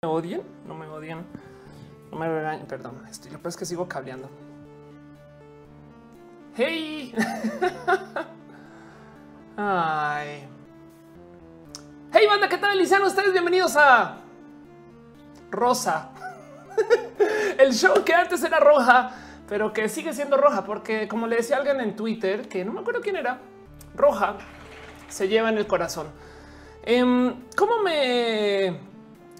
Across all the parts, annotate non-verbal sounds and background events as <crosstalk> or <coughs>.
me odien, no me odien, no me regañen, perdón. Estoy, lo peor es que sigo cableando. Hey, <laughs> ay, hey, banda, ¿qué tal? Lisiano? Ustedes bienvenidos a Rosa, <laughs> el show que antes era roja, pero que sigue siendo roja, porque como le decía alguien en Twitter, que no me acuerdo quién era, roja se lleva en el corazón. Em, ¿Cómo me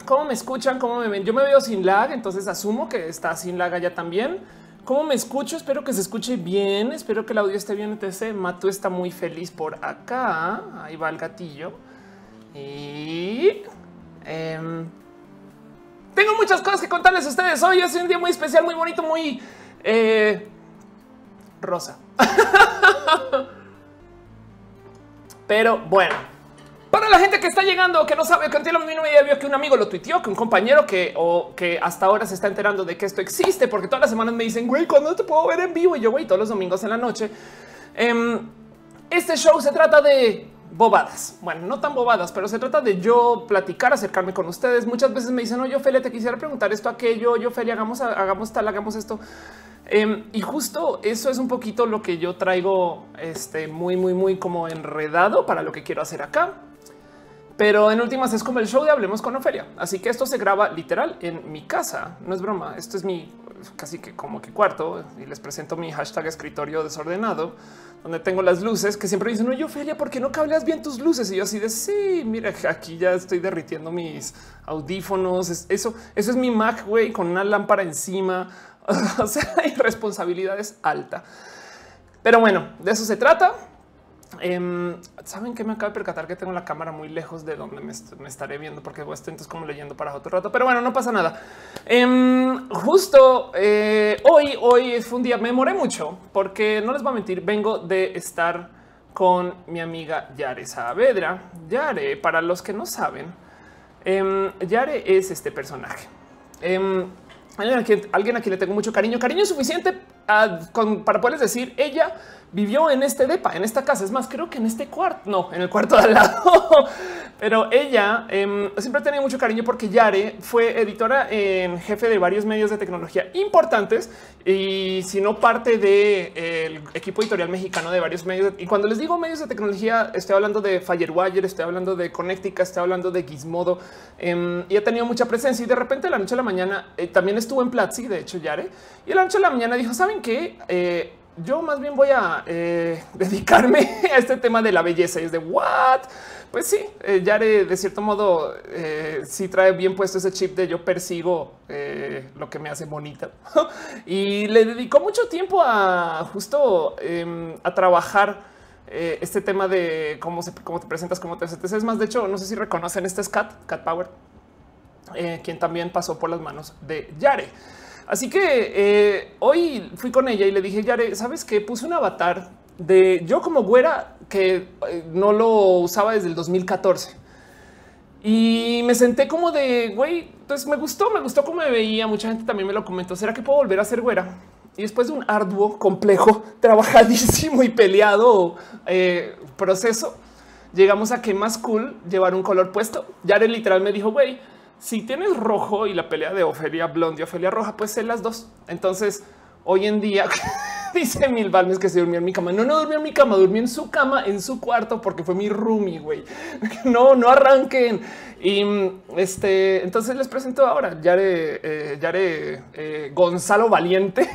¿Cómo me escuchan? ¿Cómo me ven? Yo me veo sin lag, entonces asumo que está sin lag allá también. ¿Cómo me escucho? Espero que se escuche bien. Espero que el audio esté bien. Entonces, Matu está muy feliz por acá. Ahí va el gatillo. Y em, tengo muchas cosas que contarles a ustedes. Hoy es un día muy especial, muy bonito, muy eh, rosa. <laughs> Pero bueno, para la gente que está llegando, que no sabe, que no me vio que un amigo lo tuiteó, que un compañero que o que hasta ahora se está enterando de que esto existe, porque todas las semanas me dicen, güey, ¿cuándo te puedo ver en vivo? Y yo, güey, todos los domingos en la noche. Em, este show se trata de bobadas. Bueno, no tan bobadas, pero se trata de yo platicar, acercarme con ustedes. Muchas veces me dicen, no, yo, te quisiera preguntar esto, aquello, yo, Feli, hagamos, hagamos tal, hagamos esto. Em, y justo eso es un poquito lo que yo traigo este, muy, muy, muy como enredado para lo que quiero hacer acá. Pero en últimas es como el show de Hablemos con Ofelia. Así que esto se graba literal en mi casa. No es broma. Esto es mi casi que como que cuarto y les presento mi hashtag escritorio desordenado donde tengo las luces que siempre dicen, oye, Ofelia, ¿por qué no cableas bien tus luces? Y yo así de sí, mira, aquí ya estoy derritiendo mis audífonos. Eso, eso es mi Mac, güey, con una lámpara encima. <laughs> o sea, hay responsabilidades alta. Pero bueno, de eso se trata. Em, Saben que me acabo de percatar que tengo la cámara muy lejos de donde me, estaré viendo, porque voy a estar entonces como leyendo para otro rato, pero bueno, no pasa nada. Em, justo eh, hoy, hoy fue un día, me demoré mucho porque no les voy a mentir, vengo de estar con mi amiga Yare Saavedra. Yare, para los que no saben, em, Yare es este personaje. alguien, a quien, alguien le tengo mucho cariño, cariño suficiente ah, para poderles decir ella vivió en este depa, en esta casa. Es más, creo que en este cuarto, no, en el cuarto de al lado. <laughs> Pero ella eh, siempre tenía mucho cariño porque Yare fue editora en jefe de varios medios de tecnología importantes y si no parte del equipo editorial mexicano de varios medios. Y cuando les digo medios de tecnología, estoy hablando de Firewire, estoy hablando de Connectica, estoy hablando de Gizmodo eh, y ha tenido mucha presencia. Y de repente, la noche a la mañana eh, también estuvo en Platzi, de hecho, Yare. Y la noche a la mañana dijo: Saben qué? Eh, yo más bien voy a eh, <laughs> dedicarme a este tema de la belleza y es de what? Pues sí, eh, ya de, cierto modo eh, sí trae bien puesto ese chip de yo persigo lo que me hace bonita <laughs> y le dedicó mucho tiempo a justo em, a trabajar este tema de cómo, se, cómo te presentas, cómo te haces. Es más, de hecho, no sé si reconocen este es Cat, Cat Power, quien también pasó por las manos de Yare. Así que eh, hoy fui con ella y le dije, Yare, ¿sabes qué? Puse un avatar de yo como güera que eh, no lo usaba desde el 2014. Y me senté como de, güey, entonces pues me gustó, me gustó cómo me veía. Mucha gente también me lo comentó. ¿Será que puedo volver a ser güera? Y después de un arduo, complejo, <laughs> trabajadísimo y peleado eh, proceso, llegamos a que más cool llevar un color puesto. Yare literal me dijo, güey, si tienes rojo y la pelea de Ofelia Blonde y Ofelia Roja, pues ser las dos. Entonces, hoy en día <laughs> dice Mil Balmes que se durmió en mi cama. No, no durmió en mi cama, durmió en su cama, en su cuarto, porque fue mi roomie, güey. <laughs> No, no arranquen. Y este, entonces les presento ahora, Yare, eh, Yare eh, Gonzalo Valiente.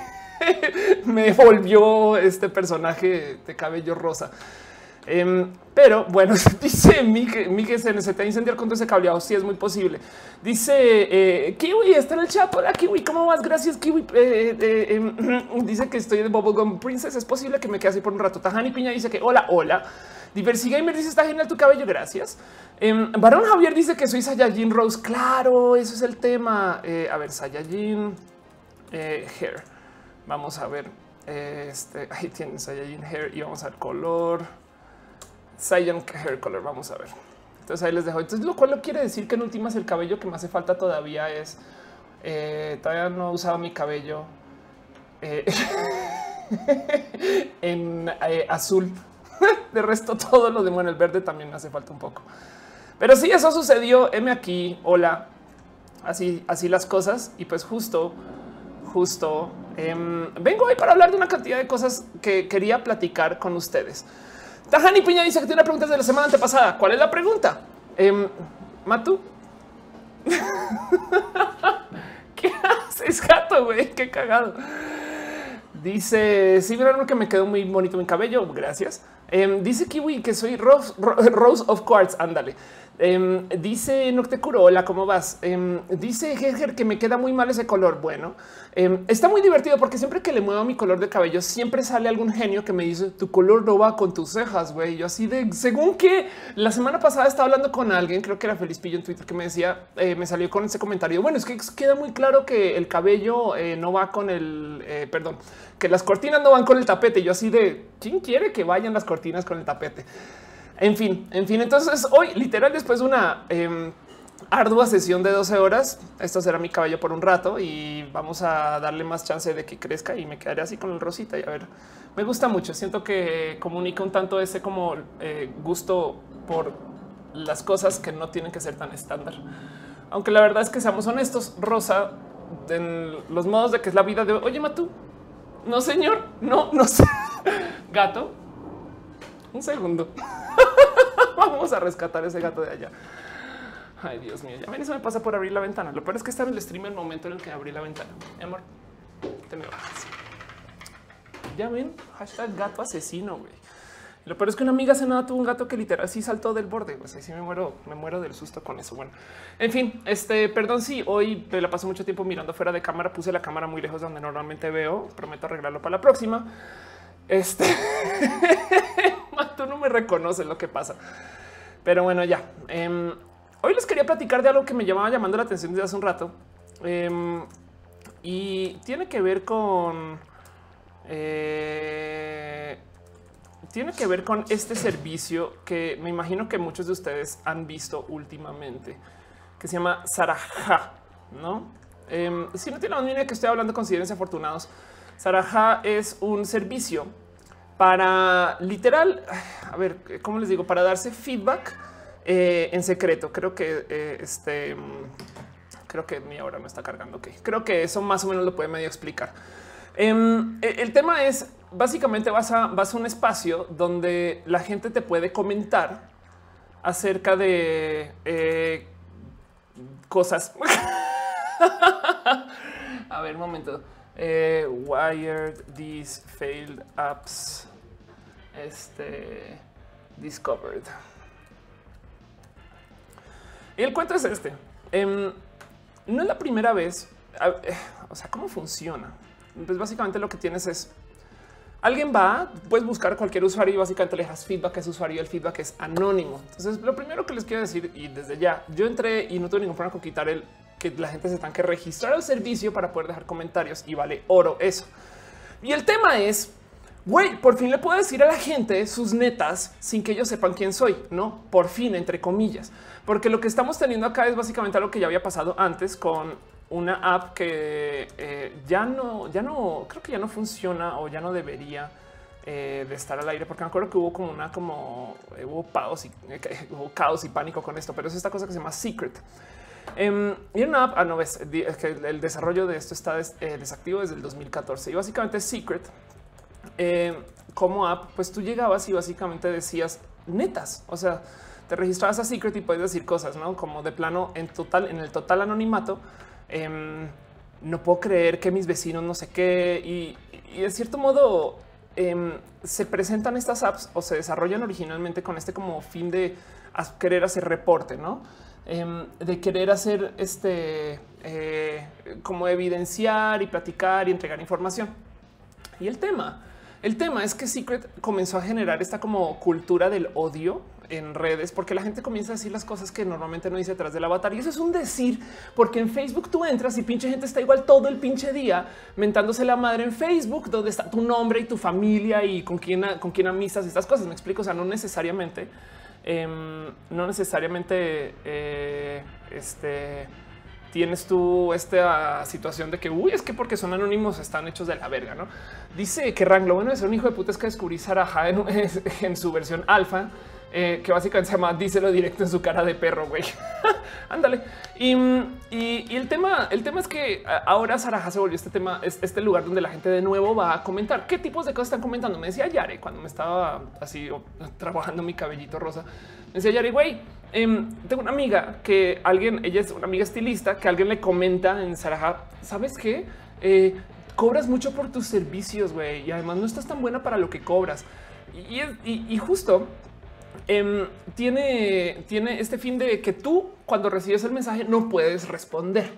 <laughs> me volvió este personaje de cabello rosa. Em, pero bueno, <laughs> dice Miguel se necesita incendiar con ese cableado. Sí, es muy posible. Dice eh, Kiwi está en el chat. Hola, Kiwi. ¿Cómo vas? Gracias, Kiwi. Eh, eh, em, <laughs> dice que estoy de Bubblegum Princess. Es posible que me quede así por un rato. Tajani Piña dice que hola, hola. Diversi Gamer dice está genial tu cabello. Gracias. Varón em, Javier dice que soy Sayajin Rose. Claro, eso es el tema. a ver, Sayajin Hair. Vamos a ver. Este <laughs> ahí tienen Sayajin Hair y vamos al color. Cyan Hair Color. Vamos a ver. Entonces ahí les dejo. Entonces, lo cual lo quiere decir que en últimas el cabello que me hace falta todavía es eh, todavía no he usado mi cabello eh, <laughs> en eh, azul. <laughs> de resto, todo lo de bueno, el verde también me hace falta un poco. Pero sí, eso sucedió. M aquí. Hola. así, así las cosas. Y pues justo, justo em, vengo hoy para hablar de una cantidad de cosas que quería platicar con ustedes. Tajani Piña dice que tiene una pregunta de la semana antepasada. ¿Cuál es la pregunta? Eh, Matu. <laughs> ¿Qué haces, gato, güey? Qué cagado. Dice, sí, vieron que me quedó muy bonito mi cabello. Gracias. Em, dice Kiwi que soy Rose, <laughs> of Quartz. Ándale. Um, dice Noctecuro, hola, ¿cómo vas? Um, dice Gerger que me queda muy mal ese color. Bueno, está muy divertido porque siempre que le muevo mi color de cabello, siempre sale algún genio que me dice tu color no va con tus cejas, güey. Yo así de según que la semana pasada estaba hablando con alguien, creo que era Feliz Pillo en Twitter, que me decía, eh, me salió con ese comentario. Bueno, es que queda muy claro que el cabello eh, no va con el eh, perdón, que las cortinas no van con el tapete. Yo así de quién quiere que vayan las cortinas con el tapete. En fin, en fin, entonces hoy literal después de una em, ardua sesión de 12 horas, esto será mi caballo por un rato y vamos a darle más chance de que crezca y me quedaré así con el rosita y a ver, me gusta mucho, siento que comunica un tanto ese como eh, gusto por las cosas que no tienen que ser tan estándar. Aunque la verdad es que seamos honestos, Rosa, en los modos de que es la vida de oye, Matú, no señor, no, no sé, <laughs> gato, un segundo. <laughs> Vamos a rescatar ese gato de allá. Ay, Dios mío, ya ven, eso me pasa por abrir la ventana. Lo peor es que está en el stream el momento en el que abrí la ventana. Mi amor, te me bajas. Ya ven, hashtag gato asesino, güey. Lo peor es que una amiga hace nada tuvo un gato que literal sí saltó del borde. Pues así me muero, me muero del susto con eso. Bueno, en fin, este perdón. Sí, hoy me la paso mucho tiempo mirando fuera de cámara. Puse la cámara muy lejos de donde normalmente veo. Prometo arreglarlo para la próxima. Este <laughs> tú no me reconoces lo que pasa. Pero bueno, ya. Em, hoy les quería platicar de algo que me llamaba llamando la atención desde hace un rato. Em, y tiene que ver con... Eh, tiene que ver con este servicio que me imagino que muchos de ustedes han visto últimamente, que se llama Saraja, ¿no? Em, si no tienen la idea que estoy hablando, considérense afortunados. Saraja es un servicio para literal, a ver, ¿cómo les digo? Para darse feedback eh, en secreto. Creo que eh, este, mm, creo que mi hora me está cargando. Ok, creo que eso más o menos lo puede medio explicar. Em, e, el tema es básicamente vas a, vas a un espacio donde la gente te puede comentar acerca de eh, cosas. <laughs> a ver, un momento. Eh, wired these failed apps. Este discovered. Y el cuento es este. Em, no es la primera vez. Eh, o sea, ¿cómo funciona? Pues básicamente lo que tienes es alguien va, puedes buscar cualquier usuario y básicamente le das feedback a ese usuario. El feedback es anónimo. Entonces, lo primero que les quiero decir y desde ya yo entré y no tuve ningún problema con quitar el que la gente se tenga que registrar al servicio para poder dejar comentarios y vale oro eso. Y el tema es, güey, por fin le puedo decir a la gente sus netas sin que ellos sepan quién soy, no por fin, entre comillas, porque lo que estamos teniendo acá es básicamente algo que ya había pasado antes con una app que eh, ya no, ya no creo que ya no funciona o ya no debería eh, de estar al aire, porque me acuerdo que hubo como una como eh, hubo caos y <laughs> hubo caos y pánico con esto, pero es esta cosa que se llama Secret. Em, y una app, ah, no ves que el desarrollo de esto está eh, desactivo desde el 2014 y básicamente Secret em, como app, pues tú llegabas y básicamente decías netas, o sea, te registrabas a Secret y puedes decir cosas, no como de plano en total, en el total anonimato. Em, no puedo creer que mis vecinos no sé qué y, y de cierto modo se presentan estas apps o se desarrollan originalmente con este como fin de querer hacer reporte, no? Em, de querer hacer este eh, como evidenciar y platicar y entregar información. Y el tema, el tema es que Secret comenzó a generar esta como cultura del odio en redes porque la gente comienza a decir las cosas que normalmente no dice detrás del avatar. Y eso es un decir, porque en Facebook tú entras y pinche gente está igual todo el pinche día mentándose la madre en Facebook, donde está tu nombre y tu familia y con quién, con quién amistas estas cosas. Me explico. O sea, no necesariamente Em, no necesariamente eh, este, tienes tú esta situación de que uy, es que porque son anónimos están hechos de la verga. No dice que Ranglo bueno es un hijo de puta es que descubrí Saraja en, <laughs> en su versión alfa. Eh, que básicamente se llama díselo directo en su cara de perro, güey. <laughs> Ándale. Y, el tema, el tema es que ahora Saraja se volvió este tema, este lugar donde la gente de nuevo va a comentar qué tipos de cosas están comentando. Me decía Yare cuando me estaba así <laughs> trabajando mi cabellito rosa. Me decía Yare, güey, em, tengo una amiga que alguien, ella es una amiga estilista, que alguien le comenta en Saraja, ¿sabes qué? Eh, cobras mucho por tus servicios, güey, y además no estás tan buena para lo que cobras. Y, justo em, tiene, tiene este fin de que tú cuando recibes el mensaje no puedes responder.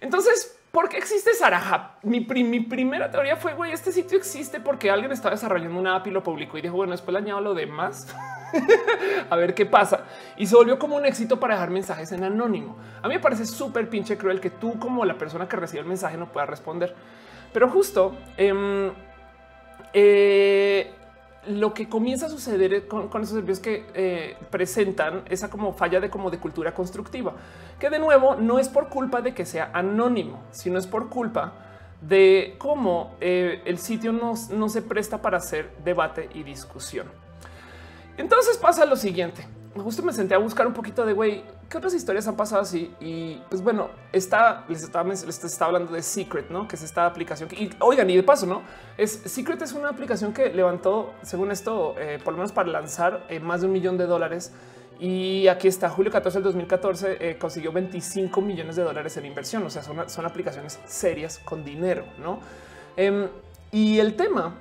Entonces, ¿por qué existe Saraja? Mi, mi primera teoría fue, güey, este sitio existe porque alguien está desarrollando una app y lo publicó y dijo, bueno, después le añado lo demás. <laughs> a ver qué pasa. Y se volvió como un éxito para dejar mensajes en anónimo. A mí me parece súper pinche cruel que tú como la persona que recibe el mensaje no pueda responder. Pero justo em, eh, lo que comienza a suceder con, esos servicios que eh, presentan esa como falla de como de cultura constructiva, que de nuevo no es por culpa de que sea anónimo, sino es por culpa de cómo eh, el sitio no, no se presta para hacer debate y discusión. Entonces pasa lo siguiente justo me senté a buscar un poquito de güey, qué otras historias han pasado así. Y pues bueno, está, les estaba, les estaba hablando de Secret, no que es esta aplicación. y oigan, y de paso, no es Secret, es una aplicación que levantó, según esto, eh, por lo menos para lanzar eh, más de un millón de dólares. Y aquí está julio 14 del 2014 eh, consiguió 25 millones de dólares en inversión. O sea, son, son aplicaciones serias con dinero, no? Em, y el tema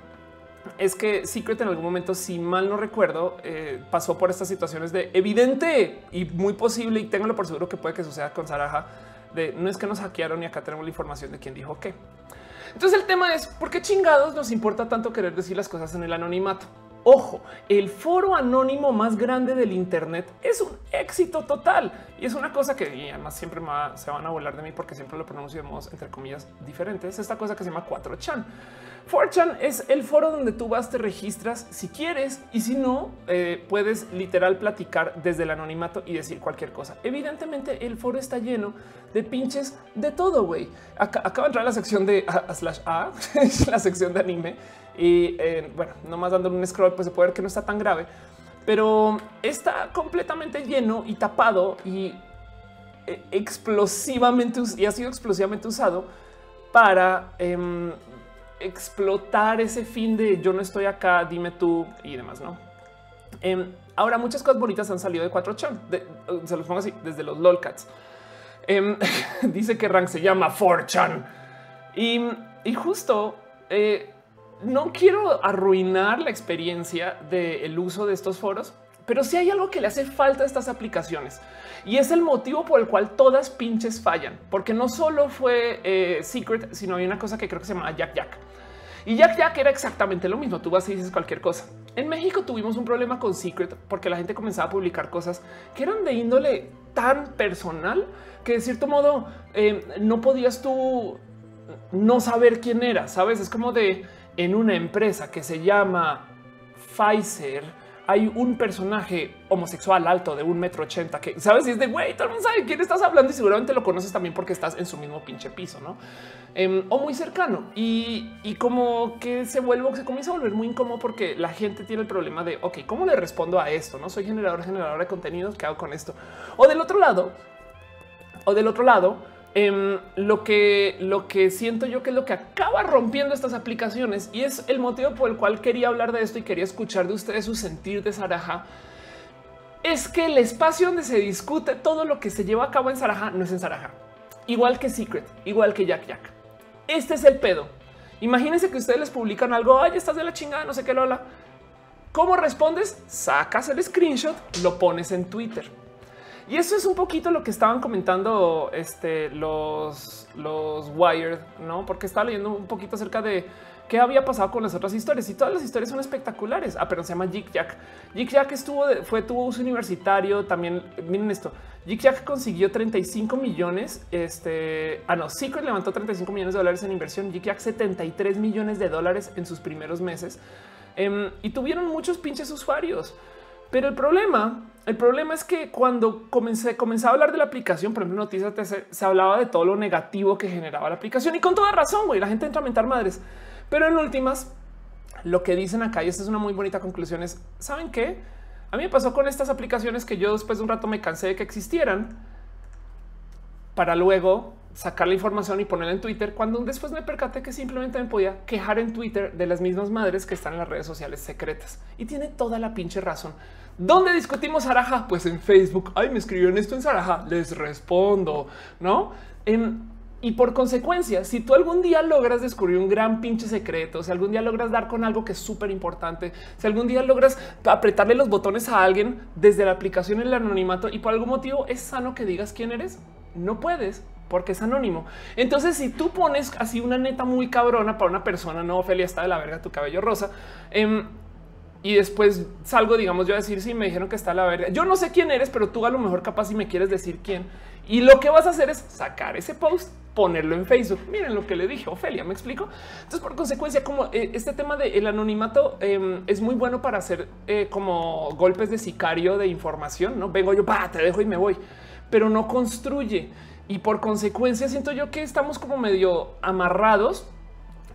es que Secret en algún momento, si mal no recuerdo, eh, pasó por estas situaciones de evidente y muy posible, y tengo por seguro que puede que suceda con Saraja, de no es que nos hackearon y acá tenemos la información de quién dijo qué. Entonces el tema es por qué chingados nos importa tanto querer decir las cosas en el anonimato. Ojo, el foro anónimo más grande del Internet es un éxito total y es una cosa que además siempre se van a volar de mí porque siempre lo pronunciamos entre comillas diferentes. Esta cosa que se llama 4chan. 4chan es el foro donde tú vas, te registras si quieres y si no, eh, puedes literal platicar desde el anonimato y decir cualquier cosa. Evidentemente, el foro está lleno de pinches de todo. Güey, acaba de entrar la sección de a, slash A, <laughs> la sección de anime y eh, bueno, nomás dando un scroll, pues se puede ver que no está tan grave, pero está completamente lleno y tapado y eh, explosivamente y ha sido explosivamente usado para em, explotar ese fin de yo no estoy acá, dime tú y demás, ¿no? Em, ahora muchas cosas bonitas han salido de 4chan, se los pongo así, desde los lolcats. Em, <laughs> dice que rank se llama 4chan y, y justo eh, no quiero arruinar la experiencia del uso de estos foros, pero si hay algo que le hace falta a estas aplicaciones y es el motivo por el cual todas pinches fallan, porque no solo fue eh, Secret, sino hay una cosa que creo que se llama Jack Jack. Y Jack Jack era exactamente lo mismo. Tú vas y dices cualquier cosa. En México tuvimos un problema con Secret porque la gente comenzaba a publicar cosas que eran de índole tan personal que de cierto modo eh, no podías tú no saber quién era. Sabes, es como de en una empresa que se llama Pfizer hay un personaje homosexual alto de un metro ochenta que sabes y es de güey, todo el mundo sabe quién estás hablando y seguramente lo conoces también porque estás en su mismo pinche piso, no? Em, o muy cercano y, como que se vuelve, se comienza a volver muy incómodo porque la gente tiene el problema de ok, cómo le respondo a esto? No soy generador, generador de contenidos. ¿Qué hago con esto? O del otro lado, o del otro lado, Em, lo que lo que siento yo que es lo que acaba rompiendo estas aplicaciones y es el motivo por el cual quería hablar de esto y quería escuchar de ustedes su sentir de Saraja es que el espacio donde se discute todo lo que se lleva a cabo en Saraja no es en Saraja, igual que Secret, igual que Jack Jack. Este es el pedo. Imagínense que ustedes les publican algo, ay, estás de la chingada, no sé qué, Lola. ¿Cómo respondes? Sacas el screenshot, lo pones en Twitter. Y eso es un poquito lo que estaban comentando este, los, los Wired, no? Porque estaba leyendo un poquito acerca de qué había pasado con las otras historias y todas las historias son espectaculares. Ah, pero se llama Jig Jack. Jig Jack estuvo, fue, tuvo uso universitario también. Miren esto. Jig Jack consiguió 35 millones. Este, ah, no, Secret levantó 35 millones de dólares en inversión. Jig Jack 73 millones de dólares en sus primeros meses em, y tuvieron muchos pinches usuarios. Pero el problema, el problema es que cuando comencé, a hablar de la aplicación, por ejemplo, Noticias TC, se hablaba de todo lo negativo que generaba la aplicación y con toda razón, güey, la gente entra a mentar madres. Pero en últimas, lo que dicen acá, y esta es una muy bonita conclusión, es, ¿saben qué? A mí me pasó con estas aplicaciones que yo después de un rato me cansé de que existieran para luego sacar la información y ponerla en Twitter cuando después me percaté que simplemente me podía quejar en Twitter de las mismas madres que están en las redes sociales secretas y tiene toda la pinche razón. ¿Dónde discutimos Araja? Pues en Facebook. Ay, me escribieron esto en Saraja. Les respondo, no? En, y por consecuencia, si tú algún día logras descubrir un gran pinche secreto, si algún día logras dar con algo que es súper importante, si algún día logras apretarle los botones a alguien desde la aplicación en el anonimato y por algún motivo es sano que digas quién eres, no puedes porque es anónimo. Entonces, si tú pones así una neta muy cabrona para una persona, no, Ophelia está de la verga tu cabello rosa. Eh, y después salgo, digamos, yo a decir, sí, me dijeron que está la verga. Yo no sé quién eres, pero tú a lo mejor capaz si me quieres decir quién. Y lo que vas a hacer es sacar ese post, ponerlo en Facebook. Miren lo que le dije, Ofelia, ¿me explico? Entonces, por consecuencia, como eh, este tema del anonimato em, es muy bueno para hacer eh, como golpes de sicario de información, ¿no? Vengo yo, pa, te dejo y me voy, pero no construye. Y por consecuencia, siento yo que estamos como medio amarrados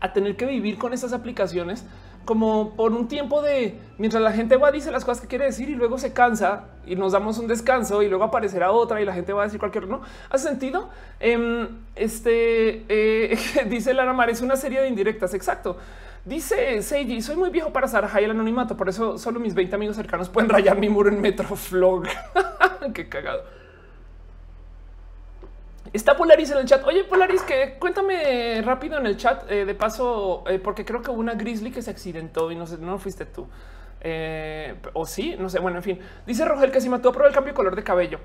a tener que vivir con esas aplicaciones como por un tiempo de mientras la gente va, dice las cosas que quiere decir y luego se cansa y nos damos un descanso y luego aparecerá otra y la gente va a decir cualquier no hace sentido. Em, este eh, <laughs> dice Lara Mar es una serie de indirectas. Exacto. Dice Seiji, soy muy viejo para Sarah y el anonimato, por eso solo mis 20 amigos cercanos pueden rayar mi muro en Metroflog. <laughs> Qué cagado. Está Polaris en el chat. Oye, Polaris, que cuéntame rápido en el chat. Eh, de paso, eh, porque creo que hubo una Grizzly que se accidentó y no sé, no fuiste tú. Eh, o sí, no sé. Bueno, en fin, dice Rogel que si mató a el cambio de color de cabello.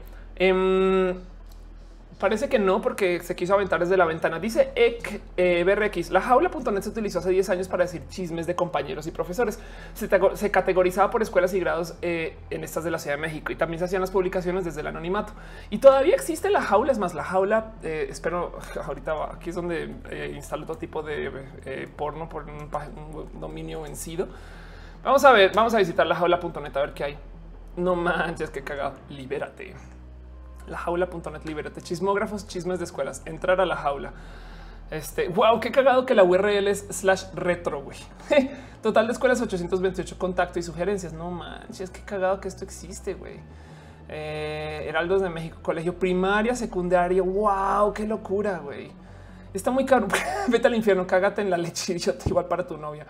Parece que no, porque se quiso aventar desde la ventana. Dice Ek eh, BRX. La jaula.net se utilizó hace 10 años para decir chismes de compañeros y profesores. Se, categorizaba por escuelas y grados eh, en estas de la Ciudad de México y también se hacían las publicaciones desde el anonimato. Y todavía existe la jaula. Es más, la jaula, eh, espero, <laughs> ahorita aquí es donde instalo todo tipo de porno por un, un, dominio vencido. Vamos a ver, vamos a visitar la jaula.net a ver qué hay. No manches, qué cagado. Libérate la jaula.net libérate chismógrafos, chismes de escuelas, entrar a la jaula. Este wow, qué cagado que la URL es slash retro. güey. <laughs> Total de escuelas 828 contacto y sugerencias. No manches, qué cagado que esto existe. güey. Eh, Heraldos de México, colegio primaria, secundaria. Wow, qué locura. güey. Está muy caro. <laughs> Vete al infierno, cágate en la leche <laughs> igual para tu novia.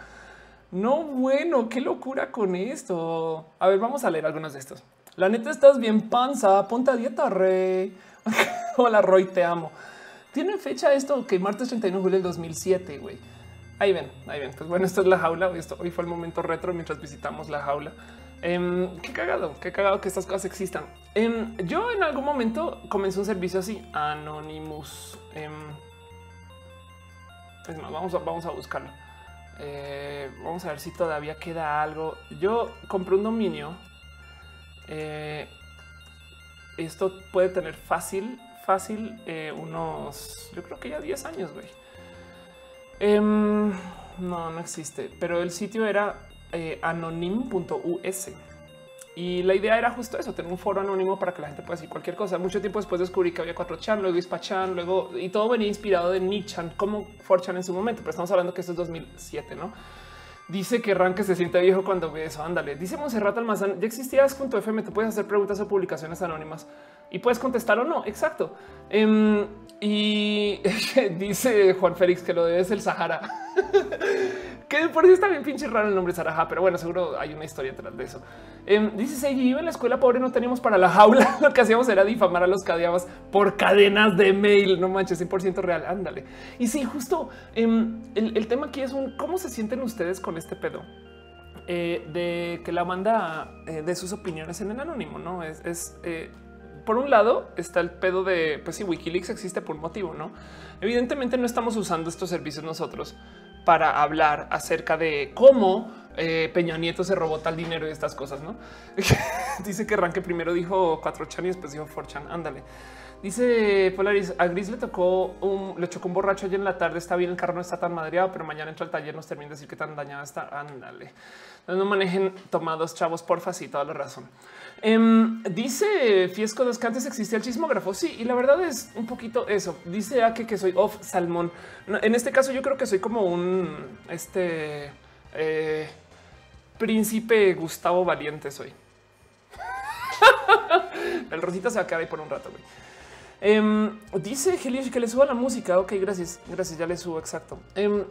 No, bueno, qué locura con esto. A ver, vamos a leer algunos de estos. La neta estás bien panza, ponte a dieta, rey. <laughs> Hola, Roy, te amo. Tiene fecha esto que martes 31 de julio del 2007, güey. Ahí ven, ahí ven. Pues bueno, esto es la jaula. Hoy fue el momento retro mientras visitamos la jaula. Em, qué cagado, qué cagado que estas cosas existan. Em, yo en algún momento comencé un servicio así, Anonymous. Em, es más, vamos a, vamos a buscarlo. Eh, vamos a ver si todavía queda algo. Yo compré un dominio eh, esto puede tener fácil, fácil eh, unos, yo creo que ya 10 años, güey. Em, no, no existe, pero el sitio era eh, anonym.us. Y la idea era justo eso, tener un foro anónimo para que la gente pueda decir cualquier cosa. Mucho tiempo después descubrí que había 4chan, luego Ispachan, luego y todo venía inspirado de Nichan como 4chan en su momento, pero estamos hablando que esto es 2007, ¿no? Dice que Ranque se siente viejo cuando ve eso. Ándale. Dice Monserrat Almazán. Ya existía FM. Te puedes hacer preguntas o publicaciones anónimas y puedes contestar o no. Exacto. Em, y <laughs> dice Juan Félix que lo debe ser el Sahara. <laughs> que por eso está bien pinche raro el nombre Sahara, pero bueno, seguro hay una historia detrás de eso. Eh, dice Seiji, en la escuela pobre no teníamos para la jaula. <laughs> Lo que hacíamos era difamar a los cadeabas por cadenas de mail. No manches, 100% real. Ándale. Y sí, justo em, el, tema aquí es un cómo se sienten ustedes con este pedo. Eh, de que la manda eh, de sus opiniones en el anónimo, no es, es por un lado está el pedo de pues si Wikileaks existe por un motivo, no? Evidentemente no estamos usando estos servicios nosotros para hablar acerca de cómo eh, Peña Nieto se robó tal dinero y estas cosas, ¿no? <laughs> Dice que Ranque primero dijo 4chan y después dijo 4chan, ándale. Dice Polaris, a Gris le tocó un, le chocó un borracho ayer en la tarde, está bien, el carro no está tan madreado, pero mañana entra al taller, nos termina de decir que tan dañada está, ándale. No manejen tomados, chavos, porfa, sí, toda la razón. Em, dice Fiesco dos que antes existía el chismógrafo. Sí, y la verdad es un poquito eso. Dice a que soy off salmón. En este caso, yo creo que soy como un este eh, príncipe Gustavo Valiente. Soy <laughs> el Rosita se va a quedar ahí por un rato. güey. Em, dice Helios que le suba la música. Ok, gracias. Gracias. Ya le subo. Exacto. Em,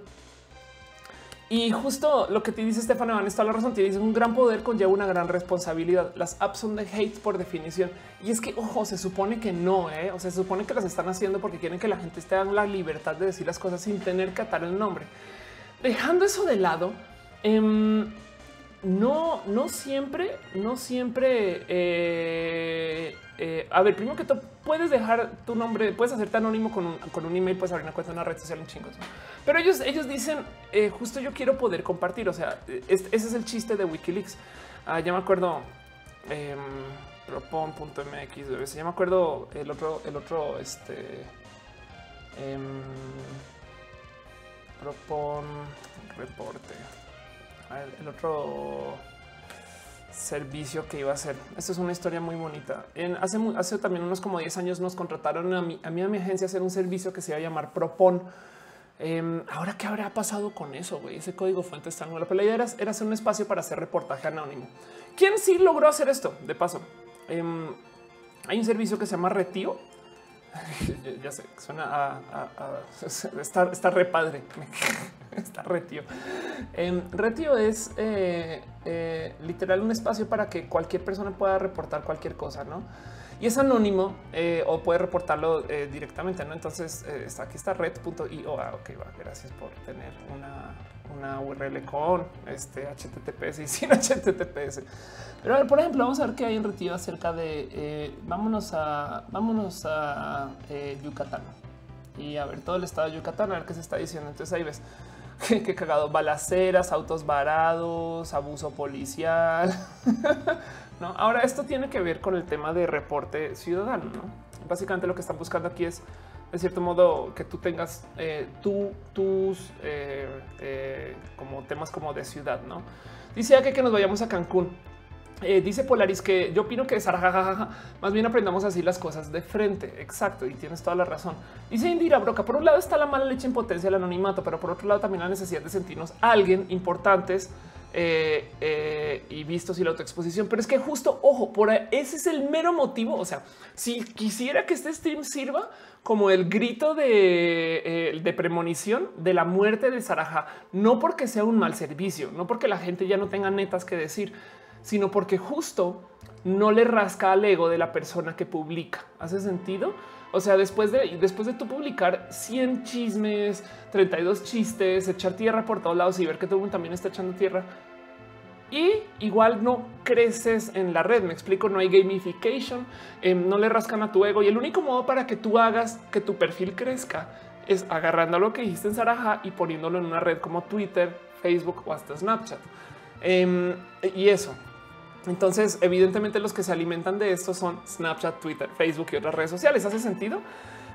y justo lo que te dice Estefano Van está la razón. Te dice un gran poder conlleva una gran responsabilidad. Las apps son de hate por definición. Y es que, ojo, se supone que no, ¿eh? o sea, se supone que las están haciendo porque quieren que la gente esté en la libertad de decir las cosas sin tener que atar el nombre. Dejando eso de lado, em, no, no siempre, no siempre. Eh, eh, a ver, primero que todo, puedes dejar tu nombre, puedes hacerte anónimo con un, con un email, puedes abrir una cuenta en una red social, un chingo. Pero ellos, ellos dicen, eh, justo yo quiero poder compartir. O sea, ese es el chiste de Wikileaks. Ah, ya me acuerdo. Eh, propon.mx, ya me acuerdo el otro, el otro, este. Eh, propon reporte. El otro servicio que iba a hacer. Esto es una historia muy bonita. Hace, también unos como 10 años nos contrataron a mí, a mi agencia hacer un servicio que se iba a llamar Propon. Em, ahora, ¿qué habrá pasado con eso? Güey? Ese código fuente está nuevo. Pero la idea era, hacer un espacio para hacer reportaje anónimo. ¿Quién sí logró hacer esto? De paso, um, hay un servicio que se llama Retio. <laughs> ya sé, suena a, a, a <laughs> está, está re padre. <laughs> está retio. Eh, retio es eh, eh, literal un espacio para que cualquier persona pueda reportar cualquier cosa, no? Y es anónimo eh, o puede reportarlo eh, directamente, no? Entonces aquí está red.io. Ah, ok, va. Gracias por tener una, una URL con este HTTPS y <laughs> sin HTTPS. Pero a ver, por ejemplo, vamos a ver qué hay en Retiro acerca de vámonos a vámonos a Yucatán y a ver todo el estado de Yucatán, a ver qué se está diciendo. Entonces ahí ves <laughs> qué cagado, balaceras, autos varados, abuso policial. <laughs> no, ahora esto tiene que ver con el tema de reporte ciudadano. ¿no? Básicamente lo que están buscando aquí es de cierto modo que tú tengas eh, tú, tus eh, eh, como temas como de ciudad. No dice que, que nos vayamos a Cancún. Eh, dice Polaris que yo opino que es más bien aprendamos así las cosas de frente. Exacto. Y tienes toda la razón. Dice Indira Broca. Por un lado está la mala leche en potencia del anonimato, pero por otro lado también la necesidad de sentirnos alguien importantes eh, eh, y vistos y la autoexposición. Pero es que justo ojo, por ese es el mero motivo. O sea, si quisiera que este stream sirva como el grito de, de premonición de la muerte de Saraja, no porque sea un mal servicio, no porque la gente ya no tenga netas que decir sino porque justo no le rasca al ego de la persona que publica. ¿Hace sentido? O sea, después de después de tu publicar 100 chismes, 32 chistes, echar tierra por todos lados y ver que todo el mundo también está echando tierra. Y igual no creces en la red. Me explico, no hay gamification, eh, no le rascan a tu ego. Y el único modo para que tú hagas que tu perfil crezca es agarrando lo que dijiste en Saraja y poniéndolo en una red como Twitter, Facebook o hasta Snapchat. Eh, y eso, entonces, evidentemente los que se alimentan de esto son Snapchat, Twitter, Facebook y otras redes sociales. ¿Hace sentido?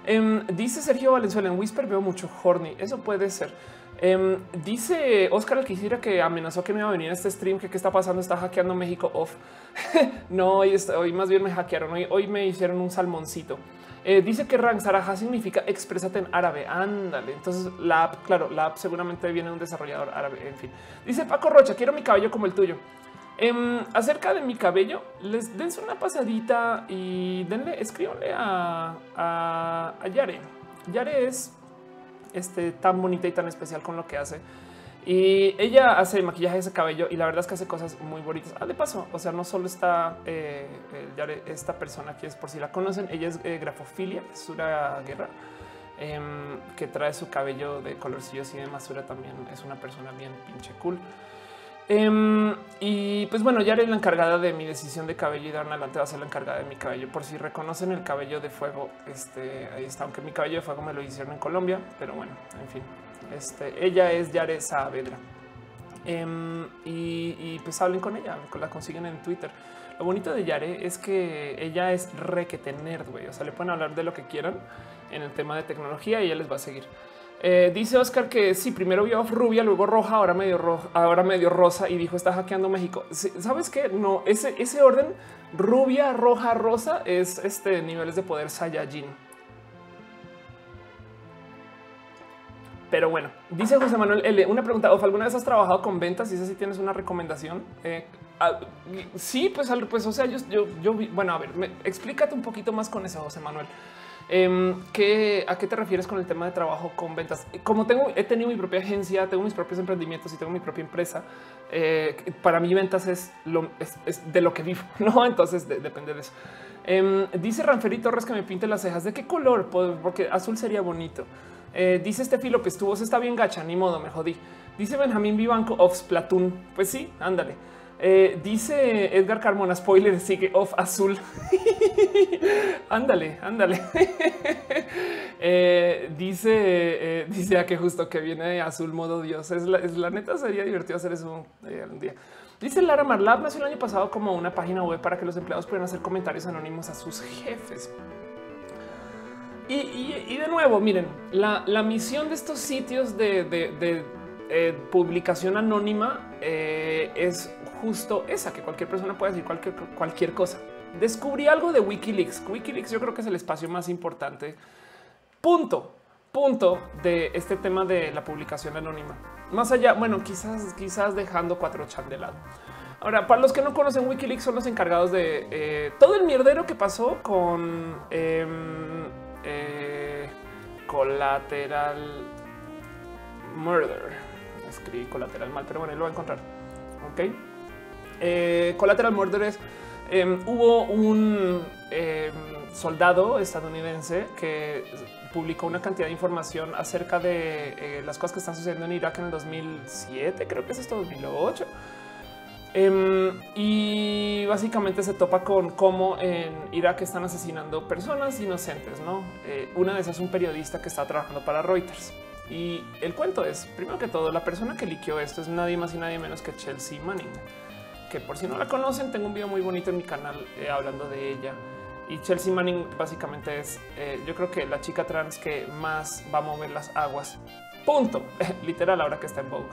Um, dice Sergio Valenzuela en Whisper veo mucho horny. Eso puede ser. Um, dice Oscar el que amenazó que no iba a venir a este stream. Que qué está pasando? Está hackeando México off. <laughs> no, hoy, está, hoy, más bien me hackearon. Hoy, me hicieron un salmoncito. Eh, dice que Rang Saraja significa expresate en árabe. Ándale. Entonces la app, claro, la app seguramente viene de un desarrollador árabe. En fin, dice Paco Rocha, quiero mi cabello como el tuyo. Um, acerca de mi cabello, les dense una pasadita y denle, escríbanle a, Yare. Yare es este, tan bonita y tan especial con lo que hace. Y ella hace maquillaje de ese cabello y la verdad es que hace cosas muy bonitas. Ah, de paso, o sea, no solo está eh, Yare, esta persona que es por si la conocen, ella es eh, grafofilia, es una guerra. Eh, que trae su cabello de colorcillos y de masura también es una persona bien pinche cool. Um, y pues bueno, ya era la encargada de mi decisión de cabello y de adelante va a ser la encargada de mi cabello. Por si reconocen el cabello de fuego, este ahí está, aunque mi cabello de fuego me lo hicieron en Colombia, pero bueno, en fin, este ella es Yare Saavedra. Um, y, y, pues hablen con ella, la consiguen en Twitter. Lo bonito de Yare es que ella es requete nerd, güey. O sea, le pueden hablar de lo que quieran en el tema de tecnología y ella les va a seguir. Eh, dice Oscar que sí, primero vio rubia, luego roja, ahora medio roja, ahora medio rosa y dijo está hackeando México. Sabes que no, ese, ese orden rubia, roja, rosa es este niveles de poder Saiyajin. Pero bueno, dice José Manuel L. Una pregunta: ¿Alguna vez has trabajado con ventas? Y si tienes una recomendación, eh, ah, sí, pues, pues, o sea, yo, yo bueno, a ver, explícate un poquito más con eso, José Manuel. Em, ¿qué, ¿A qué te refieres con el tema de trabajo con ventas? Como tengo, he tenido mi propia agencia, tengo mis propios emprendimientos y tengo mi propia empresa. Eh, para mí ventas es, lo, es, de lo que vivo, <laughs> no? Entonces depende de eso. Em, dice Ranferi Torres que me pinte las cejas. ¿De qué color? Porque azul sería bonito. Eh, dice este López, tu voz está bien gacha, ni modo, me jodí. Dice Benjamín Vivanco of Splatoon. Pues sí, ándale. Eh, dice Edgar Carmona, spoiler, sigue off azul. <laughs> ándale, ándale. <laughs> Eh, dice, eh, dice a que justo que viene azul modo Dios. Es la, neta, sería divertido hacer eso un día. Dice Lara Marlab nació el año pasado como una página web para que los empleados puedan hacer comentarios anónimos a sus jefes. Y, de nuevo, miren, la, misión de estos sitios de, publicación anónima es justo esa, que cualquier persona puede decir cualquier, cualquier cosa. Descubrí algo de Wikileaks. Wikileaks yo creo que es el espacio más importante. Punto, punto de este tema de la publicación anónima. Más allá, bueno, quizás, quizás dejando cuatro chat de lado. Ahora, para los que no conocen, Wikileaks son los encargados de eh, todo el mierdero que pasó con em, eh, Collateral Murder. Escribí colateral mal, pero bueno, lo voy a encontrar. Ok. Eh, Collateral Murder em, hubo un em, soldado estadounidense que publicó una cantidad de información acerca de eh, las cosas que están sucediendo en Irak en el 2007, creo que es esto 2008. Em, y básicamente se topa con cómo en Irak están asesinando personas inocentes. No, eh, una de esas es un periodista que está trabajando para Reuters. Y el cuento es, primero que todo, la persona que liqueó esto es nadie más y nadie menos que Chelsea Manning que por si no la conocen, tengo un video muy bonito en mi canal eh, hablando de ella. Y Chelsea Manning básicamente es, eh, yo creo que la chica trans que más va a mover las aguas. Punto. <laughs> Literal, ahora que está en Vogue.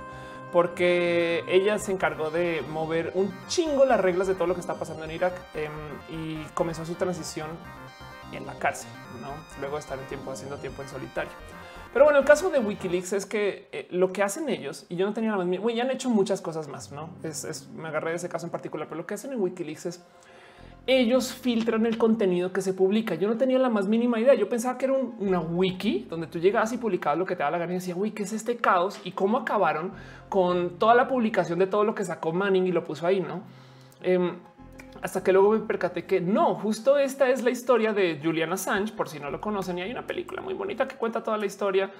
Porque ella se encargó de mover un chingo las reglas de todo lo que está pasando en Irak em, y comenzó su transición en la cárcel, ¿no? Luego de estar en tiempo haciendo tiempo en solitario. Pero bueno, el caso de Wikileaks es que eh, lo que hacen ellos, y yo no tenía la más, bueno, ya han hecho muchas cosas más, ¿no? Es, me agarré de ese caso en particular, pero lo que hacen en Wikileaks es ellos filtran el contenido que se publica. Yo no tenía la más mínima idea. Yo pensaba que era una wiki donde tú llegabas y publicabas lo que te da la gana y decía, uy, ¿qué es este caos? Y cómo acabaron con toda la publicación de todo lo que sacó Manning y lo puso ahí, ¿no? Em, hasta que luego me percaté que no, justo esta es la historia de Julian Assange, por si no lo conocen, y hay una película muy bonita que cuenta toda la historia.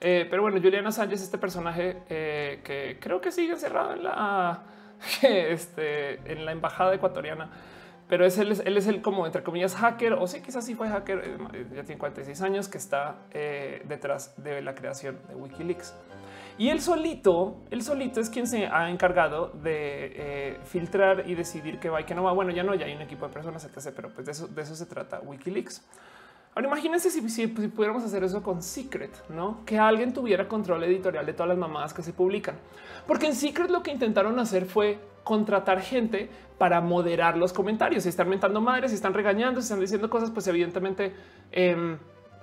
Eh, pero bueno, Julian Assange es este personaje eh, que creo que sigue encerrado en la, <laughs> este, en la embajada ecuatoriana, pero es él, es el como entre comillas hacker, o sí, quizás sí fue hacker, eh, ya tiene 46 años, que está detrás de la creación de Wikileaks. Y él solito, él solito es quien se ha encargado de eh, filtrar y decidir qué va y qué no va. Bueno, ya no, ya hay un equipo de personas, etc. Pero pues de eso, se trata Wikileaks. Ahora imagínense si, si, pudiéramos hacer eso con Secret, no que alguien tuviera control editorial de todas las mamadas que se publican, porque en Secret lo que intentaron hacer fue contratar gente para moderar los comentarios. Si están mentando madres, si están regañando, si están diciendo cosas, pues evidentemente em,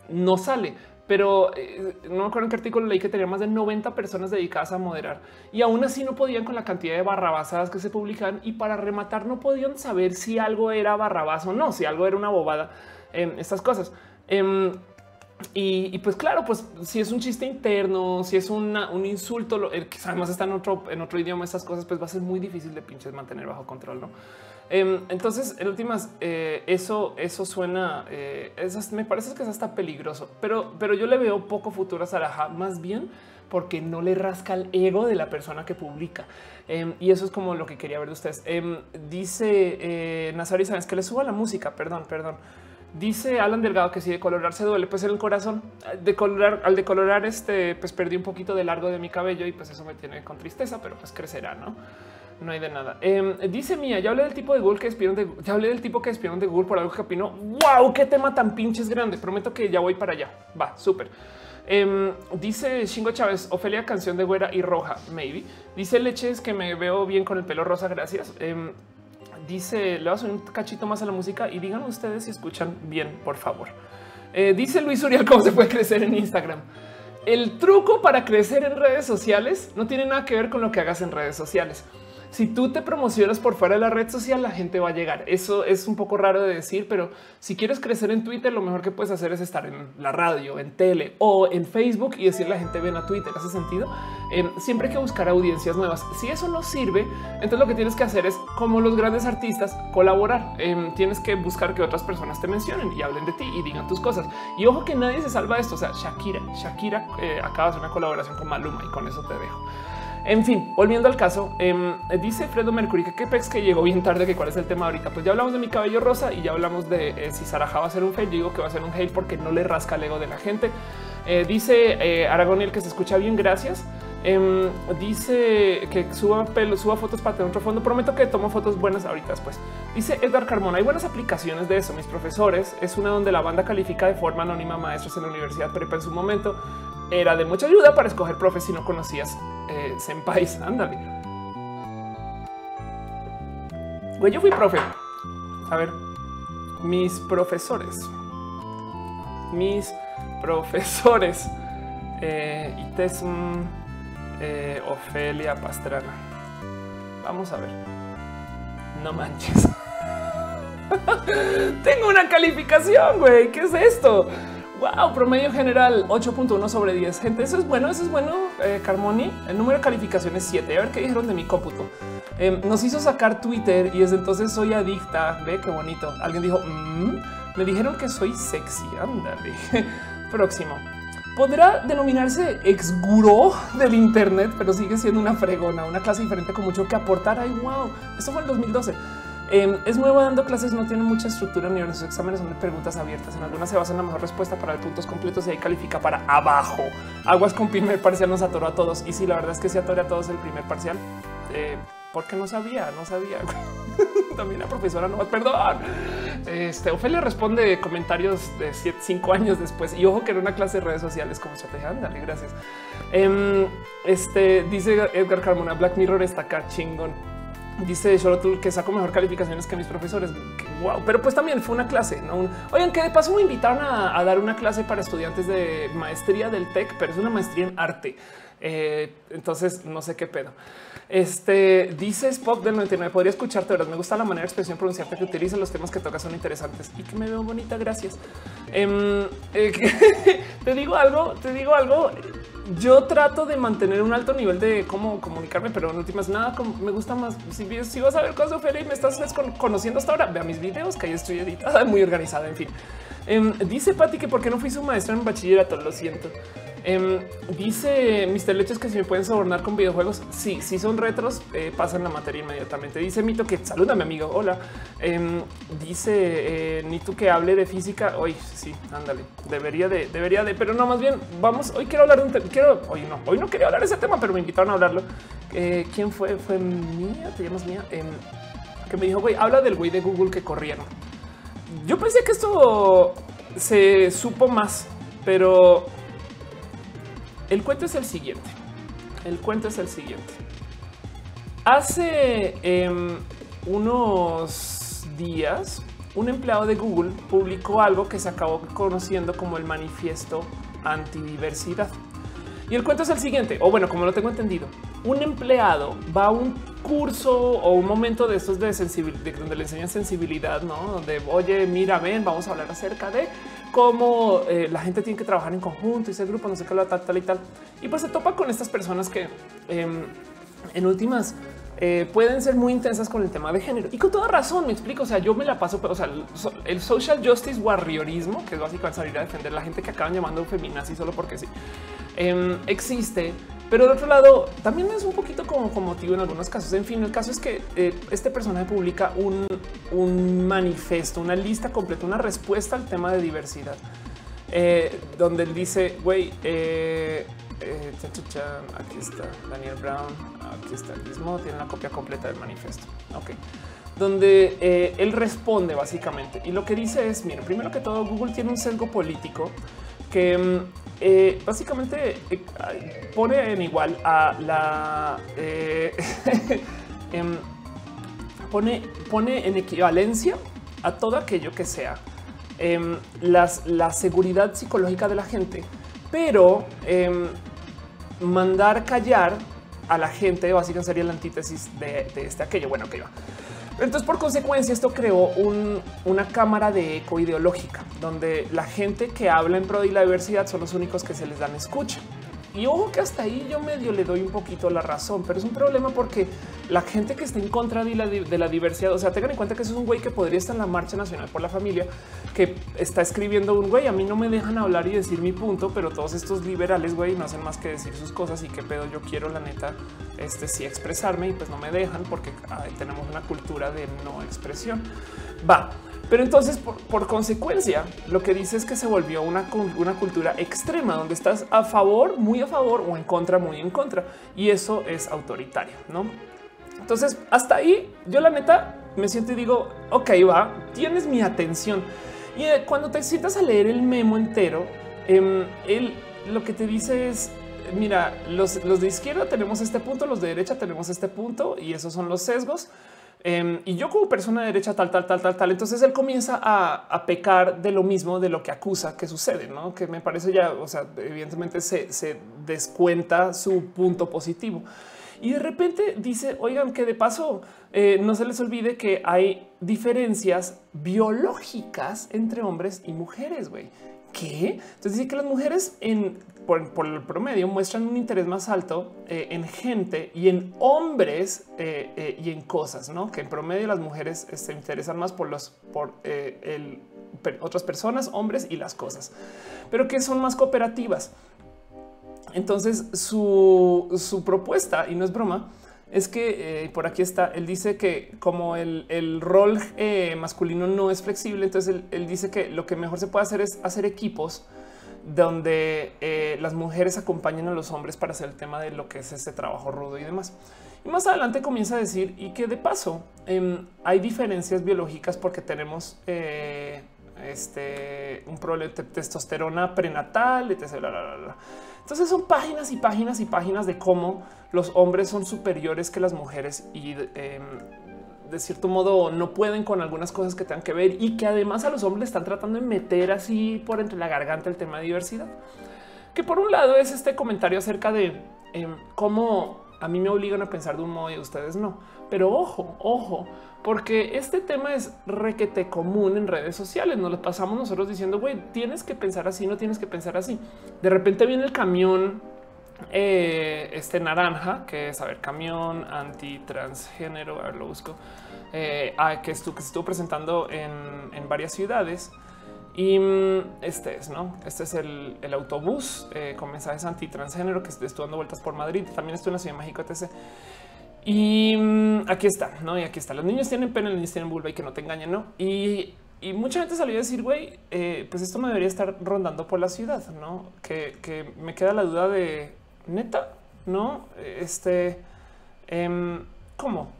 no sale pero eh, no me acuerdo en qué artículo leí que tenía más de 90 personas dedicadas a moderar y aún así no podían con la cantidad de barrabasadas que se publican y para rematar no podían saber si algo era barrabás o no, si algo era una bobada en estas cosas. Em, y, pues claro, pues si es un chiste interno, si es un insulto, que además está en otro, en otro idioma, estas cosas, pues va a ser muy difícil de pinches mantener bajo control. Em, entonces, en últimas, eh, eso, eso suena, eh, me parece que es hasta peligroso, pero, pero yo le veo poco futuro a Saraja, más bien porque no le rasca el ego de la persona que publica. Em, y eso es como lo que quería ver de ustedes. Em, dice eh, Nazari, sabes que le suba la música. Perdón, perdón. Dice Alan Delgado que si de colorar se duele, pues en el corazón de al decolorar, este, pues perdí un poquito de largo de mi cabello y pues eso me tiene con tristeza, pero pues crecerá, no? No hay de nada. Em, dice Mía, ya hablé del tipo de Google que despidieron de ya hablé del tipo que despidieron de Google por algo que opinó. Wow, qué tema tan pinches grande. Prometo que ya voy para allá. Va, súper. Em, dice Shingo Chávez, Ofelia, canción de güera y roja, maybe. Dice Leches que me veo bien con el pelo rosa, gracias. Em, dice, le vas un cachito más a la música y digan ustedes si escuchan bien, por favor. Eh, dice Luis Uriel cómo se puede crecer en Instagram. El truco para crecer en redes sociales no tiene nada que ver con lo que hagas en redes sociales si tú te promocionas por fuera de la red social, la gente va a llegar. Eso es un poco raro de decir, pero si quieres crecer en Twitter, lo mejor que puedes hacer es estar en la radio, en tele o en Facebook y decirle a la gente ven a Twitter. Hace sentido. Em, siempre hay que buscar audiencias nuevas. Si eso no sirve, entonces lo que tienes que hacer es como los grandes artistas colaborar. Em, tienes que buscar que otras personas te mencionen y hablen de ti y digan tus cosas. Y ojo que nadie se salva de esto. O sea, Shakira, Shakira eh, acaba de hacer una colaboración con Maluma y con eso te dejo. En fin, volviendo al caso, em, dice Fredo Mercury que qué pex que llegó bien tarde, que cuál es el tema ahorita. Pues ya hablamos de mi cabello rosa y ya hablamos de eh, si Saraja va a ser un fail. Yo digo que va a ser un hate porque no le rasca el ego de la gente. Eh, dice eh, Aragoniel que se escucha bien, gracias. Em, dice que suba pelo, suba fotos para tener otro fondo. Prometo que tomo fotos buenas ahorita después. Dice Edgar Carmona. Hay buenas aplicaciones de eso. Mis profesores es una donde la banda califica de forma anónima maestros en la universidad, pero en su momento era de mucha ayuda para escoger profes si no conocías eh, senpais. Ándale. Güey, yo fui profe. A ver, mis profesores, mis profesores, eh, Itesm, eh, Ofelia Pastrana. Vamos a ver. No manches. <laughs> Tengo una calificación, güey. ¿Qué es esto? Wow, promedio general 8.1 sobre 10. Gente, eso es bueno, eso es bueno. Eh, Carmoni, el número de calificación es 7. A ver qué dijeron de mi cómputo. Em, nos hizo sacar Twitter y desde entonces soy adicta. Ve qué bonito. Alguien dijo, mm, me dijeron que soy sexy. Ándale. <laughs> Próximo. Podrá denominarse ex gurú del Internet, pero sigue siendo una fregona, una clase diferente con mucho que aportar. Ay, wow, esto fue el 2012. Em, es nuevo dando clases, no tiene mucha estructura ni sus exámenes son de preguntas abiertas. En algunas se basa en la mejor respuesta para puntos completos y ahí califica para abajo. Aguas con primer parcial nos atoró a todos. Y si la verdad es que se atoró a todos el primer parcial, eh, porque no sabía, no sabía. <laughs> También la profesora no, perdón. Este Ofelia responde comentarios de cinco años después y ojo que era una clase de redes sociales como estrategia. Ándale, gracias. Em, este dice Edgar Carmona, Black Mirror está acá chingón. Dice Shorotul que saco mejor calificaciones que mis profesores. Wow, pero pues también fue una clase. ¿no? Oigan, que de paso me invitaron a, dar una clase para estudiantes de maestría del TEC, pero es una maestría en arte. Eh, entonces no sé qué pedo. Este dice Spock del 99. Podría escucharte, pero me gusta la manera de expresión pronunciarte que utiliza. Los temas que tocas son interesantes y que me veo bonita. Gracias. Em, eh, <laughs> te digo algo, te digo algo yo trato de mantener un alto nivel de cómo comunicarme, pero en últimas nada me gusta más. Si, vas a ver cosas de y me estás conociendo hasta ahora, vea mis videos que ahí estoy editada, <laughs> muy organizada. En fin, em, dice Patti que porque no fui su maestra en bachillerato, lo siento. Em, dice Mr. Leches que si me pueden sobornar con videojuegos. Sí, si son retros, eh, pasan la materia inmediatamente. Dice Mito que saluda mi amigo. Hola. Em, dice eh, ni tú que hable de física. Hoy sí, ándale. Debería de, debería de, pero no, más bien vamos. Hoy quiero hablar de un tema. Quiero hoy no, hoy no quería hablar de ese tema, pero me invitaron a hablarlo. Eh, ¿Quién fue? Fue mía. Te llamas mía. Em, que me dijo, güey, habla del güey de Google que corrieron. Yo pensé que esto se supo más, pero el cuento es el siguiente. El cuento es el siguiente. Hace em, unos días, un empleado de Google publicó algo que se acabó conociendo como el manifiesto antidiversidad. Y el cuento es el siguiente, o bueno, como lo tengo entendido, un empleado va a un curso o un momento de estos de sensibilidad, donde le enseñan sensibilidad, no donde oye, mira, ven, vamos a hablar acerca de cómo eh, la gente tiene que trabajar en conjunto y ese grupo, no sé qué, tal, tal y tal. Y pues se topa con estas personas que em, en últimas eh, pueden ser muy intensas con el tema de género y con toda razón. Me explico. O sea, yo me la paso, pero o sea, el social justice warriorismo, que es básicamente salir a defender la gente que acaban llamando feminazi solo porque sí, em, existe pero de otro lado, también es un poquito como, motivo en algunos casos. En fin, el caso es que eh, este personaje publica un, manifiesto, una lista completa, una respuesta al tema de diversidad, eh, donde él dice, güey, eh, aquí está Daniel Brown, aquí está el mismo, tiene la copia completa del manifiesto. Ok donde él responde básicamente y lo que dice es: Mira, primero que todo, Google tiene un sesgo político que mm, eh, básicamente eh, pone en igual a la eh, <laughs> em, pone, pone en equivalencia a todo aquello que sea em, las, la seguridad psicológica de la gente, pero em, mandar callar a la gente, básicamente sería la antítesis de, este aquello. Bueno, que va. Entonces, por consecuencia, esto creó una cámara de eco ideológica, donde la gente que habla en pro de la diversidad son los únicos que se les dan escucha. Y ojo que hasta ahí yo medio le doy un poquito la razón, pero es un problema porque la gente que está en contra de la, de la diversidad, o sea, tengan en cuenta que eso es un güey que podría estar en la marcha nacional por la familia, que está escribiendo un güey, a mí no me dejan hablar y decir mi punto, pero todos estos liberales, güey, no hacen más que decir sus cosas y qué pedo yo quiero, la neta, este sí expresarme y pues no me dejan porque tenemos una cultura de no expresión. Va. Pero entonces, por, consecuencia, lo que dice es que se volvió una, una cultura extrema donde estás a favor, muy a favor o en contra, muy en contra. Y eso es autoritario, ¿no? Entonces, hasta ahí yo la neta me siento y digo, ok, va, tienes mi atención. Y eh, cuando te sientas a leer el memo entero, él lo que te dice es, mira, los, los de izquierda tenemos este punto, los de derecha tenemos este punto y esos son los sesgos. Em, y yo como persona de derecha tal, tal, tal, tal, tal. Entonces él comienza a, pecar de lo mismo de lo que acusa que sucede, ¿no? Que me parece ya, o sea, evidentemente se, descuenta su punto positivo. Y de repente dice, oigan, que de paso eh, no se les olvide que hay diferencias biológicas entre hombres y mujeres, güey. ¿Qué? Entonces dice que las mujeres en por, el promedio muestran un interés más alto eh, en gente y en hombres eh, eh, y en cosas, ¿no? Que en promedio las mujeres se interesan más por los por el, otras personas, hombres y las cosas, pero que son más cooperativas. Entonces su, su propuesta, y no es broma, es que por aquí está, él dice que como el, el rol masculino no es flexible, entonces él, él, dice que lo que mejor se puede hacer es hacer equipos donde eh, las mujeres acompañan a los hombres para hacer el tema de lo que es este trabajo rudo y demás. Y más adelante comienza a decir y que de paso em, hay diferencias biológicas porque tenemos eh, este un problema de testosterona prenatal, etc. Entonces son páginas y páginas y páginas de cómo los hombres son superiores que las mujeres y em, de cierto modo no pueden con algunas cosas que tengan que ver y que además a los hombres están tratando de meter así por entre la garganta el tema de diversidad. Que por un lado es este comentario acerca de em, cómo a mí me obligan a pensar de un modo y ustedes no. Pero ojo, ojo, porque este tema es requete común en redes sociales. Nos lo pasamos nosotros diciendo, güey, tienes que pensar así, no tienes que pensar así. De repente viene el camión eh, este naranja, que es a ver, camión anti transgénero. A ver, lo busco. Eh, ah, que, estuvo, que estuvo presentando en, varias ciudades. Y mm, este es, ¿no? Este es el, autobús eh, con mensajes anti-transgénero que estuvo dando vueltas por Madrid. También estoy en la Ciudad de México, etc. Y mm, aquí está, ¿no? Y aquí está. Los niños tienen pena, los niños tienen vulva y que no te engañen, ¿no? Y, mucha gente salió a decir, güey, pues esto no debería estar rondando por la ciudad, ¿no? que me queda la duda de neta, no? Este, eh, ¿cómo?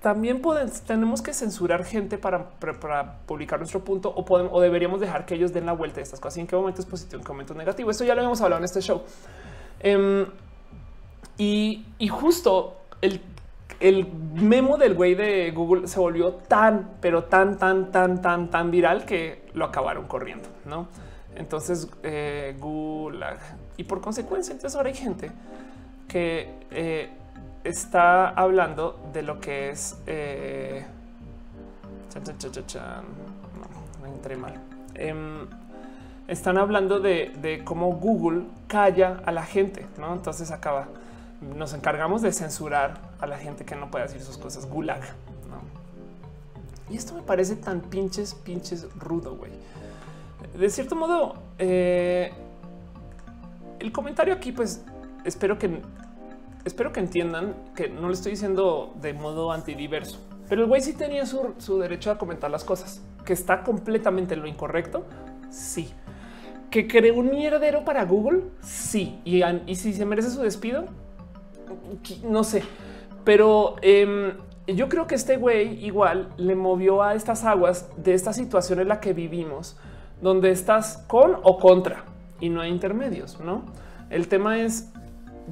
También podemos, tenemos que censurar gente para, publicar nuestro punto o, podemos, o deberíamos dejar que ellos den la vuelta de estas cosas. ¿En qué momento es positivo? ¿En qué momento es negativo? Esto ya lo hemos hablado en este show. Em, y, justo el, memo del güey de Google se volvió tan, pero tan, tan, tan, tan, tan viral que lo acabaron corriendo, ¿no? Entonces, eh. Y por consecuencia, entonces ahora hay gente que eh, está hablando de lo que es... Eh, no, entré mal. Em, están hablando de, cómo Google calla a la gente, ¿no? Entonces acaba, nos encargamos de censurar a la gente que no puede decir sus cosas, gulag, ¿no? Y esto me parece tan pinches, pinches rudo, güey de cierto modo, eh, el comentario aquí, pues espero que espero que entiendan que no le estoy diciendo de modo antidiverso, pero el güey sí tenía su, derecho a comentar las cosas, que está completamente en lo incorrecto. Sí. Que creó un mierdero para Google. Sí. Y, si se merece su despido, no sé, pero em, yo creo que este güey igual le movió a estas aguas de esta situación en la que vivimos donde estás con o contra y no hay intermedios, ¿no? El tema es,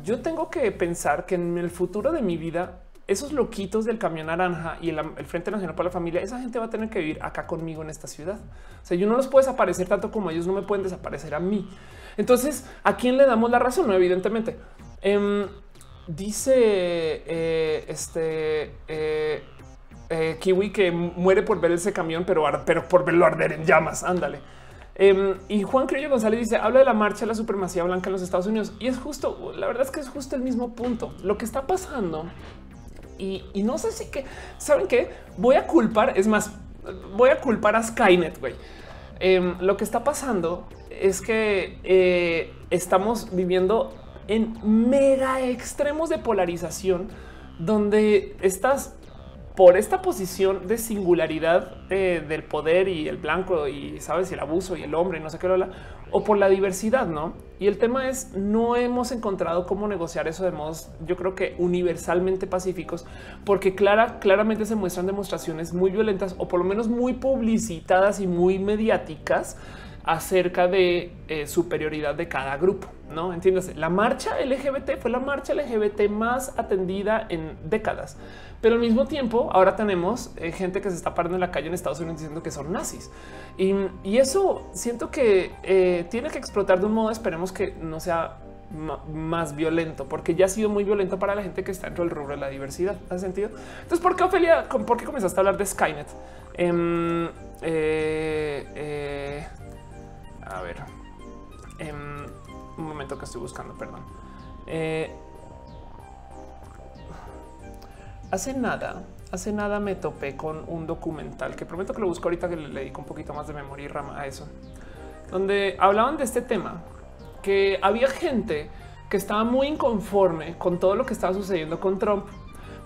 yo tengo que pensar que en el futuro de mi vida, esos loquitos del camión naranja y el, Frente Nacional para la Familia, esa gente va a tener que vivir acá conmigo en esta ciudad. O sea, yo no los puedo desaparecer tanto como ellos no me pueden desaparecer a mí. Entonces, ¿a quién le damos la razón? Evidentemente. Em, dice eh, este eh, eh, Kiwi que muere por ver ese camión, pero, pero por verlo arder en llamas. Ándale. Em, y Juan Criollo González dice habla de la marcha de la supremacía blanca en los Estados Unidos y es justo. La verdad es que es justo el mismo punto. Lo que está pasando y, no sé si que saben que voy a culpar. Es más, voy a culpar a Skynet. Güey, em, lo que está pasando es que eh, estamos viviendo en mega extremos de polarización donde estás por esta posición de singularidad eh, del poder y el blanco y sabes, el abuso y el hombre y no sé qué, o por la diversidad, no? Y el tema es no hemos encontrado cómo negociar eso de modos, yo creo que universalmente pacíficos, porque clara, claramente se muestran demostraciones muy violentas o por lo menos muy publicitadas y muy mediáticas acerca de eh, superioridad de cada grupo. No entiendes? La marcha LGBT fue la marcha LGBT más atendida en décadas, pero al mismo tiempo ahora tenemos eh, gente que se está parando en la calle en Estados Unidos diciendo que son nazis y, eso siento que eh, tiene que explotar de un modo. Esperemos que no sea más violento, porque ya ha sido muy violento para la gente que está dentro del rubro de la diversidad. ¿Hace sentido? Entonces, ¿por qué Ofelia? ¿Por qué comenzaste a hablar de Skynet? Em, eh, a ver, em, un momento que estoy buscando, perdón. Hace nada, hace nada me topé con un documental que prometo que lo busco ahorita que le dedico un poquito más de memoria y rama a eso, donde hablaban de este tema, que había gente que estaba muy inconforme con todo lo que estaba sucediendo con Trump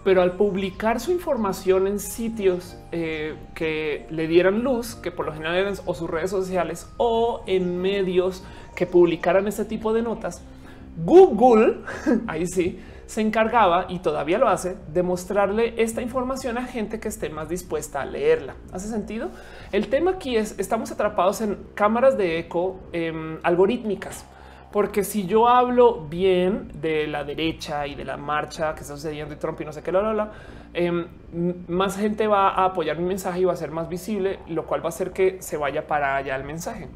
pero al publicar su información en sitios eh, que le dieran luz, que por lo general eran o sus redes sociales o en medios que publicaran ese tipo de notas, Google, <laughs> ahí sí, se encargaba y todavía lo hace de mostrarle esta información a gente que esté más dispuesta a leerla. ¿Hace sentido? El tema aquí es, estamos atrapados en cámaras de eco em, algorítmicas porque si yo hablo bien de la derecha y de la marcha que está sucediendo y Trump y no sé qué, la, em, más gente va a apoyar mi mensaje y va a ser más visible, lo cual va a hacer que se vaya para allá el mensaje.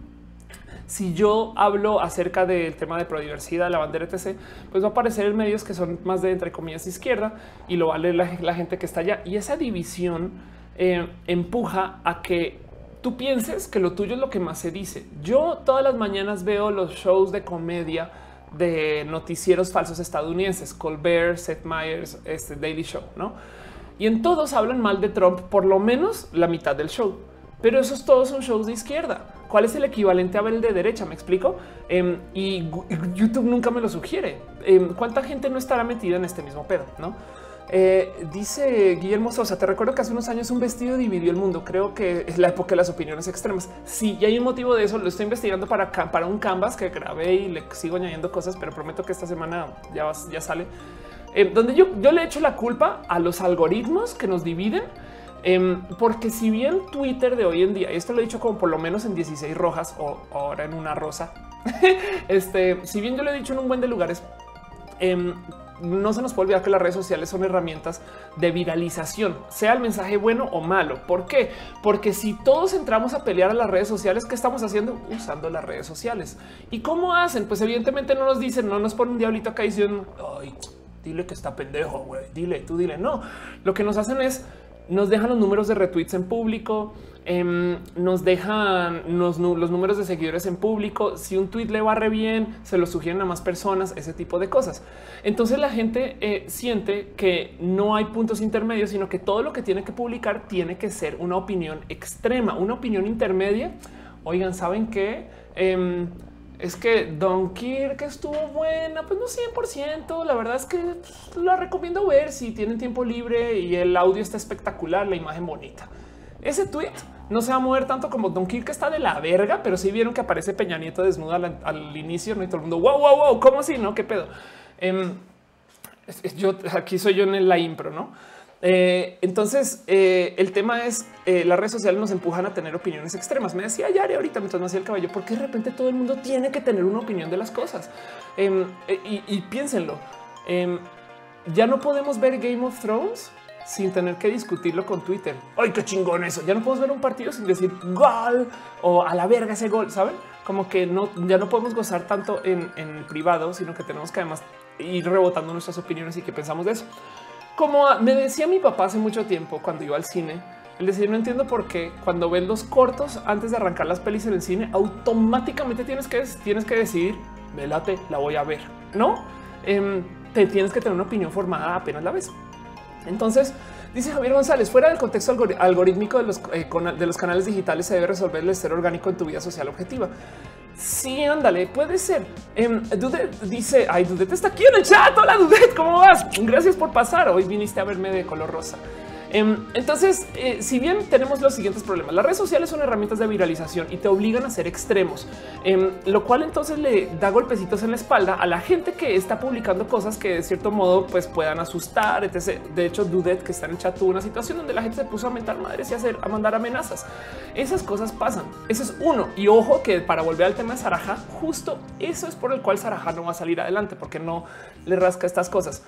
Si yo hablo acerca del tema de prodiversidad, la bandera etc., pues va a aparecer en medios que son más de entre comillas izquierda y lo va a leer la, gente que está allá. Y esa división eh, empuja a que tú pienses que lo tuyo es lo que más se dice. Yo todas las mañanas veo los shows de comedia de noticieros falsos estadounidenses, Colbert, Seth Meyers, este Daily Show, ¿no? Y en todos hablan mal de Trump por lo menos la mitad del show. Pero esos todos son shows de izquierda. ¿Cuál es el equivalente a ver el de derecha? ¿Me explico? Em, y YouTube nunca me lo sugiere. Em, ¿Cuánta gente no estará metida en este mismo pedo? ¿No? Eh, dice Guillermo Sosa, te recuerdo que hace unos años un vestido dividió el mundo. Creo que es la época de las opiniones extremas. Sí, y hay un motivo de eso. Lo estoy investigando para, para un canvas que grabé y le sigo añadiendo cosas, pero prometo que esta semana ya, ya sale. Eh, donde yo, yo le echo la culpa a los algoritmos que nos dividen. Em, porque si bien Twitter de hoy en día, y esto lo he dicho como por lo menos en 16 rojas o ahora en una rosa, <laughs> este, si bien yo lo he dicho en un buen de lugares, em, no se nos puede olvidar que las redes sociales son herramientas de viralización, sea el mensaje bueno o malo. ¿Por qué? Porque si todos entramos a pelear a las redes sociales, ¿qué estamos haciendo? Usando las redes sociales. ¿Y cómo hacen? Pues evidentemente no nos dicen, no nos ponen un diablito acá diciendo, ay, dile que está pendejo, güey, dile, tú dile. No, lo que nos hacen es, nos dejan los números de retweets en público, Em, nos dejan los números de seguidores en público. Si un tweet le va re bien, se lo sugieren a más personas, ese tipo de cosas. Entonces la gente eh, siente que no hay puntos intermedios, sino que todo lo que tiene que publicar tiene que ser una opinión extrema, una opinión intermedia. Oigan, ¿saben qué? Em, es que Don Kirk estuvo buena, pues no 100%. La verdad es que pues, la recomiendo ver si tienen tiempo libre y el audio está espectacular, la imagen bonita. Ese tweet no se va a mover tanto como Don Kirk está de la verga, pero sí vieron que aparece Peña Nieto desnuda al, inicio, ¿no? Y todo el mundo, wow, wow, wow, ¿cómo así? ¿No? ¿Qué pedo? Em, yo aquí soy yo en la impro, ¿no? Eh, entonces, eh, el tema es eh, las redes sociales nos empujan a tener opiniones extremas. Me decía Yari ahorita mientras me hacía el caballo, porque de repente todo el mundo tiene que tener una opinión de las cosas. Em, y, y, piénsenlo. Em, ya no podemos ver Game of Thrones sin tener que discutirlo con Twitter. Ay, qué chingón eso. Ya no podemos ver un partido sin decir gol o a la verga ese gol, saben? como que no, ya no podemos gozar tanto en, en privado, sino que tenemos que además ir rebotando nuestras opiniones y qué pensamos de eso. Como me decía mi papá hace mucho tiempo cuando iba al cine, él decía, no entiendo por qué cuando ven los cortos antes de arrancar las pelis en el cine, automáticamente tienes que, tienes que decidir, velate, la voy a ver. No, em, te tienes que tener una opinión formada apenas la vez. Entonces, dice Javier González, fuera del contexto algorítmico de los, eh, de los canales digitales se debe resolver el ser orgánico en tu vida social objetiva. Sí, ándale, puede ser. Eh, Dudet dice, ay, Dudet está aquí en el chat. Hola, Dudet, ¿cómo vas? Gracias por pasar. Hoy viniste a verme de color rosa. Em, entonces, eh, si bien tenemos los siguientes problemas, las redes sociales son herramientas de viralización y te obligan a ser extremos, em, lo cual entonces le da golpecitos en la espalda a la gente que está publicando cosas que de cierto modo pues puedan asustar. De hecho, Dudet que está en el chat tuvo una situación donde la gente se puso a mentar madres y hacer a mandar amenazas. Esas cosas pasan. Eso es uno. Y ojo que para volver al tema de Saraja, justo eso es por el cual Saraja no va a salir adelante porque no le rasca estas cosas.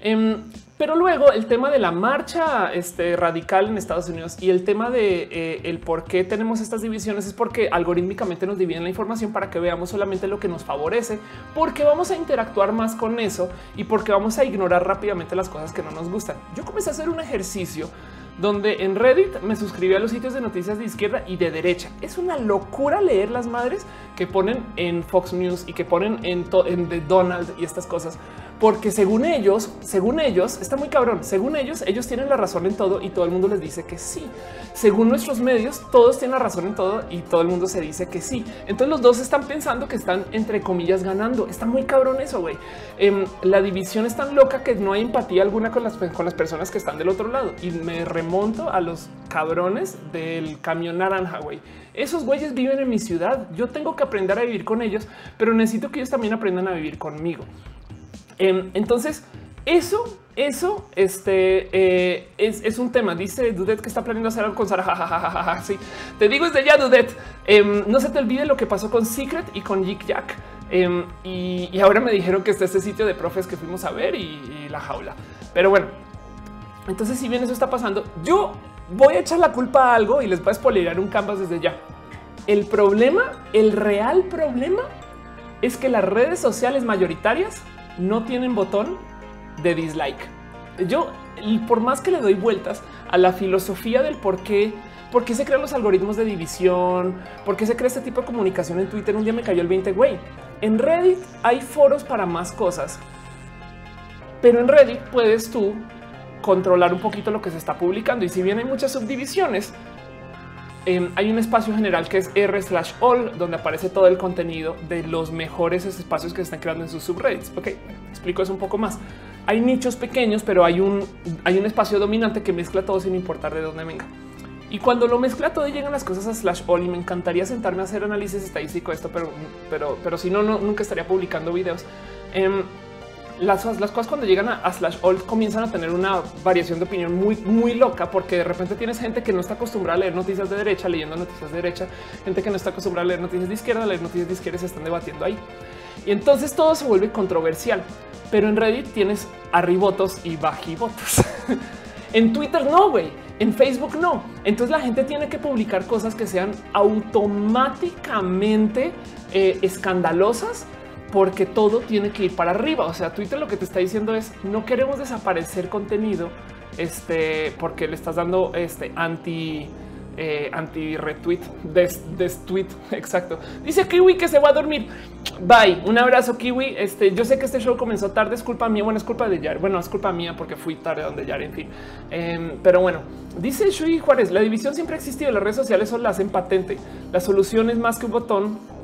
Em, pero luego el tema de la marcha este, radical en Estados Unidos y el tema de eh, el por qué tenemos estas divisiones es porque algorítmicamente nos dividen la información para que veamos solamente lo que nos favorece, porque vamos a interactuar más con eso y porque vamos a ignorar rápidamente las cosas que no nos gustan. Yo comencé a hacer un ejercicio donde en Reddit me suscribí a los sitios de noticias de izquierda y de derecha. Es una locura leer las madres que ponen en Fox News y que ponen en, en The Donald y estas cosas porque según ellos, según ellos, está muy cabrón. Según ellos, ellos tienen la razón en todo y todo el mundo les dice que sí. Según nuestros medios, todos tienen la razón en todo y todo el mundo se dice que sí. Entonces los dos están pensando que están entre comillas ganando. Está muy cabrón eso, güey. Em, la división es tan loca que no hay empatía alguna con las, con las personas que están del otro lado. Y me remonto a los cabrones del camión naranja, güey. Esos güeyes viven en mi ciudad. Yo tengo que aprender a vivir con ellos, pero necesito que ellos también aprendan a vivir conmigo. Em, entonces, eso, eso este, eh, es, un tema. Dice Dudet que está planeando hacer algo con Sara. <laughs> sí, te digo desde ya, Dudet. Em, no se te olvide lo que pasó con Secret y con Jig Jack. Em, y, ahora me dijeron que está este sitio de profes que fuimos a ver y, la jaula. Pero bueno, entonces, si bien eso está pasando, yo voy a echar la culpa a algo y les voy a spoilear un canvas desde ya. El problema, el real problema es que las redes sociales mayoritarias no tienen botón de dislike. Yo, por más que le doy vueltas a la filosofía del por qué, por qué se crean los algoritmos de división, por qué se crea este tipo de comunicación en Twitter, un día me cayó el 20, güey. En Reddit hay foros para más cosas, pero en Reddit puedes tú controlar un poquito lo que se está publicando. Y si bien hay muchas subdivisiones, Em, hay un espacio general que es r slash all, donde aparece todo el contenido de los mejores espacios que se están creando en sus subreddits. Ok, explico eso un poco más. Hay nichos pequeños, pero hay un, hay un espacio dominante que mezcla todo sin importar de dónde venga. Y cuando lo mezcla todo llegan las cosas a slash all y me encantaría sentarme a hacer análisis estadístico de esto, pero, pero, pero si no, no, nunca estaría publicando videos. Em, las, las cosas cuando llegan a, slash all comienzan a tener una variación de opinión muy, muy loca, porque de repente tienes gente que no está acostumbrada a leer noticias de derecha, leyendo noticias de derecha, gente que no está acostumbrada a leer noticias de izquierda, a leer noticias de izquierda se están debatiendo ahí. Y entonces todo se vuelve controversial. Pero en Reddit tienes arribotos y bajivotos. <laughs> en Twitter no, güey. En Facebook no. Entonces la gente tiene que publicar cosas que sean automáticamente eh, escandalosas porque todo tiene que ir para arriba. O sea, Twitter lo que te está diciendo es no queremos desaparecer contenido este, porque le estás dando este anti eh, anti retweet, des, des, tweet. <laughs> Exacto. Dice Kiwi que se va a dormir. Bye. Un abrazo, Kiwi. Este, yo sé que este show comenzó tarde. Es culpa mía. Bueno, es culpa de Yar. Bueno, es culpa mía porque fui tarde donde Yar. En fin, em, pero bueno, dice Shui Juárez. La división siempre ha existido. Las redes sociales son la hacen patente. La solución es más que un botón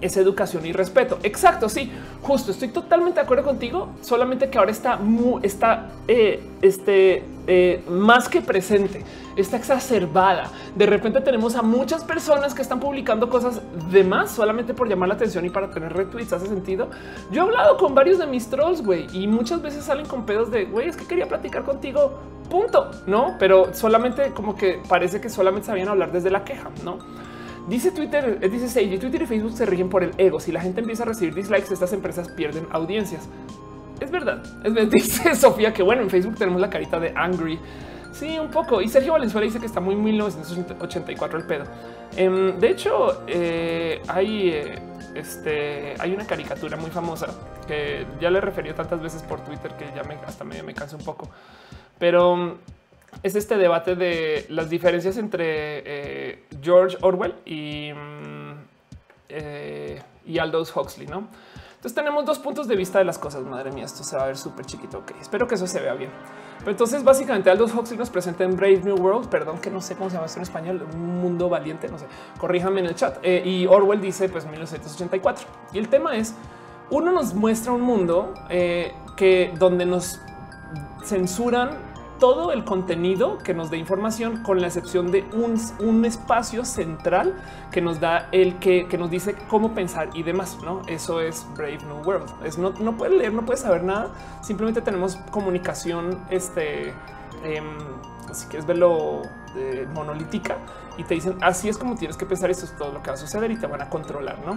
es educación y respeto. Exacto, sí, justo. Estoy totalmente de acuerdo contigo. Solamente que ahora está muy, está eh, este, eh, más que presente, está exacerbada. De repente tenemos a muchas personas que están publicando cosas de más solamente por llamar la atención y para tener retweets. Hace sentido. Yo he hablado con varios de mis trolls, güey, y muchas veces salen con pedos de güey, es que quería platicar contigo. Punto, no, pero solamente como que parece que solamente sabían hablar desde la queja, no? Dice Twitter, eh, dice Sage, Twitter y Facebook se rigen por el ego. Si la gente empieza a recibir dislikes, estas empresas pierden audiencias. Es verdad. Es. <laughs> Dice Sofía que bueno, en Facebook tenemos la carita de angry. Sí, un poco. Y Sergio Valenzuela dice que está muy 1984 el pedo. Em, de hecho, eh, hay, eh, este, hay una caricatura muy famosa que ya le referió tantas veces por Twitter que ya me, hasta me, me cansa un poco. Pero es este debate de las diferencias entre eh, George Orwell y, mm, y Aldous Huxley, ¿no? Entonces tenemos dos puntos de vista de las cosas. Madre mía, esto se va a ver súper chiquito. Ok, espero que eso se vea bien. Pero entonces básicamente Aldous Huxley nos presenta en Brave New World, perdón que no sé cómo se llama esto en español, un mundo valiente, no sé, corríjame en el chat. Eh, y Orwell dice pues 1984. Y el tema es, uno nos muestra un mundo eh, que donde nos censuran todo el contenido que nos dé información, con la excepción de un, espacio central que nos da el que, nos dice cómo pensar y demás. No, eso es Brave New World. Es no, no puedes leer, no puedes saber nada. Simplemente tenemos comunicación. Este, eh, si quieres verlo eh, monolítica y te dicen así es como tienes que pensar. Esto es todo lo que va a suceder y te van a controlar. No,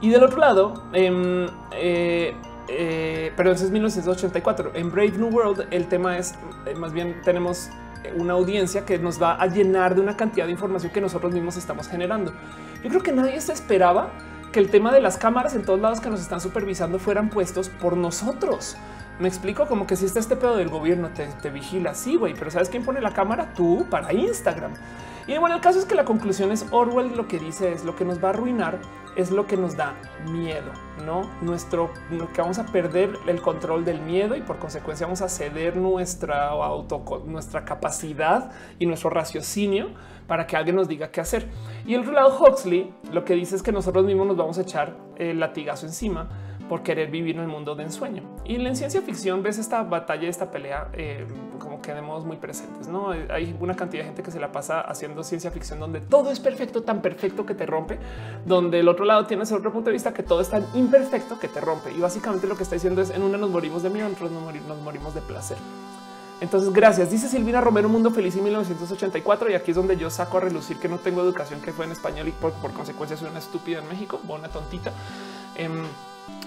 y del otro lado, em, eh, eh, pero ese es 1984. En Brave New World el tema es eh, más bien tenemos una audiencia que nos va a llenar de una cantidad de información que nosotros mismos estamos generando. Yo creo que nadie se esperaba que el tema de las cámaras en todos lados que nos están supervisando fueran puestos por nosotros. Me explico como que si está este pedo del gobierno te, vigila, sí, güey, pero ¿sabes quién pone la cámara? Tú para Instagram. Y bueno, el caso es que la conclusión es Orwell lo que dice es lo que nos va a arruinar es lo que nos da miedo, no nuestro que vamos a perder el control del miedo y por consecuencia vamos a ceder nuestra auto, nuestra capacidad y nuestro raciocinio para que alguien nos diga qué hacer. Y el lado Huxley lo que dice es que nosotros mismos nos vamos a echar el latigazo encima por querer vivir en el mundo de ensueño. Y en ciencia ficción ves esta batalla, esta pelea eh, como que de modos muy presentes. No hay una cantidad de gente que se la pasa haciendo ciencia ficción donde todo es perfecto, tan perfecto que te rompe, donde el otro lado tienes otro punto de vista que todo es tan imperfecto que te rompe. Y básicamente lo que está diciendo es en una nos morimos de miedo, en otros nos morimos de placer. Entonces, gracias. Dice Silvina Romero, un mundo feliz en 1984. Y aquí es donde yo saco a relucir que no tengo educación que fue en español y por, consecuencia soy una estúpida en México, una tontita. Em,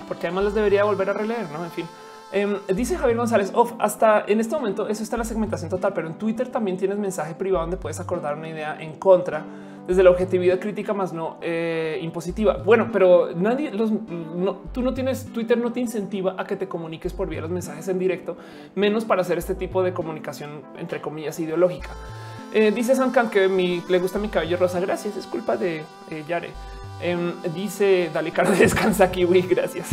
porque además les debería volver a releer, ¿no? En fin. Em, dice Javier González, hasta en este momento eso está en la segmentación total, pero en Twitter también tienes mensaje privado donde puedes acordar una idea en contra desde la objetividad crítica más no eh, impositiva. Bueno, pero nadie los tú no tienes Twitter, no te incentiva a que te comuniques por vía los mensajes en directo, menos para hacer este tipo de comunicación entre comillas ideológica. Eh, dice Sam que le gusta mi cabello rosa. Gracias, es culpa de eh, Yare. Em, dice Dale cara <laughs> descansa kiwi. Gracias.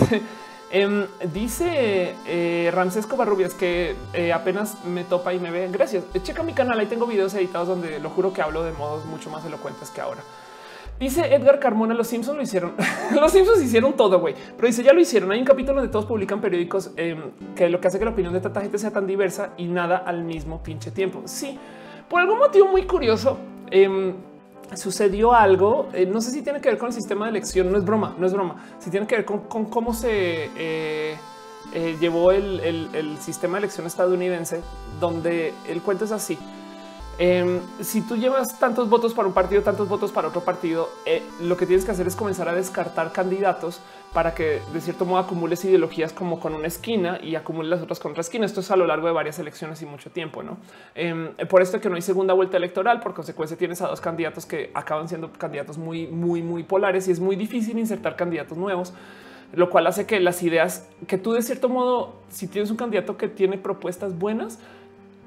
Em, dice eh, Ramsés Covarrubias que eh, apenas me topa y me ve. Gracias. Checa mi canal. Ahí tengo videos editados donde lo juro que hablo de modos mucho más elocuentes que ahora. Dice Edgar Carmona, los Simpsons lo hicieron. <laughs> los Simpsons hicieron todo, güey. Pero dice, ya lo hicieron. Hay un capítulo donde todos publican periódicos em, que lo que hace que la opinión de tanta gente sea tan diversa y nada al mismo pinche tiempo. Sí, por algún motivo muy curioso sucedió algo. Eh, no sé si tiene que ver con el sistema de elección. No es broma, no es broma. Si tiene que ver con, cómo se eh, eh, llevó el, el, sistema de elección estadounidense, donde el cuento es así. Em, si tú llevas tantos votos para un partido, tantos votos para otro partido, eh, lo que tienes que hacer es comenzar a descartar candidatos para que de cierto modo acumules ideologías como con una esquina y acumules las otras con otra esquina. Esto es a lo largo de varias elecciones y mucho tiempo. ¿no? Em, por esto que no hay segunda vuelta electoral, por consecuencia tienes a dos candidatos que acaban siendo candidatos muy, muy, muy polares y es muy difícil insertar candidatos nuevos lo cual hace que las ideas que tú de cierto modo, si tienes un candidato que tiene propuestas buenas,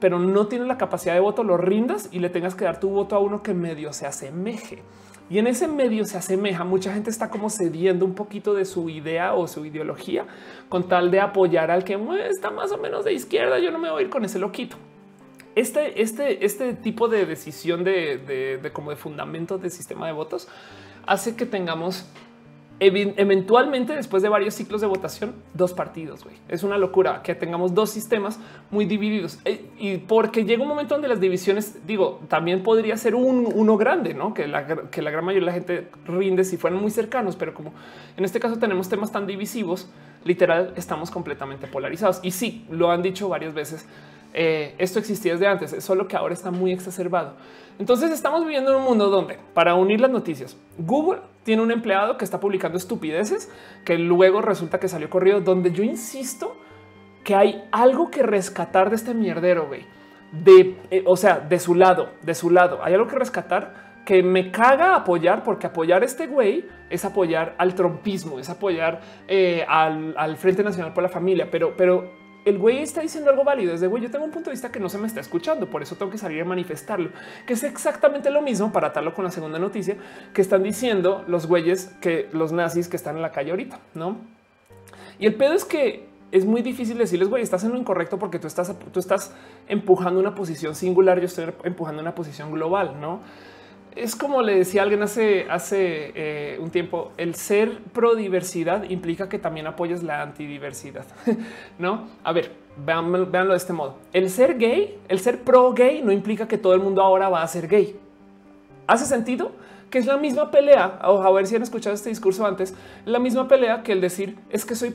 pero no tiene la capacidad de voto, lo rindas y le tengas que dar tu voto a uno que medio se asemeje. Y en ese medio se asemeja, mucha gente está como cediendo un poquito de su idea o su ideología con tal de apoyar al que está más o menos de izquierda. Yo no me voy a ir con ese loquito. Este, este, este tipo de decisión de, de, de como de fundamento del sistema de votos hace que tengamos eventualmente después de varios ciclos de votación, dos partidos. Es una locura que tengamos dos sistemas muy divididos eh, y porque llega un momento donde las divisiones, digo, también podría ser un, uno grande, ¿no? Que la, que la gran mayoría de la gente rinde si fueran muy cercanos, pero como en este caso tenemos temas tan divisivos, literal estamos completamente polarizados. Y sí, lo han dicho varias veces. Eh, esto existía desde antes, es solo que ahora está muy exacerbado. Entonces estamos viviendo en un mundo donde para unir las noticias, Google tiene un empleado que está publicando estupideces que luego resulta que salió corrido, donde yo insisto que hay algo que rescatar de este mierdero, güey. de, eh, o sea, de su lado, de su lado. Hay algo que rescatar que me caga apoyar, porque apoyar a este güey es apoyar al trompismo, es apoyar eh, al, al, Frente Nacional por la Familia, pero, pero el güey está diciendo algo válido. Es güey, yo tengo un punto de vista que no se me está escuchando, por eso tengo que salir a manifestarlo, que es exactamente lo mismo para atarlo con la segunda noticia que están diciendo los güeyes que los nazis que están en la calle ahorita, no? Y el pedo es que es muy difícil decirles, güey, estás en lo incorrecto porque tú estás, tú estás empujando una posición singular, yo estoy empujando una posición global, no? Es como le decía alguien hace, hace eh, un tiempo, el ser pro diversidad implica que también apoyes la antidiversidad. <laughs> no, a ver, véanlo, de este modo. El ser gay, el ser pro gay no implica que todo el mundo ahora va a ser gay. ¿Hace sentido? Que es la misma pelea, o a ver si han escuchado este discurso antes, la misma pelea que el decir es que soy,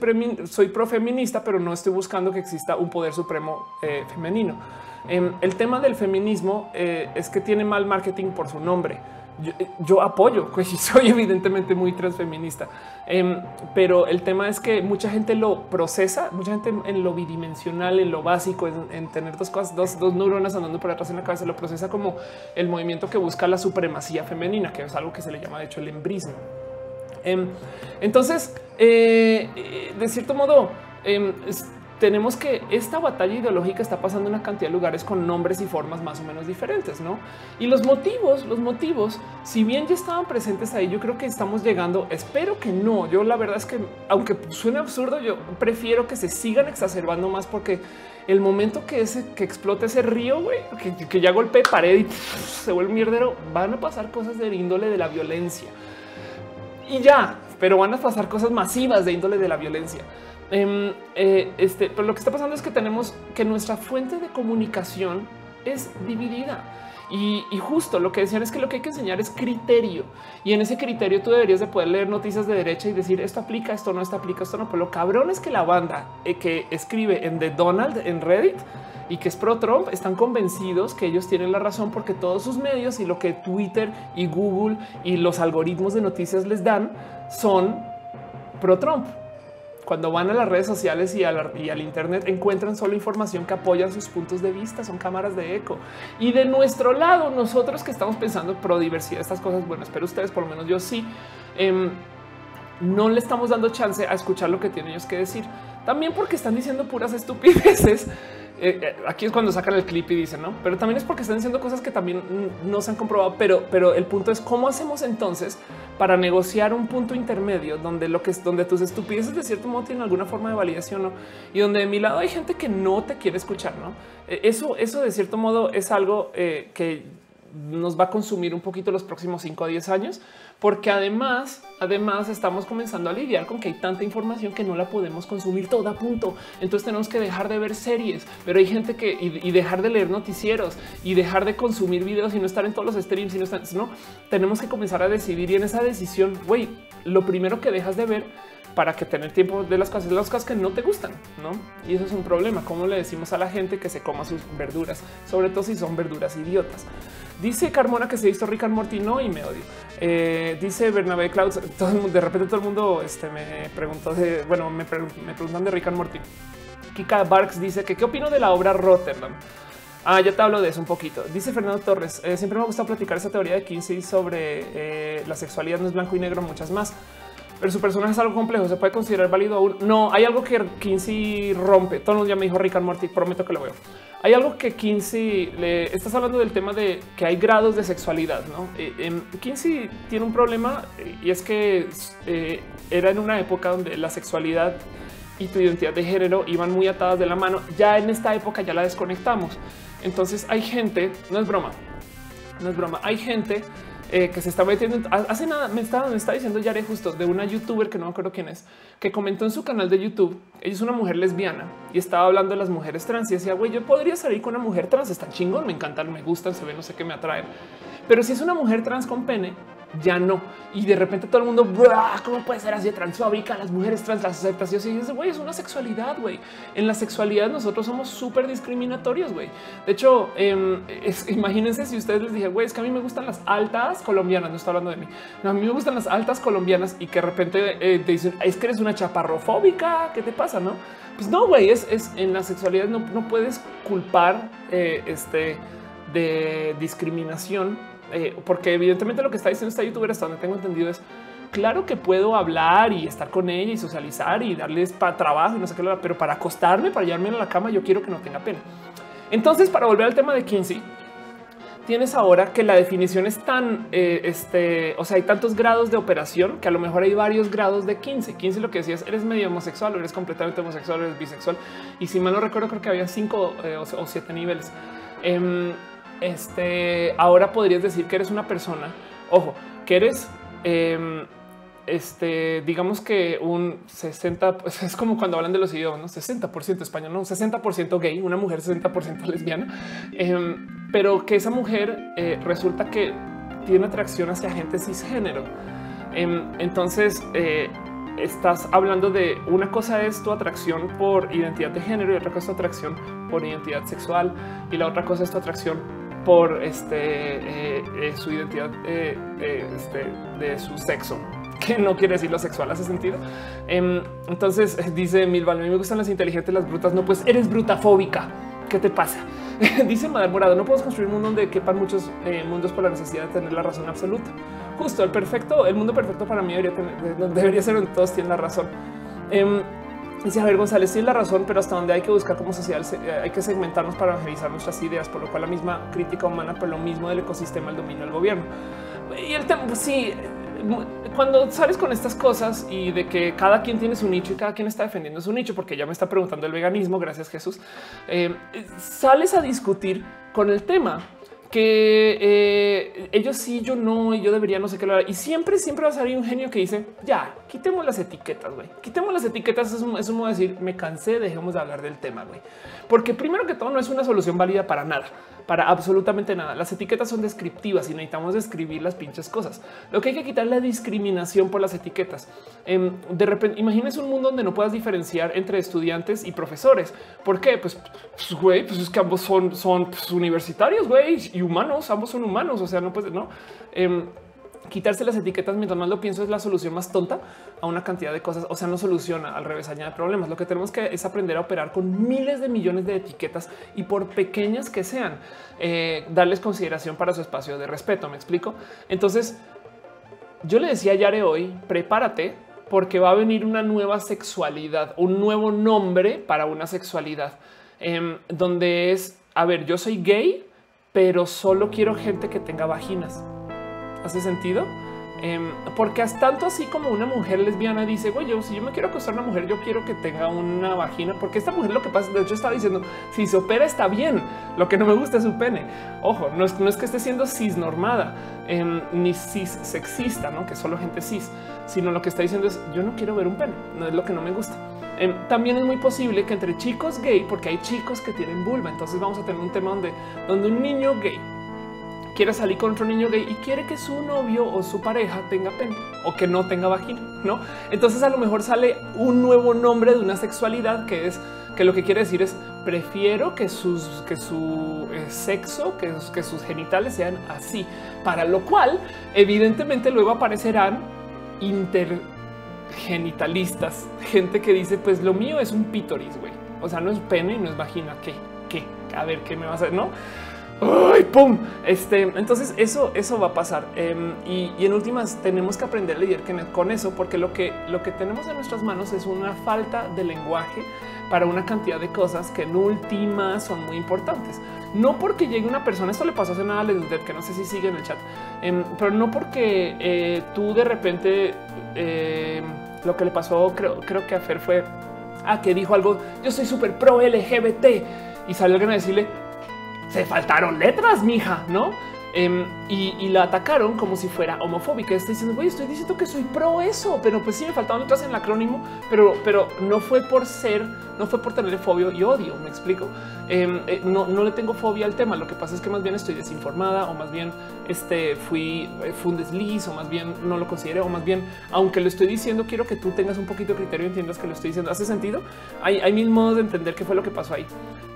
soy pro feminista, pero no estoy buscando que exista un poder supremo eh, femenino. Em, el tema del feminismo eh, es que tiene mal marketing por su nombre. Yo, apoyo, <laughs> pues soy evidentemente muy transfeminista, em, pero el tema es que mucha gente lo procesa, mucha gente en lo bidimensional, en lo básico, en, tener dos cosas, dos, dos, neuronas andando por atrás en la cabeza, lo procesa como el movimiento que busca la supremacía femenina, que es algo que se le llama de hecho el embrismo. Em, entonces, eh, eh, de cierto modo, tenemos que esta batalla ideológica está pasando en una cantidad de lugares con nombres y formas más o menos diferentes, ¿no? Y los motivos, los motivos, si bien ya estaban presentes ahí, yo creo que estamos llegando, espero que no, yo la verdad es que aunque suene absurdo, yo prefiero que se sigan exacerbando más porque el momento que ese que explote ese río, güey, que, ya golpee pared y <laughs> se vuelve mierdero, van a pasar cosas de índole de la violencia. Y ya, pero van a pasar cosas masivas de índole de la violencia. Em, eh, este, pero lo que está pasando es que tenemos que nuestra fuente de comunicación es dividida. Y, justo lo que decían es que lo que hay que enseñar es criterio. Y en ese criterio tú deberías de poder leer noticias de derecha y decir esto aplica, esto no, esto aplica, esto no. Pero lo cabrón es que la banda eh, que escribe en The Donald en Reddit y que es pro Trump están convencidos que ellos tienen la razón porque todos sus medios y lo que Twitter y Google y los algoritmos de noticias les dan son pro Trump cuando van a las redes sociales y, al Internet encuentran solo información que apoya sus puntos de vista, son cámaras de eco. Y de nuestro lado, nosotros que estamos pensando pro diversidad, estas cosas, bueno, espero ustedes, por lo menos yo sí, em, no le estamos dando chance a escuchar lo que tienen ellos que decir. También porque están diciendo puras estupideces eh, eh, aquí es cuando sacan el clip y dicen no, pero también es porque están diciendo cosas que también no se han comprobado. Pero, pero el punto es cómo hacemos entonces para negociar un punto intermedio donde lo que es donde tus estupideces de cierto modo tienen alguna forma de validación ¿no? y donde de mi lado hay gente que no te quiere escuchar. No, eh, eso, eso de cierto modo es algo que nos va a consumir un poquito los próximos 5 a 10 años, porque además, además estamos comenzando a lidiar con que hay tanta información que no la podemos consumir toda punto. Entonces tenemos que dejar de ver series, pero hay gente que y, dejar de leer noticieros y dejar de consumir videos y no estar en todos los streams y no estar, no tenemos que comenzar a decidir y en esa decisión, güey, lo primero que dejas de ver para que tener tiempo de las cosas, las cosas que no te gustan, ¿no? Y eso es un problema. ¿Cómo le decimos a la gente que se coma sus verduras? Sobre todo si son verduras idiotas. Dice Carmona que se hizo Rick and Morty, no, y me odio. Eh, dice Bernabé Clouds, de repente todo el mundo este, me preguntó de, bueno, me, preguntan de Rick and Morty. Kika Barks dice que qué opino de la obra Rotterdam. Ah, ya te hablo de eso un poquito. Dice Fernando Torres, eh, siempre me gusta platicar esa teoría de Kinsey sobre eh, la sexualidad no es blanco y negro, muchas más. Pero su personaje es algo complejo, se puede considerar válido aún. No, hay algo que Kinsey rompe. Todo ya me dijo Rick and Morty, prometo que lo veo. Hay algo que Kinsey le estás hablando del tema de que hay grados de sexualidad. No eh, em, Kinsey tiene un problema eh, y es que eh, era en una época donde la sexualidad y tu identidad de género iban muy atadas de la mano. Ya en esta época ya la desconectamos. Entonces hay gente, no es broma, no es broma, hay gente eh, que se está metiendo. Hace nada me estaba, me está diciendo Yare justo de una youtuber que no me acuerdo quién es, que comentó en su canal de YouTube. Ella es una mujer lesbiana y estaba hablando de las mujeres trans y decía, güey, yo podría salir con una mujer trans. Está chingón, me encantan, me gustan, se ve, no sé qué me atraen. Pero si es una mujer trans con pene, ya no. Y de repente todo el mundo, ¿cómo puede ser así de transfóbica? Las mujeres trans las aceptas. Y dices, güey, es una sexualidad, güey. En la sexualidad nosotros somos súper discriminatorios, güey. De hecho, em, imagínense si ustedes les dije, güey, es que a mí me gustan las altas colombianas, no estoy hablando de mí. No, a mí me gustan las altas colombianas y que de repente eh, te dicen, es que eres una chaparrofóbica, ¿qué te pasa? No, pues no, güey, es, es, en la sexualidad no, no puedes culpar eh, este de discriminación eh, porque evidentemente lo que está diciendo esta youtuber hasta donde tengo entendido es claro que puedo hablar y estar con ella y socializar y darles para trabajo y no sé qué, pero para acostarme, para llevarme a la cama, yo quiero que no tenga pena. Entonces, para volver al tema de Kinsey, tienes ahora que la definición es tan, eh, este, o sea, hay tantos grados de operación que a lo mejor hay varios grados de 15. 15 lo que decías, eres medio homosexual o eres completamente homosexual, o eres bisexual. Y si mal no recuerdo, creo que había cinco eh, o, siete niveles. Em, este, ahora podrías decir que eres una persona, ojo, que eres, em, este, digamos que un 60, pues es como cuando hablan de los idiomas, ¿no? 60% español, no 60% gay, una mujer 60% lesbiana, em, pero que esa mujer eh, resulta que tiene atracción hacia gente cisgénero. Em, entonces, eh, estás hablando de una cosa es tu atracción por identidad de género y otra cosa es tu atracción por identidad sexual y la otra cosa es tu atracción por este, eh, eh, su identidad eh, este, de su sexo, <laughs> que no quiere decir lo sexual, hace sentido. Em, entonces dice Milval, a mí me gustan las inteligentes, las brutas, no, pues eres brutafóbica. ¿Qué te pasa? <laughs> dice Madre Morado, no podemos construir un mundo donde quepan muchos mundos por la necesidad de tener la razón absoluta. Justo el perfecto, el mundo perfecto para mí debería, tener, debería ser donde todos tienen la razón. Em, Dice Javier González, sí la razón, pero hasta donde hay que buscar como sociedad, hay que segmentarnos para evangelizar nuestras ideas, por lo cual la misma crítica humana, por lo mismo del ecosistema, el dominio del gobierno. Y el tema, pues sí, cuando sales con estas cosas y de que cada quien tiene su nicho y cada quien está defendiendo su nicho, porque ya me está preguntando el veganismo, gracias Jesús, eh, sales a discutir con el tema que eh, ellos sí, yo no, y yo debería no sé qué lo Y siempre, siempre va a salir un genio que dice ya quitemos las etiquetas, güey, quitemos las etiquetas. Es es un modo de decir me cansé, dejemos de hablar del tema, güey, porque primero que todo no es una solución válida para nada para absolutamente nada. Las etiquetas son descriptivas y necesitamos describir las pinches cosas. Lo que hay que quitar es la discriminación por las etiquetas. Em, de repente, imagínense un mundo donde no puedas diferenciar entre estudiantes y profesores. ¿Por qué? Pues, pues güey, pues, es que ambos son, son pues, universitarios, güey, y humanos, ambos son humanos. O sea, no puede, no. Em, quitarse las etiquetas mientras más lo pienso es la solución más tonta a una cantidad de cosas. O sea, no soluciona al revés, añade problemas. Lo que tenemos que es aprender a operar con miles de millones de etiquetas y por pequeñas que sean, eh, darles consideración para su espacio de respeto. Me explico. Entonces, yo le decía a Yare hoy, prepárate porque va a venir una nueva sexualidad, un nuevo nombre para una sexualidad em, donde es, a ver, yo soy gay, pero solo quiero gente que tenga vaginas. ¿Hace sentido? Em, porque hasta tanto así como una mujer lesbiana dice, güey, yo si yo me quiero acostar a una mujer, yo quiero que tenga una vagina, porque esta mujer lo que pasa, de hecho estaba diciendo, si se opera está bien, lo que no me gusta es su pene. Ojo, no es, no es que esté siendo cisnormada, eh, ni cis sexista, ¿no? que solo gente cis, sino lo que está diciendo es, yo no quiero ver un pene, no es lo que no me gusta. Em, también es muy posible que entre chicos gay, porque hay chicos que tienen vulva, entonces vamos a tener un tema donde, donde un niño gay quiere salir con otro niño gay y quiere que su novio o su pareja tenga pene o que no tenga vagina, ¿no? Entonces a lo mejor sale un nuevo nombre de una sexualidad que es que lo que quiere decir es prefiero que sus que su eh, sexo, que, sus genitales sean así, para lo cual evidentemente luego aparecerán intergenitalistas, gente que dice pues lo mío es un pítoris, güey. O sea, no es pene y no es vagina. ¿Qué? ¿Qué? A ver, ¿qué me va a hacer? No? ¡Ay, pum! Este, entonces eso, eso va a pasar. Em, y, en últimas tenemos que aprender a lidiar con eso, porque lo que, lo que tenemos en nuestras manos es una falta de lenguaje para una cantidad de cosas que en últimas son muy importantes. No porque llegue una persona, esto le pasó hace nada a usted que no sé si sigue en el chat, em, pero no porque eh, tú de repente em, lo que le pasó, creo, creo que a Fer fue a ah, que dijo algo. Yo soy súper pro LGBT y salió alguien a decirle se faltaron letras, mija, ¿no? Em, y, la atacaron como si fuera homofóbica. Estoy diciendo, güey, estoy diciendo que soy pro eso, pero pues sí me faltaron letras en el acrónimo, pero, pero no fue por ser no fue por tenerle fobia y odio. Me explico. Em, eh, no, no le tengo fobia al tema. Lo que pasa es que más bien estoy desinformada o más bien este fui, eh, fue un desliz o más bien no lo consideré o más bien, aunque lo estoy diciendo, quiero que tú tengas un poquito de criterio y entiendas que lo estoy diciendo. ¿Hace sentido? Hay, hay mil modos de entender qué fue lo que pasó ahí.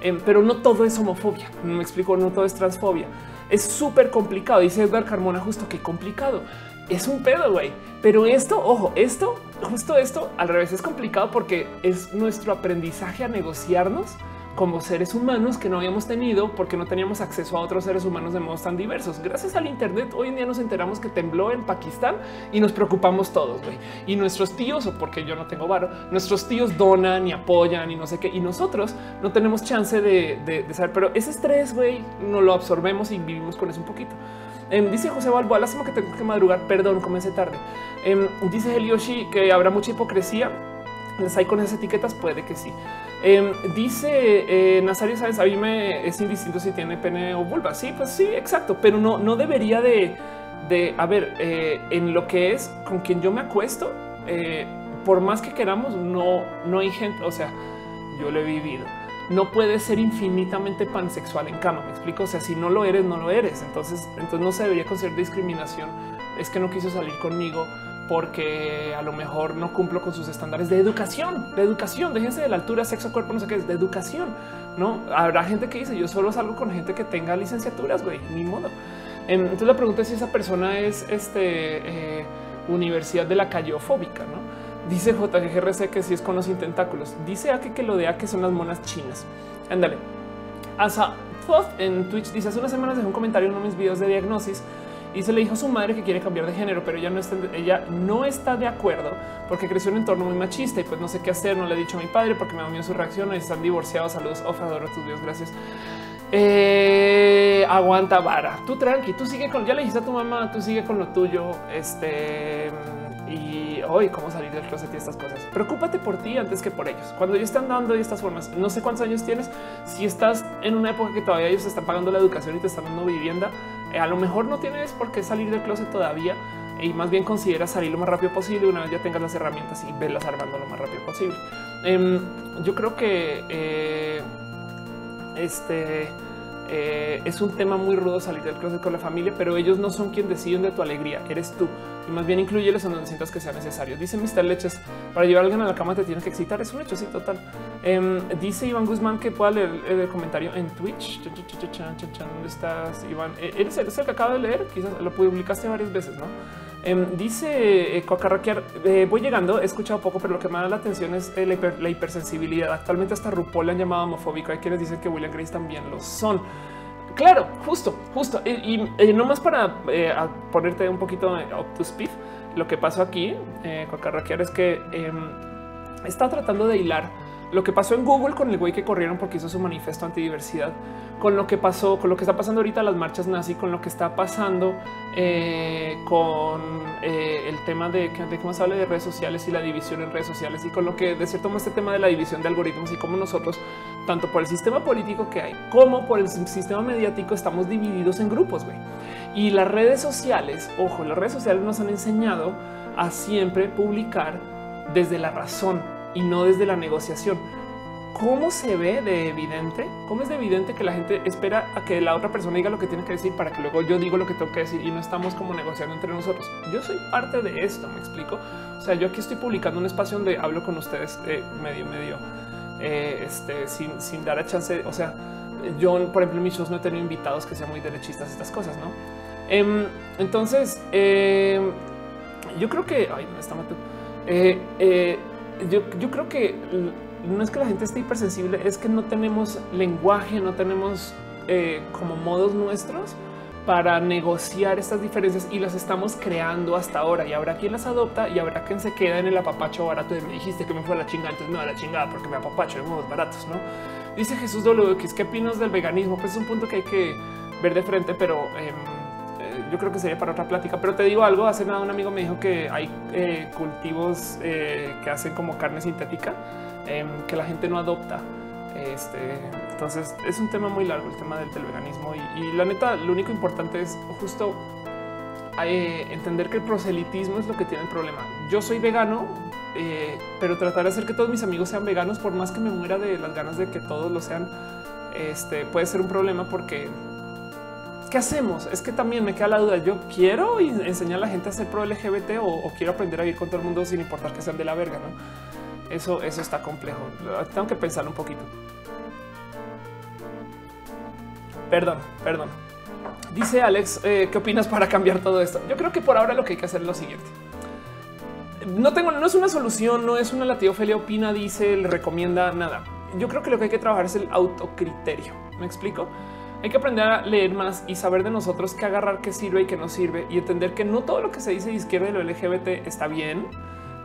Em, pero no todo es homofobia. Me explico, no todo es transfobia. Es súper complicado. Dice Edgar Carmona, justo qué complicado. Es un pedo, güey. Pero esto, ojo, esto, justo esto, al revés, es complicado porque es nuestro aprendizaje a negociarnos como seres humanos que no habíamos tenido porque no teníamos acceso a otros seres humanos de modos tan diversos. Gracias al Internet, hoy en día nos enteramos que tembló en Pakistán y nos preocupamos todos. güey. Y nuestros tíos, o porque yo no tengo varo, nuestros tíos donan y apoyan y no sé qué. Y nosotros no tenemos chance de, de, saber, pero ese estrés, güey, no lo absorbemos y vivimos con eso un poquito. Em, dice José Balboa, lástima que tengo que madrugar. Perdón, comencé tarde. Em, dice Helioshi que habrá mucha hipocresía. ¿Les hay con esas etiquetas? Puede que sí. Em, dice eh, Nazario Sáenz, a mí me es indistinto si tiene pene o vulva. Sí, pues sí, exacto, pero no, no debería de, de a ver, eh, en lo que es con quien yo me acuesto, eh, por más que queramos, no, no hay gente, o sea, yo lo he vivido. No puedes ser infinitamente pansexual en cama. Me explico. O sea, si no lo eres, no lo eres. Entonces, entonces no se debería considerar discriminación. Es que no quiso salir conmigo porque a lo mejor no cumplo con sus estándares de educación, de educación, déjense de la altura, sexo, cuerpo, no sé qué es de educación. No habrá gente que dice yo solo salgo con gente que tenga licenciaturas, güey, ni modo. Entonces la pregunta es si esa persona es este eh, universidad de la callofóbica, no? Dice JGRC que si es con los intentáculos. Dice a que lo de A que son las monas chinas. Ándale. Asa en Twitch dice hace unas semanas dejó un comentario en uno de mis videos de diagnosis y se le dijo a su madre que quiere cambiar de género, pero ella no está, ella no está de acuerdo porque creció en un entorno muy machista y pues no sé qué hacer. No le he dicho a mi padre porque me da miedo su reacción. Están divorciados. Saludos, of, adoro tus videos. Gracias. Eh, aguanta vara. Tú tranqui, tú sigue con, ya le dijiste a tu mamá, tú sigue con lo tuyo. Este y hoy cómo salir del closet y estas cosas. Preocúpate por ti antes que por ellos. Cuando ellos están dando estas formas, no sé cuántos años tienes. Si estás en una época que todavía ellos están pagando la educación y te están dando vivienda, a lo mejor no tienes por qué salir del closet todavía y más bien considera salir lo más rápido posible una vez ya tengas las herramientas y verlas armando lo más rápido posible. Em, yo creo que eh, este eh, es un tema muy rudo salir del closet con la familia, pero ellos no son quien deciden de tu alegría, eres tú. Y más bien incluyeles en donde sientas que sea necesario. Dice Mr. Leches, para llevar a alguien a la cama te tienes que excitar, es un hecho, sí, total. Em, dice Iván Guzmán que pueda leer el comentario en Twitch. ¿Dónde estás, Iván? Eh, ¿Eres el, que acaba de leer? Quizás lo publicaste varias veces, ¿no? Em, dice eh, eh, voy llegando, he escuchado poco, pero lo que me da la atención es la, la, hipersensibilidad. Actualmente hasta RuPaul le han llamado homofóbico. Hay quienes dicen que William Grace también lo son. Claro, justo, justo. Y, y, no más para eh, ponerte un poquito up to speed, lo que pasó aquí, eh, es que em, está tratando de hilar lo que pasó en Google con el güey que corrieron porque hizo su manifiesto antidiversidad, con lo que pasó, con lo que está pasando ahorita las marchas nazi, con lo que está pasando eh, con eh, el tema de, de cómo se habla de redes sociales y la división en redes sociales y con lo que de cierto modo este tema de la división de algoritmos y cómo nosotros, tanto por el sistema político que hay como por el sistema mediático, estamos divididos en grupos. güey. Y las redes sociales, ojo, las redes sociales nos han enseñado a siempre publicar desde la razón y no desde la negociación. ¿Cómo se ve de evidente? ¿Cómo es de evidente que la gente espera a que la otra persona diga lo que tiene que decir para que luego yo digo lo que tengo que decir y no estamos como negociando entre nosotros? Yo soy parte de esto, me explico. O sea, yo aquí estoy publicando un espacio donde hablo con ustedes eh, medio, medio, eh, este, sin, sin dar a chance. O sea, yo, por ejemplo, en mis shows no he tenido invitados que sean muy derechistas, estas cosas, no? Em, entonces, em, yo creo que, ay, no está eh, yo, creo que no es que la gente esté hipersensible, es que no tenemos lenguaje, no tenemos eh, como modos nuestros para negociar estas diferencias y las estamos creando hasta ahora y habrá quien las adopta y habrá quien se queda en el apapacho barato de me dijiste que me fue a la chingada, entonces me va a la chingada porque me apapacho de modos baratos, ¿no? Dice Jesús WX, ¿qué opinas del veganismo? Pues es un punto que hay que ver de frente, pero... Em, yo creo que sería para otra plática, pero te digo algo, hace nada un amigo me dijo que hay eh, cultivos eh, que hacen como carne sintética em, que la gente no adopta. Este, entonces es un tema muy largo el tema del, veganismo y, la neta lo único importante es justo eh, entender que el proselitismo es lo que tiene el problema. Yo soy vegano eh, pero tratar de hacer que todos mis amigos sean veganos, por más que me muera de las ganas de que todos lo sean, este puede ser un problema porque ¿qué hacemos? Es que también me queda la duda. Yo quiero enseñar a la gente a ser pro LGBT o, quiero aprender a vivir con todo el mundo sin importar que sean de la verga. No, eso, eso está complejo. Tengo que pensar un poquito. Perdón, perdón. Dice Alex, eh, ¿qué opinas para cambiar todo esto? Yo creo que por ahora lo que hay que hacer es lo siguiente. No tengo, no es una solución, no es una la opina, dice, le recomienda nada. Yo creo que lo que hay que trabajar es el autocriterio. ¿Me explico? Hay que aprender a leer más y saber de nosotros qué agarrar, qué sirve y qué no sirve y entender que no todo lo que se dice de izquierda y lo LGBT está bien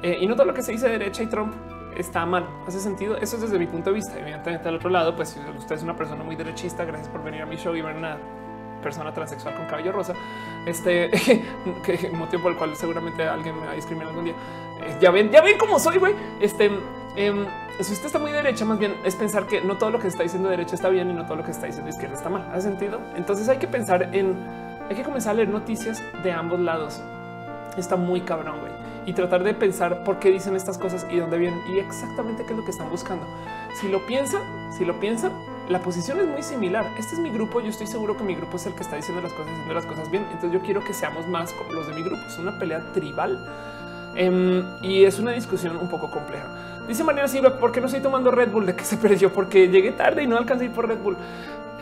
eh, y no todo lo que se dice de derecha y Trump está mal. Hace sentido. Eso es desde mi punto de vista. Evidentemente, al otro lado, pues si usted es una persona muy derechista, gracias por venir a mi show y ver una persona transexual con cabello rosa, este <laughs> que motivo por el cual seguramente alguien me va a discriminar algún día. Eh, ya ven, ya ven cómo soy, güey. Este em, si usted está muy derecha, más bien es pensar que no todo lo que está diciendo derecha está bien y no todo lo que está diciendo izquierda está mal. ¿Hace sentido? Entonces hay que pensar en, hay que comenzar a leer noticias de ambos lados. Está muy cabrón, güey. Y tratar de pensar por qué dicen estas cosas y dónde vienen y exactamente qué es lo que están buscando. Si lo piensan, si lo piensan, la posición es muy similar. Este es mi grupo. Yo estoy seguro que mi grupo es el que está diciendo las cosas, haciendo las cosas bien. Entonces yo quiero que seamos más como los de mi grupo. Es una pelea tribal em, y es una discusión un poco compleja. Dice Mariana Silva, ¿por qué no estoy tomando Red Bull? ¿De qué <laughs> se perdió? Porque llegué tarde y no alcancé a ir por Red Bull.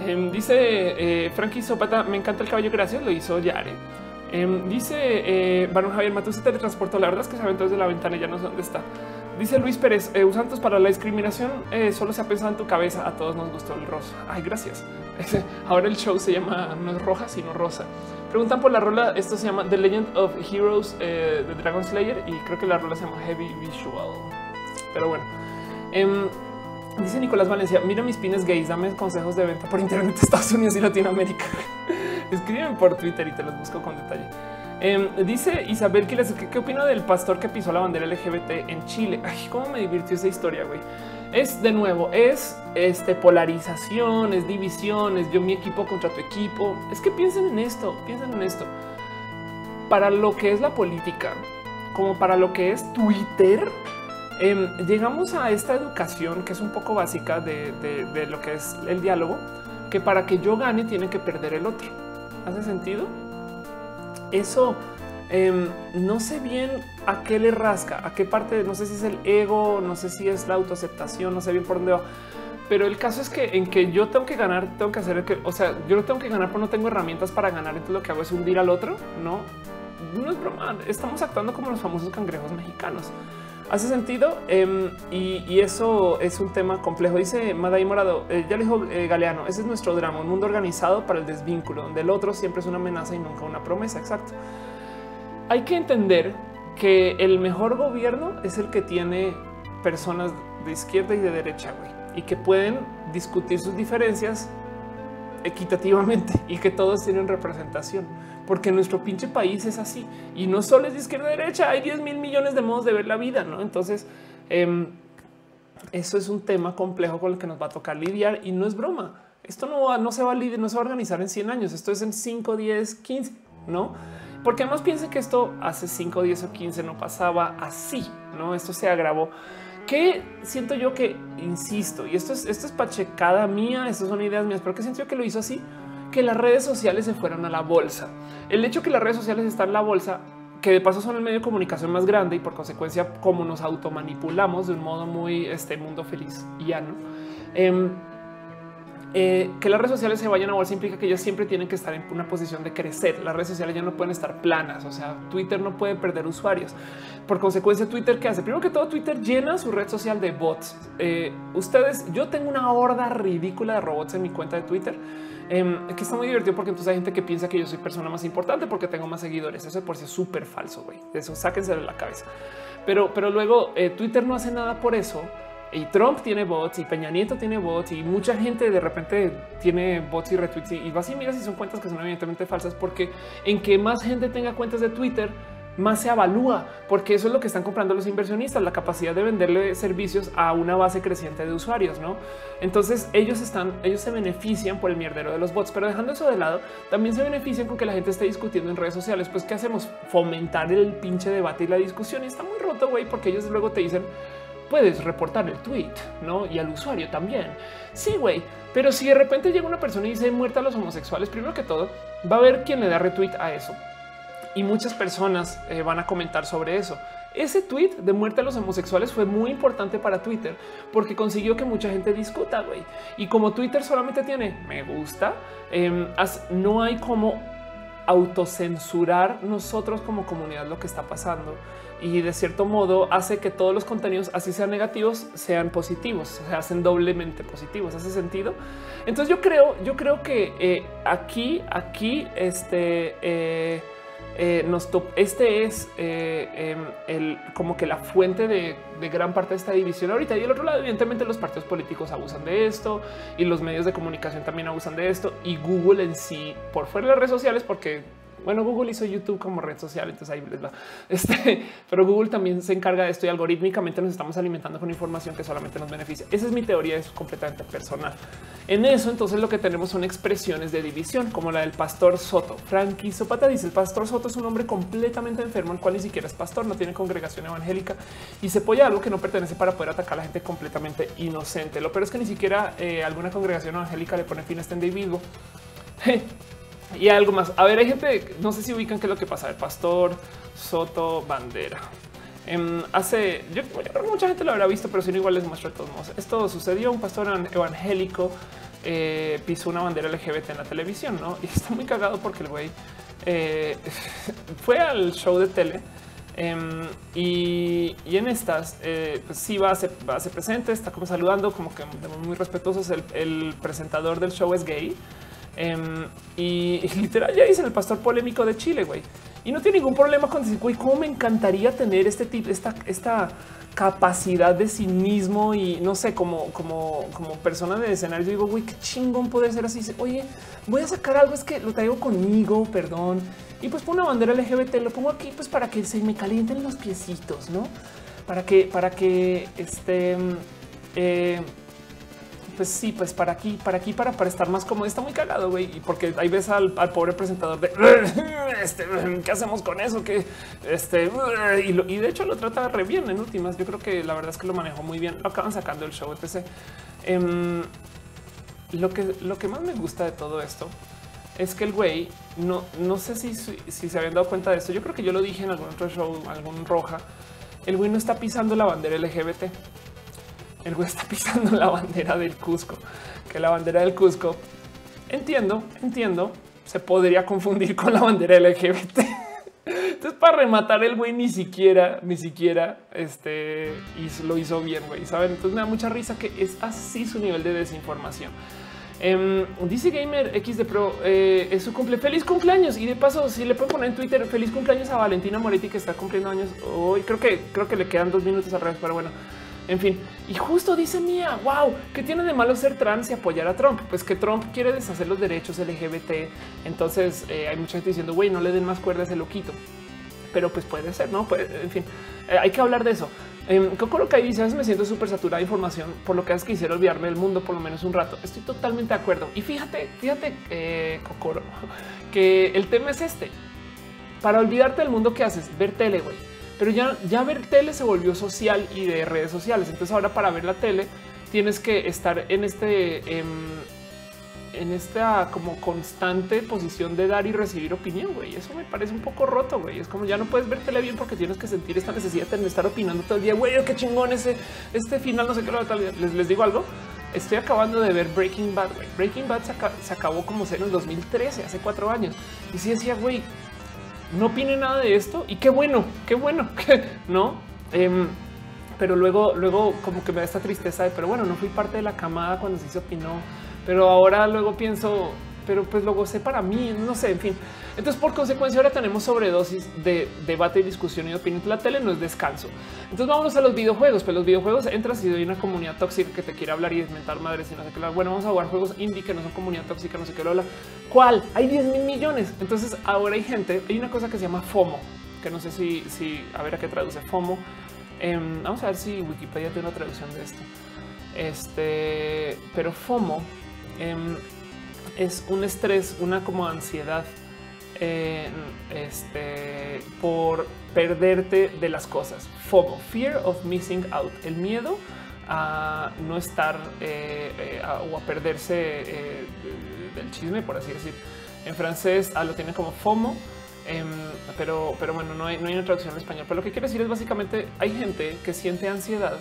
Em, dice eh, Frankie Sopata, me encanta el cabello, gracias, lo hizo Yare. Em, dice eh, Barón Javier Matus, se teletransportó. La verdad es que se aventó desde la ventana y ya no sé dónde está. Dice Luis Pérez, eh, usantos para la discriminación eh, solo se ha pensado en tu cabeza. A todos nos gustó el rosa. Ay, gracias. <laughs> Ahora el show se llama no es roja, sino rosa. Preguntan por la rola. Esto se llama The Legend of Heroes de Dragon Slayer y creo que la rola se llama Heavy Visual. Pero bueno, em, dice Nicolás Valencia, mira mis pines gays, dame consejos de venta por internet de Estados Unidos y Latinoamérica. <laughs> Escriben por Twitter y te los busco con detalle. Em, dice Isabel Quiles, ¿qué, ¿qué opina del pastor que pisó la bandera LGBT en Chile? Ay, cómo me divirtió esa historia, güey. Es de nuevo, es este polarización, es división, es yo mi equipo contra tu equipo. Es que piensen en esto, piensen en esto. Para lo que es la política, como para lo que es Twitter, Em, llegamos a esta educación que es un poco básica de, lo que es el diálogo, que para que yo gane tiene que perder el otro. ¿Hace sentido? Eso em, no sé bien a qué le rasca, a qué parte, no sé si es el ego, no sé si es la autoaceptación, no sé bien por dónde va. Pero el caso es que en que yo tengo que ganar, tengo que hacer que, o sea, yo lo tengo que ganar, pero no tengo herramientas para ganar. Entonces lo que hago es hundir al otro. No, no es broma. Estamos actuando como los famosos cangrejos mexicanos. Hace sentido em, y, eso es un tema complejo. Dice Madai Morado, eh, ya dijo eh, Galeano, ese es nuestro drama, un mundo organizado para el desvínculo, donde el otro siempre es una amenaza y nunca una promesa. Exacto. Hay que entender que el mejor gobierno es el que tiene personas de izquierda y de derecha, güey, y que pueden discutir sus diferencias equitativamente <laughs> y que todos tienen representación porque nuestro pinche país es así y no solo es de izquierda derecha, hay 10 mil millones de modos de ver la vida. No, entonces em, eso es un tema complejo con el que nos va a tocar lidiar y no es broma. Esto no, no se va a lidiar, no se va a organizar en 100 años. Esto es en 5, 10, 15, no? Porque además piensen que esto hace 5, 10 o 15 no pasaba así, no? Esto se agravó. Que siento yo que insisto, y esto es, esto es pachecada mía, estas son ideas mías, pero que siento yo que lo hizo así que las redes sociales se fueran a la bolsa. El hecho que las redes sociales están en la bolsa, que de paso son el medio de comunicación más grande y por consecuencia como nos automanipulamos de un modo muy este mundo feliz y ya no. Em, eh, que las redes sociales se vayan a bolsa implica que ellas siempre tienen que estar en una posición de crecer. Las redes sociales ya no pueden estar planas. O sea, Twitter no puede perder usuarios. Por consecuencia, Twitter qué hace? Primero que todo, Twitter llena su red social de bots. Eh, ustedes, yo tengo una horda ridícula de robots en mi cuenta de Twitter Em, que está muy divertido porque entonces hay gente que piensa que yo soy persona más importante porque tengo más seguidores. Eso por sí es súper falso. güey. Eso sáquense de la cabeza. Pero, pero luego eh, Twitter no hace nada por eso. Y Trump tiene bots y Peña Nieto tiene bots y mucha gente de repente tiene bots y retweets y, vas y miras si son cuentas que son evidentemente falsas porque en que más gente tenga cuentas de Twitter más se avalúa, porque eso es lo que están comprando los inversionistas, la capacidad de venderle servicios a una base creciente de usuarios, ¿no? Entonces ellos están, ellos se benefician por el mierdero de los bots, pero dejando eso de lado, también se benefician con que la gente esté discutiendo en redes sociales, pues ¿qué hacemos? Fomentar el pinche debate y la discusión y está muy roto, güey, porque ellos luego te dicen, puedes reportar el tweet, ¿no? Y al usuario también. Sí, güey, pero si de repente llega una persona y dice muerta a los homosexuales, primero que todo, va a haber quien le da retweet a eso y muchas personas eh, van a comentar sobre eso. Ese tweet de muerte a los homosexuales fue muy importante para Twitter porque consiguió que mucha gente discuta, güey. Y como Twitter solamente tiene me gusta, em, no hay como autocensurar nosotros como comunidad lo que está pasando y de cierto modo hace que todos los contenidos, así sean negativos, sean positivos, se hacen doblemente positivos. ¿Hace sentido? Entonces yo creo, yo creo que eh, aquí, aquí, este, eh, eh, este es eh, em, el, como que la fuente de, de, gran parte de esta división ahorita. Y el otro lado, evidentemente, los partidos políticos abusan de esto y los medios de comunicación también abusan de esto y Google en sí por fuera de las redes sociales, porque bueno, Google hizo YouTube como red social, entonces ahí les va. <laughs> Este, pero Google también se encarga de esto y algorítmicamente nos estamos alimentando con información que solamente nos beneficia. Esa es mi teoría, es completamente personal. En eso, entonces, lo que tenemos son expresiones de división, como la del pastor Soto. Frankie Zopata dice: el pastor Soto es un hombre completamente enfermo, el cual ni siquiera es pastor, no tiene congregación evangélica y se apoya algo que no pertenece para poder atacar a la gente completamente inocente. Lo peor es que ni siquiera eh, alguna congregación evangélica le pone fin a este individuo. <laughs> Y algo más. A ver, hay gente, no sé si ubican qué es lo que pasa. El pastor Soto Bandera. Em, hace, yo, creo que mucha gente lo habrá visto, pero si no, igual les muestro de todos. Esto sucedió. Un pastor evangélico eh, pisó una bandera LGBT en la televisión, ¿no? Y <laughs> está muy cagado porque el güey eh, <laughs> fue al show de tele. Em, y, en estas, eh, pues sí va a, ser, va a ser presente, está como saludando, como que muy respetuosos. El, el presentador del show es gay. Em, y, literal ya dicen el pastor polémico de Chile, güey. Y no tiene ningún problema con decir, güey, cómo me encantaría tener este tipo, esta, esta capacidad de cinismo y no sé, como, como, como persona de escenario. digo, güey, qué chingón puede ser así. Oye, voy a sacar algo, es que lo traigo conmigo, perdón. Y pues pongo una bandera LGBT, lo pongo aquí, pues para que se me calienten los piecitos, no? Para que, para que este. Eh, pues sí, pues para aquí, para aquí, para, para estar más cómodo. Está muy cagado, güey. Y porque ahí ves al, pobre presentador de <laughs> este, qué hacemos con eso, que este y, de hecho lo trata re bien en últimas. Yo creo que la verdad es que lo manejó muy bien. Lo acaban sacando el show, etc. Em, lo que lo que más me gusta de todo esto es que el güey no, no sé si, si se habían dado cuenta de esto. Yo creo que yo lo dije en algún otro show, algún roja. El güey no está pisando la bandera LGBT el güey está <laughs> pisando la bandera del Cusco, que la bandera del Cusco, entiendo, entiendo, se podría confundir con la bandera LGBT. Entonces, para rematar, el güey ni siquiera, ni siquiera este lo hizo bien, güey. Saben? Entonces me da mucha risa que es así su nivel de desinformación. Um, dice Gamer X de Pro eh, es su cumple. Feliz cumpleaños. Y de paso, si le puedo poner en Twitter feliz cumpleaños a Valentina Moretti, que está cumpliendo años hoy. Creo que creo que le quedan dos minutos al revés, pero bueno, en fin, y justo dice Mía, wow, ¿qué tiene de malo ser trans y apoyar a Trump? Pues que Trump quiere deshacer los derechos LGBT. Entonces eh, hay mucha gente diciendo, güey, no le den más cuerdas ese loquito. Pero pues puede ser, ¿no? en fin, eh, hay que hablar de eso. Eh, Kokoro Kai dice, me siento súper saturada de información, por lo que que quisiera olvidarme del mundo por lo menos un rato. Estoy totalmente de acuerdo. Y fíjate, fíjate, eh, Kokoro, <laughs> que el tema es este. Para olvidarte del mundo, ¿qué haces? Ver tele, güey pero ya, ya ver tele se volvió social y de redes sociales. Entonces ahora para ver la tele tienes que estar en este, em, en, esta como constante posición de dar y recibir opinión. Güey, eso me parece un poco roto. Güey, es como ya no puedes ver tele bien porque tienes que sentir esta necesidad de estar opinando todo el día. Güey, qué chingón ese este final. No sé qué les, les digo algo. Estoy acabando de ver Breaking Bad. Breaking Bad se, acabó como ser en el 2013, hace cuatro años. Y sí decía, güey, no opine nada de esto y qué bueno, qué bueno, <laughs> no. Em, pero luego, luego como que me da esta tristeza de, pero bueno, no fui parte de la camada cuando se opinó, pero ahora luego pienso, pero pues lo gocé para mí, no sé, en fin. Entonces, por consecuencia, ahora tenemos sobredosis de debate y discusión y opinión. La tele no es descanso. Entonces, vámonos a los videojuegos. Pues los videojuegos entras y hay una comunidad tóxica que te quiere hablar y desmentar madres y no sé qué. Bueno, vamos a jugar juegos indie que no son comunidad tóxica, no sé qué. Lo. ¿Cuál? Hay 10 mil millones. Entonces, ahora hay gente, hay una cosa que se llama FOMO que no sé si, si a ver a qué traduce FOMO. Em, vamos a ver si Wikipedia tiene una traducción de esto. Este, pero FOMO em, es un estrés, una como ansiedad este, por perderte de las cosas. FOMO, fear of missing out, el miedo a no estar eh, eh, o a perderse eh, del chisme, por así decir. En francés ah, lo tiene como FOMO, em, pero, pero bueno, no hay, no hay una traducción en español. Pero lo que quiero decir es básicamente hay gente que siente ansiedad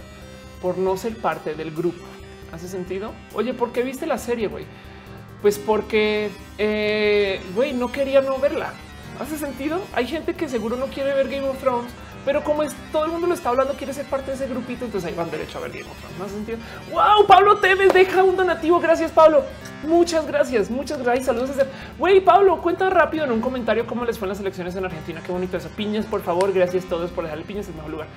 por no ser parte del grupo. ¿Hace sentido? Oye, ¿por qué viste la serie, güey? Pues porque, güey, no quería no verla. ¿Hace sentido? Hay gente que seguro no quiere ver Game of Thrones pero como es todo el mundo lo está hablando, quiere ser parte de ese grupito, entonces ahí van derecho a ver Game of Thrones. ¿No sentido? Wow, Pablo Tevez deja un donativo. Gracias, Pablo. Muchas gracias, muchas gracias. Saludos. Güey, Pablo, cuenta rápido en un comentario cómo les fue en las elecciones en Argentina. Qué bonito eso. Piñas, por favor. Gracias a todos por dejarle piñas en el mejor lugar.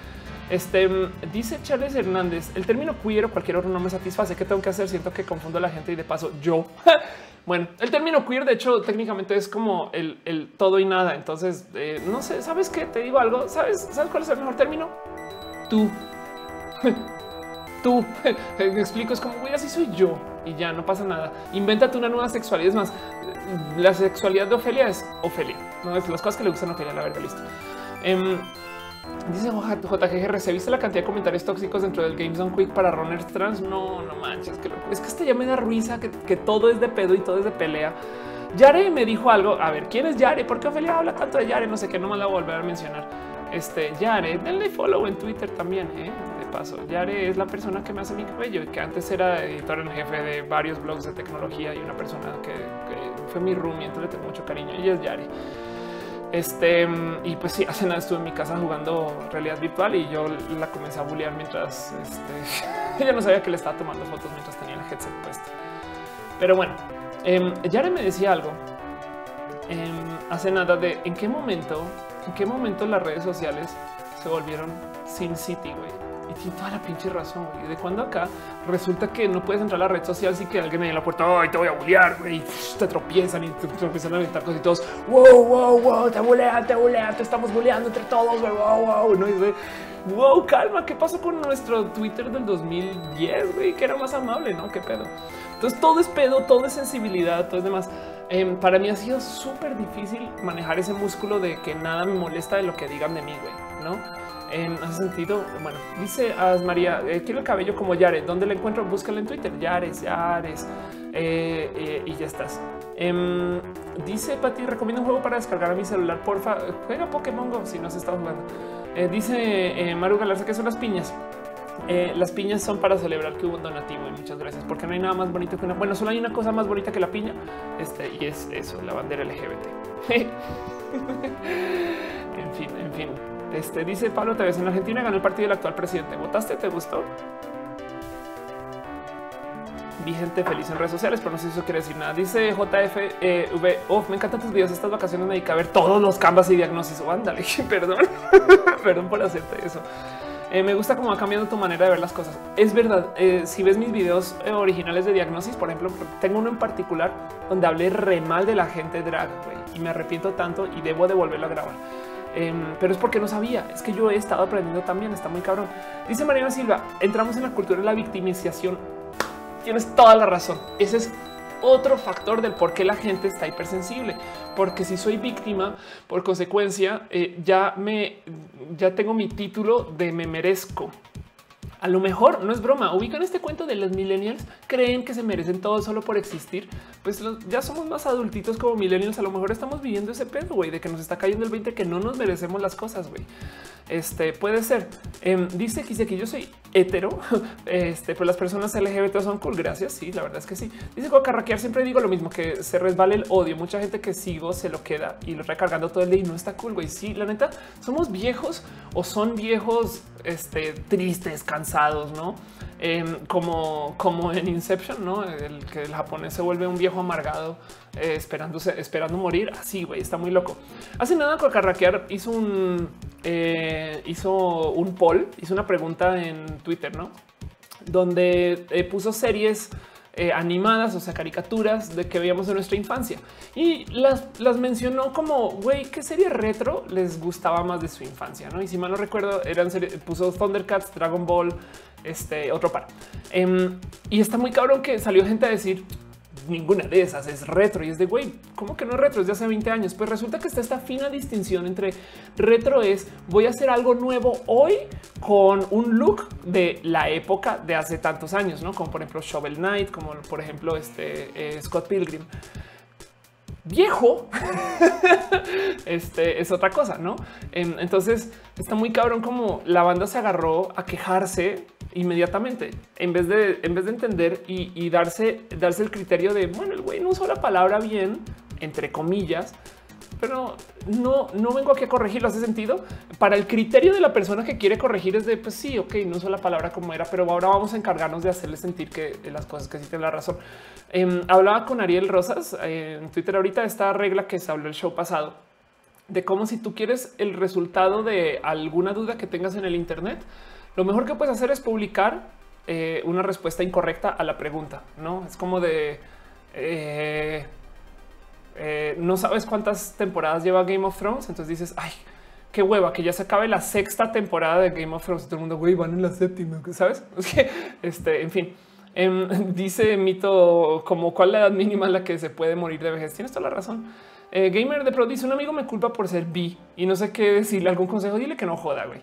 Este dice Charles Hernández: el término queer o cualquier otro no me satisface. ¿Qué tengo que hacer? Siento que confundo a la gente y de paso yo. <laughs> bueno, el término queer, de hecho, técnicamente es como el, todo y nada. Entonces, eh, no sé, ¿sabes qué? Te digo algo. ¿Sabes? ¿Sabes cuál es el mejor término? Tú. <laughs> Tú. <laughs> me explico, es como, güey, así soy yo. Y ya, no pasa nada. Invéntate una nueva sexualidad. Es más, la sexualidad de Ofelia es Ofelia. No es las cosas que le gustan a Ofelia, la verdad, listo. Em, Dice JGR, ¿se viste la cantidad de comentarios tóxicos dentro del Games on Quick para runners trans? No, no manches, que es que este ya me da risa que, todo es de pedo y todo es de pelea. Yare me dijo algo. A ver, ¿quién es Yare? ¿Por qué Ophelia habla tanto de Yare? No sé qué, no me la voy a volver a mencionar. Este Yare, denle follow en Twitter también. ¿eh? De paso, Yare es la persona que me hace mi cabello y que antes era editor en jefe de varios blogs de tecnología y una persona que, fue mi roomie, entonces le tengo mucho cariño. Y es Yare. Este, y pues sí, hace nada estuve en mi casa jugando realidad virtual y yo la comencé a bullear mientras este, <laughs> ella no sabía que le estaba tomando fotos mientras tenía el headset puesto. Pero bueno, eh, Yare me decía algo em, hace nada de en qué momento, en qué momento las redes sociales se volvieron sin City, güey tiene toda la pinche razón. Y de cuando acá resulta que no puedes entrar a la red social sin que alguien en la puerta y te voy a bullear y te tropiezan y te empiezan a aventar cosas y todos wow, wow, wow, te bulean, te bulean, te estamos bulleando entre todos. Wow, wow, no y wow, calma. ¿Qué pasó con nuestro Twitter del 2010? Güey, que era más amable, no? Qué pedo. Entonces todo es pedo, todo es sensibilidad, todo es demás. Em, para mí ha sido súper difícil manejar ese músculo de que nada me molesta de lo que digan de mí, güey, no? En ese sentido, bueno, dice a María, eh, quiero el cabello como Yares. ¿Dónde le encuentro? Búscalo en Twitter. Yares, Yares. Eh, eh, y ya estás. Em, dice Pati, recomiendo un juego para descargar a mi celular. Porfa, juega Pokémon Go si no se está jugando. dice Maru Galarza que son las piñas. las piñas son para celebrar que hubo un donativo y muchas gracias, porque no hay nada más bonito que una. Bueno, solo hay una cosa más bonita que la piña. Este y es eso, la bandera LGBT. <laughs> en fin, en fin. Este dice Pablo vez en Argentina ganó el partido del actual presidente. ¿Votaste? ¿Te gustó? Vi gente feliz en redes sociales, pero no sé si eso quiere decir nada. Dice JFV, eh, me encantan tus videos. Estas vacaciones me dedica a ver todos los canvas y diagnosis. Oh, <laughs> perdón, <laughs> perdón por hacerte eso. Eh, me gusta cómo va cambiando tu manera de ver las cosas. Es verdad. Eh, si ves mis videos originales de diagnosis, por ejemplo, tengo uno en particular donde hablé re mal de la gente drag y me arrepiento tanto y debo de volverlo a grabar. Em, pero es porque no sabía. Es que yo he estado aprendiendo también. Está muy cabrón. Dice Mariana Silva: entramos en la cultura de la victimización. Tienes toda la razón. Ese es otro factor del por qué la gente está hipersensible. Porque si soy víctima, por consecuencia, eh, ya me ya tengo mi título de me merezco. A lo mejor no es broma. Ubican este cuento de los millennials, creen que se merecen todo solo por existir. Pues ya somos más adultitos como millennials. A lo mejor estamos viviendo ese pedo, de que nos está cayendo el 20 que no nos merecemos las cosas, güey. Este puede ser. Em, dice que yo soy hetero. <laughs> Este, pues las personas LGBT son cool. Gracias. Sí, la verdad es que sí. Dice que carraquear siempre digo lo mismo, que se resbale el odio. Mucha gente que sigo se lo queda y lo recargando todo el día y no está cool, güey. Sí, la neta, somos viejos o son viejos este, tristes, cansados, ¿no? Em, como, como en Inception, ¿no? El que el japonés se vuelve un viejo amargado eh, esperándose, esperando morir. Así, güey, está muy loco. Hace nada con Carraquear hizo un, eh, hizo un poll, hizo una pregunta en Twitter, ¿no? Donde eh, puso series animadas, o sea, caricaturas de que veíamos en nuestra infancia. Y las, las mencionó como, güey, ¿qué serie retro les gustaba más de su infancia? ¿no? Y si mal no recuerdo, eran puso Thundercats, Dragon Ball, este otro par. Em, y está muy cabrón que salió gente a decir, ninguna de esas es retro y es de güey, ¿cómo que no es retro? Es de hace 20 años. Pues resulta que está esta fina distinción entre retro es voy a hacer algo nuevo hoy con un look de la época de hace tantos años, no como por ejemplo Shovel Knight, como por ejemplo este eh, Scott Pilgrim viejo, <laughs> este es otra cosa, ¿no? Entonces está muy cabrón como la banda se agarró a quejarse inmediatamente en vez de en vez de entender y, darse darse el criterio de bueno el güey no usó la palabra bien entre comillas pero no, no vengo aquí a corregirlo. Hace sentido para el criterio de la persona que quiere corregir es de pues sí, ok, no usó la palabra como era, pero ahora vamos a encargarnos de hacerle sentir que las cosas que sí tienen la razón. Em, hablaba con Ariel Rosas eh, en Twitter ahorita esta regla que se habló el show pasado de cómo si tú quieres el resultado de alguna duda que tengas en el Internet, lo mejor que puedes hacer es publicar eh, una respuesta incorrecta a la pregunta. No es como de eh, no sabes cuántas temporadas lleva Game of Thrones. Entonces dices, ay, qué hueva que ya se acabe la sexta temporada de Game of Thrones. Todo el mundo güey, van en la séptima, sabes? <laughs> este, en fin. Em, <laughs> dice Mito como cuál la edad mínima en la que se puede morir de vejez. Tienes toda la razón. Eh, Gamer de Pro dice un amigo me culpa por ser bi y no sé qué decirle algún consejo. Dile que no joda, güey.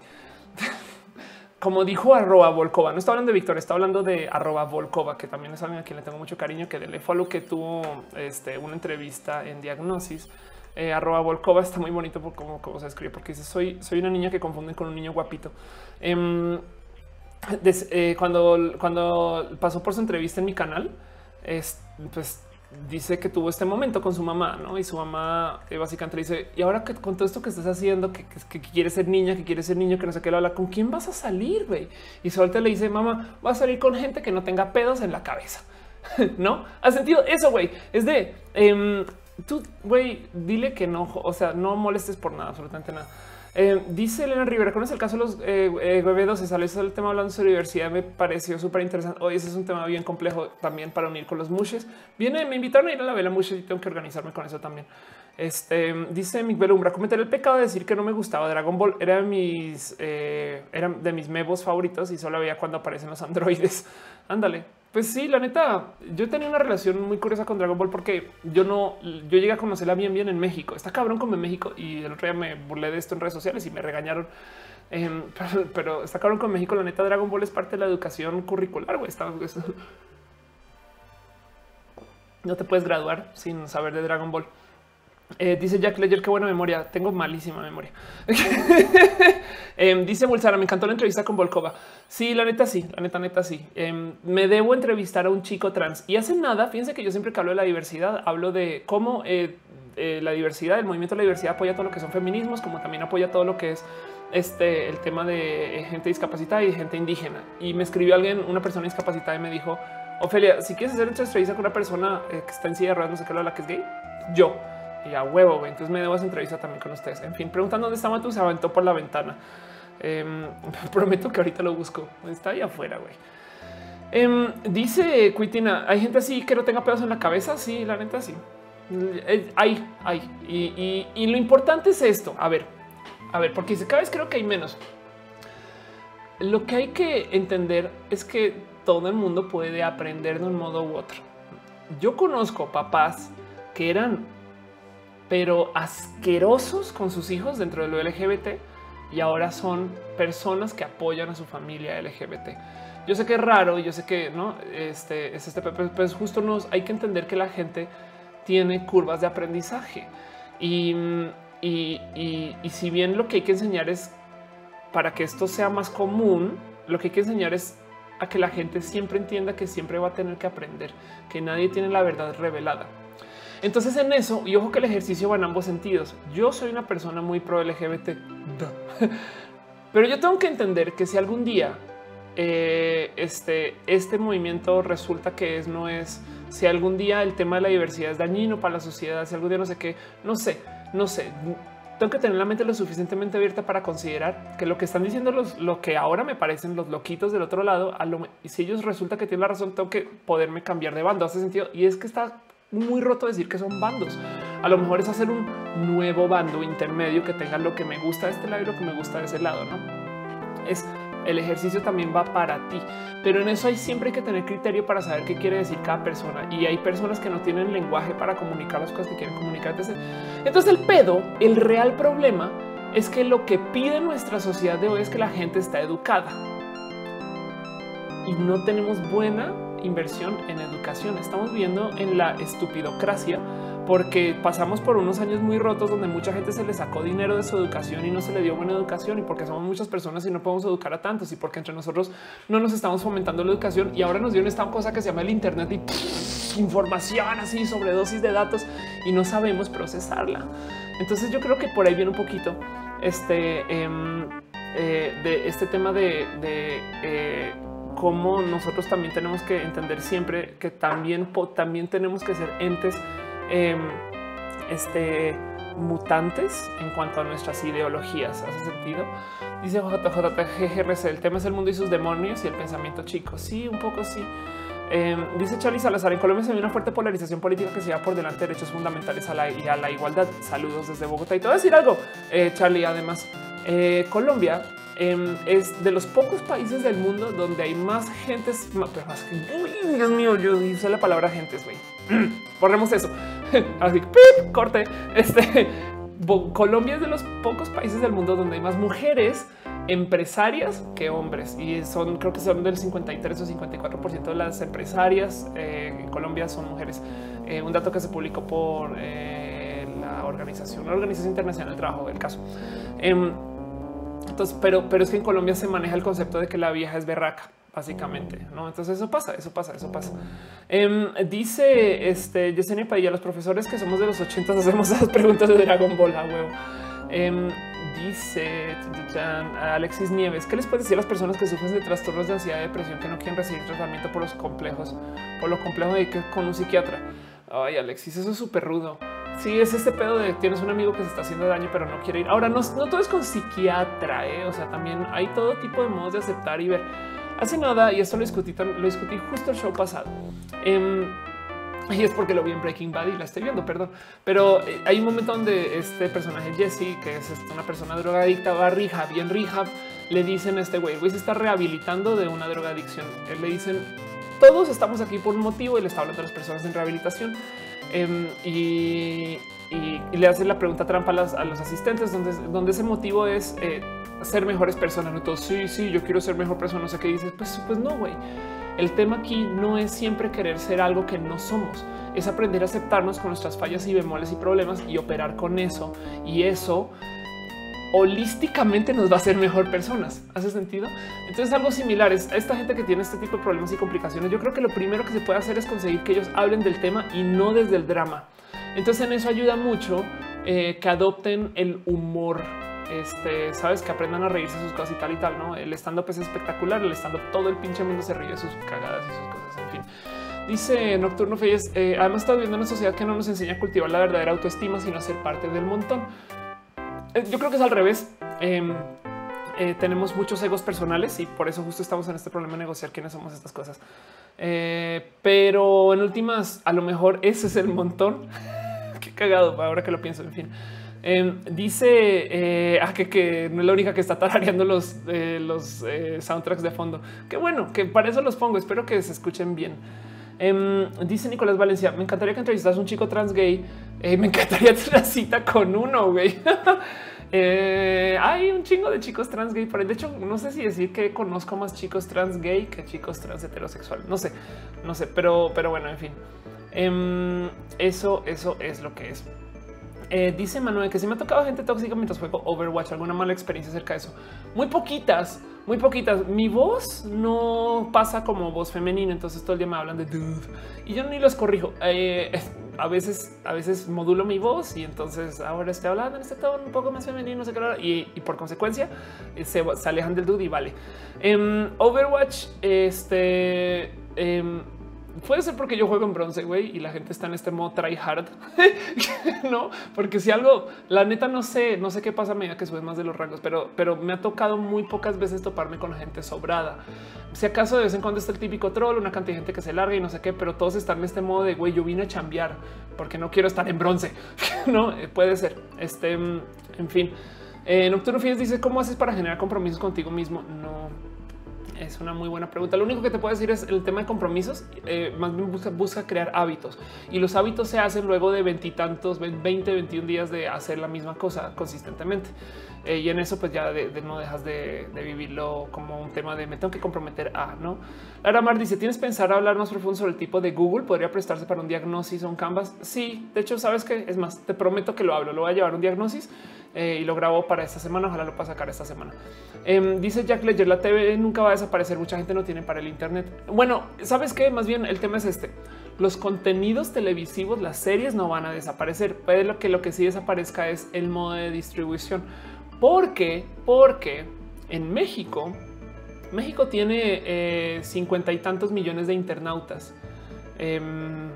Como dijo arroba Volkova, no está hablando de Víctor, está hablando de arroba Volkova, que también es alguien a quien le tengo mucho cariño, que le follow que tuvo este, una entrevista en Diagnosis. Eh, arroba Volkova está muy bonito por cómo, cómo, se escribe, porque dice soy, soy una niña que confunden con un niño guapito. Em, eh, cuando, cuando pasó por su entrevista en mi canal, es, pues dice que tuvo este momento con su mamá, ¿no? Y su mamá eh, básicamente le dice, y ahora que con todo esto que estás haciendo, que, que, quiere ser niña, que quiere ser niño, que no sé qué, habla, ¿con quién vas a salir, güey? Y suelta le dice, mamá, va a salir con gente que no tenga pedos en la cabeza, <laughs> ¿no? ¿Ha sentido eso, güey? Es de, em, tú, güey, dile que no, o sea, no molestes por nada, absolutamente nada. Eh, dice Elena Rivera, con el caso de los eh, eh se salió el tema hablando sobre diversidad, me pareció súper interesante. Hoy ese es un tema bien complejo también para unir con los mushes. Viene, me invitaron a ir a la vela mushes y tengo que organizarme con eso también. Este dice Miguel Umbra, comentar el pecado de decir que no me gustaba Dragon Ball. Era de mis, eh, eran de mis mebos favoritos y solo veía cuando aparecen los androides. <laughs> Ándale. Pues sí, la neta, yo tenía una relación muy curiosa con Dragon Ball porque yo no, yo llegué a conocerla bien, bien en México. Está cabrón como en México y el otro día me burlé de esto en redes sociales y me regañaron. Em, <laughs> pero, está cabrón con México. La neta, Dragon Ball es parte de la educación curricular. <laughs> No te puedes graduar sin saber de Dragon Ball. Eh, dice Jack Ledger, qué buena memoria. Tengo malísima memoria. <laughs> Em, dice Bulsara, me encantó la entrevista con Volkova. Sí, la neta sí, la neta, neta sí. Em, me debo entrevistar a un chico trans y hace nada. Fíjense que yo siempre que hablo de la diversidad, hablo de cómo eh, eh, la diversidad, el movimiento de la diversidad apoya todo lo que son feminismos, como también apoya todo lo que es este el tema de gente discapacitada y gente indígena. Y me escribió alguien, una persona discapacitada y me dijo, Ofelia, si quieres hacer entrevista con una persona que está en silla de ruedas, no sé qué, la que es gay, yo y a huevo. Güey. Entonces me debo esa entrevista también con ustedes. En fin, preguntando dónde está Matu, se aventó por la ventana. Em, <laughs> prometo que ahorita lo busco. Está ahí afuera, güey. Em, dice Cuitina, hay gente así que no tenga pedos en la cabeza. Sí, la neta, sí. Eh, hay, hay. Y, y, lo importante es esto. A ver, a ver, porque cada vez creo que hay menos. Lo que hay que entender es que todo el mundo puede aprender de un modo u otro. Yo conozco papás que eran pero asquerosos con sus hijos dentro de lo LGBT y ahora son personas que apoyan a su familia LGBT. Yo sé que es raro yo sé que no este es este, pero pues justo nos hay que entender que la gente tiene curvas de aprendizaje y, y si bien lo que hay que enseñar es para que esto sea más común, lo que hay que enseñar es a que la gente siempre entienda que siempre va a tener que aprender, que nadie tiene la verdad revelada. Entonces en eso, y ojo que el ejercicio va en ambos sentidos. Yo soy una persona muy pro LGBT, <laughs> pero yo tengo que entender que si algún día eh, este, este movimiento resulta que es, no es, si algún día el tema de la diversidad es dañino para la sociedad, si algún día no sé qué, no sé, no sé. tengo que tener la mente lo suficientemente abierta para considerar que lo que están diciendo los, lo que ahora me parecen los loquitos del otro lado, a lo, si ellos resulta que tienen la razón, tengo que poderme cambiar de bando. Hace sentido. Y es que está muy roto decir que son bandos. A lo mejor es hacer un nuevo bando intermedio que tenga lo que me gusta de este lado y lo que me gusta de ese lado. No es el ejercicio también va para ti, pero en eso hay siempre que tener criterio para saber qué quiere decir cada persona. Y hay personas que no tienen lenguaje para comunicar las cosas que quieren comunicar. Entonces el pedo, el real problema es que lo que pide nuestra sociedad de hoy es que la gente está educada y no tenemos buena inversión en educación. Estamos viendo en la estupidocracia porque pasamos por unos años muy rotos donde mucha gente se le sacó dinero de su educación y no se le dio buena educación y porque somos muchas personas y no podemos educar a tantos y porque entre nosotros no nos estamos fomentando la educación y ahora nos dio esta cosa que se llama el Internet y información así sobre dosis de datos y no sabemos procesarla. Entonces yo creo que por ahí viene un poquito este em, eh, de este tema de, eh, cómo nosotros también tenemos que entender siempre que también, también tenemos que ser entes Em, este, mutantes en cuanto a nuestras ideologías. ¿Hace sentido? Dice JJGRC, el tema es el mundo y sus demonios y el pensamiento chico. Sí, un poco sí. Em, dice Charlie Salazar, en Colombia se ve una fuerte polarización política que se lleva por delante derechos fundamentales a la, y a la igualdad. Saludos desde Bogotá. Y te voy a decir algo, eh, Charlie, además, eh, Colombia em, es de los pocos países del mundo donde hay más gentes, más, Dios mío, yo hice la palabra gentes, güey. <clears throat> Borremos eso. <laughs> Así, corte. Este <laughs> Colombia es de los pocos países del mundo donde hay más mujeres empresarias que hombres y son, creo que son del 53 o 54 por ciento de las empresarias eh, en Colombia son mujeres. Eh, un dato que se publicó por eh, la organización, la Organización Internacional del Trabajo, del caso. Pero, pero es que en Colombia se maneja el concepto de que la vieja es berraca básicamente. ¿no? Entonces eso pasa, eso pasa, eso pasa. Em, dice este Yesenia Padilla, los profesores que somos de los 80 hacemos esas preguntas de Dragon Ball a huevo. Em, dice Alexis Nieves, ¿qué les puede decir a las personas que sufren de trastornos de ansiedad y depresión que no quieren recibir tratamiento por los complejos, por lo complejo de que con un psiquiatra? Ay, Alexis, eso es súper rudo. Sí, es este pedo de tienes un amigo que se está haciendo daño, pero no quiere ir. Ahora, no, no todo es con psiquiatra, ¿eh? o sea, también hay todo tipo de modos de aceptar y ver Hace nada, y esto lo discutí, lo discutí justo el show pasado. Em, y es porque lo vi en Breaking Bad y la estoy viendo, perdón. Pero eh, hay un momento donde este personaje Jesse, que es este, una persona drogadicta, va a rehab y en rehab le dicen a este güey, güey se está rehabilitando de una drogadicción. Él le dicen, todos estamos aquí por un motivo y le está hablando a las personas en rehabilitación. Em, y, le hace la pregunta trampa a, los asistentes, donde, donde ese motivo es eh, ser mejores personas. No todos, sí, sí, yo quiero ser mejor persona. No sé qué dices. Pues, pues no, güey. El tema aquí no es siempre querer ser algo que no somos, es aprender a aceptarnos con nuestras fallas y bemoles y problemas y operar con eso. Y eso holísticamente nos va a hacer mejor personas. ¿Hace sentido? Entonces algo similar es esta gente que tiene este tipo de problemas y complicaciones. Yo creo que lo primero que se puede hacer es conseguir que ellos hablen del tema y no desde el drama. Entonces en eso ayuda mucho eh, que adopten el humor este, sabes que aprendan a reírse sus cosas y tal y tal. No, el stand up es espectacular. El stand up, todo el pinche mundo se ríe de sus cagadas y sus cosas. En fin, dice Nocturno Feyes. Eh, además, está viviendo en una sociedad que no nos enseña a cultivar la verdadera autoestima, sino a ser parte del montón. Eh, yo creo que es al revés. Em, eh, tenemos muchos egos personales y por eso justo estamos en este problema de negociar quiénes somos estas cosas. pero en últimas, a lo mejor ese es el montón. <laughs> Qué cagado ahora que lo pienso. En fin. Em, dice eh, ah, que, no es la única que está tarareando los, eh, los eh, soundtracks de fondo. Qué bueno, que para eso los pongo. Espero que se escuchen bien. Em, dice Nicolás Valencia, me encantaría que entrevistas a un chico trans gay. Me encantaría <laughs> tener una cita con uno, güey. <laughs> hay un chingo de chicos trans gay. De hecho, no sé si decir que conozco más chicos trans gay que chicos trans heterosexual. No sé, no sé, pero, pero bueno, en fin. Em, eso, eso es lo que es. Eh, dice Manuel que si me ha tocado gente tóxica mientras juego Overwatch, alguna mala experiencia acerca de eso. Muy poquitas, muy poquitas. Mi voz no pasa como voz femenina, entonces todo el día me hablan de dude y yo ni los corrijo. Eh, <laughs> a veces, a veces modulo mi voz y entonces ahora estoy hablando en este tono un poco más femenino, no sé qué, y, por consecuencia eh, se, alejan del dude y vale. Em, Overwatch, este em, puede ser porque yo juego en bronce, güey, y la gente está en este modo try hard, <laughs> no? Porque si algo, la neta no sé, no sé qué pasa a medida que subes más de los rangos, pero, pero me ha tocado muy pocas veces toparme con gente sobrada. Si acaso de vez en cuando está el típico troll, una cantidad de gente que se larga y no sé qué, pero todos están en este modo de güey, yo vine a chambear porque no quiero estar en bronce, <laughs> no eh, puede ser. Este, mm, en fin, eh, Nocturno Fines dice cómo haces para generar compromisos contigo mismo. No, es una muy buena pregunta. Lo único que te puedo decir es el tema de compromisos. Eh, más bien busca, crear hábitos y los hábitos se hacen luego de veintitantos, 20, 21 días de hacer la misma cosa consistentemente. Eh, y en eso, pues ya no dejas de, vivirlo como un tema de me tengo que comprometer a no. Lara Mar dice: Tienes pensar hablar más profundo sobre el tipo de Google podría prestarse para un diagnóstico o un canvas. Sí, de hecho, sabes que es más, te prometo que lo hablo. Lo voy a llevar un diagnóstico eh, y lo grabo para esta semana. Ojalá lo pueda sacar esta semana. Em, dice Jack Ledger: La TV nunca va a desaparecer. Mucha gente no tiene para el Internet. Bueno, sabes que más bien el tema es este. Los contenidos televisivos, las series no van a desaparecer. Puede lo que lo que sí desaparezca es el modo de distribución porque, porque en México, México tiene eh, cincuenta y tantos millones de internautas. Em,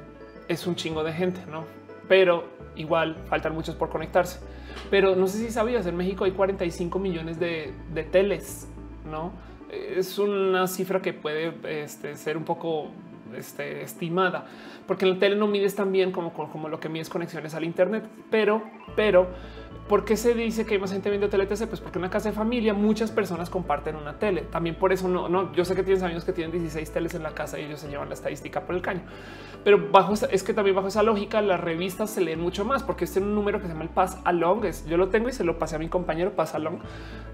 es un chingo de gente, no? Pero igual faltan muchos por conectarse. Pero no sé si sabías, en México hay 45 millones de, teles, no? Es una cifra que puede este, ser un poco este, estimada, porque en la tele no mides tan bien como, como lo que mides conexiones al Internet, pero, pero ¿Por qué se dice que hay más gente viendo tele Pues porque en una casa de familia muchas personas comparten una tele. También por eso no, no, yo sé que tienes amigos que tienen 16 teles en la casa y ellos se llevan la estadística por el caño. Pero bajo es que también bajo esa lógica las revistas se leen mucho más porque este es un número que se llama el Pass Along. Es, yo lo tengo y se lo pasé a mi compañero Pass Along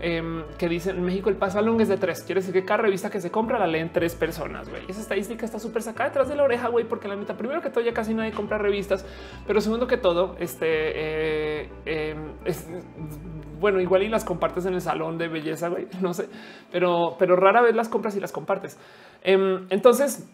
em, que dice en México el Pass Along es de tres. Quiere decir que cada revista que se compra la leen tres personas. Güey. Esa estadística está súper sacada detrás de la oreja, güey, porque la neta, primero que todo, ya casi nadie compra revistas, pero segundo que todo, este eh, em, es, bueno, igual y las compartes en el salón de belleza, güey, <laughs> no sé, pero, pero rara vez las compras y las compartes. Em, entonces,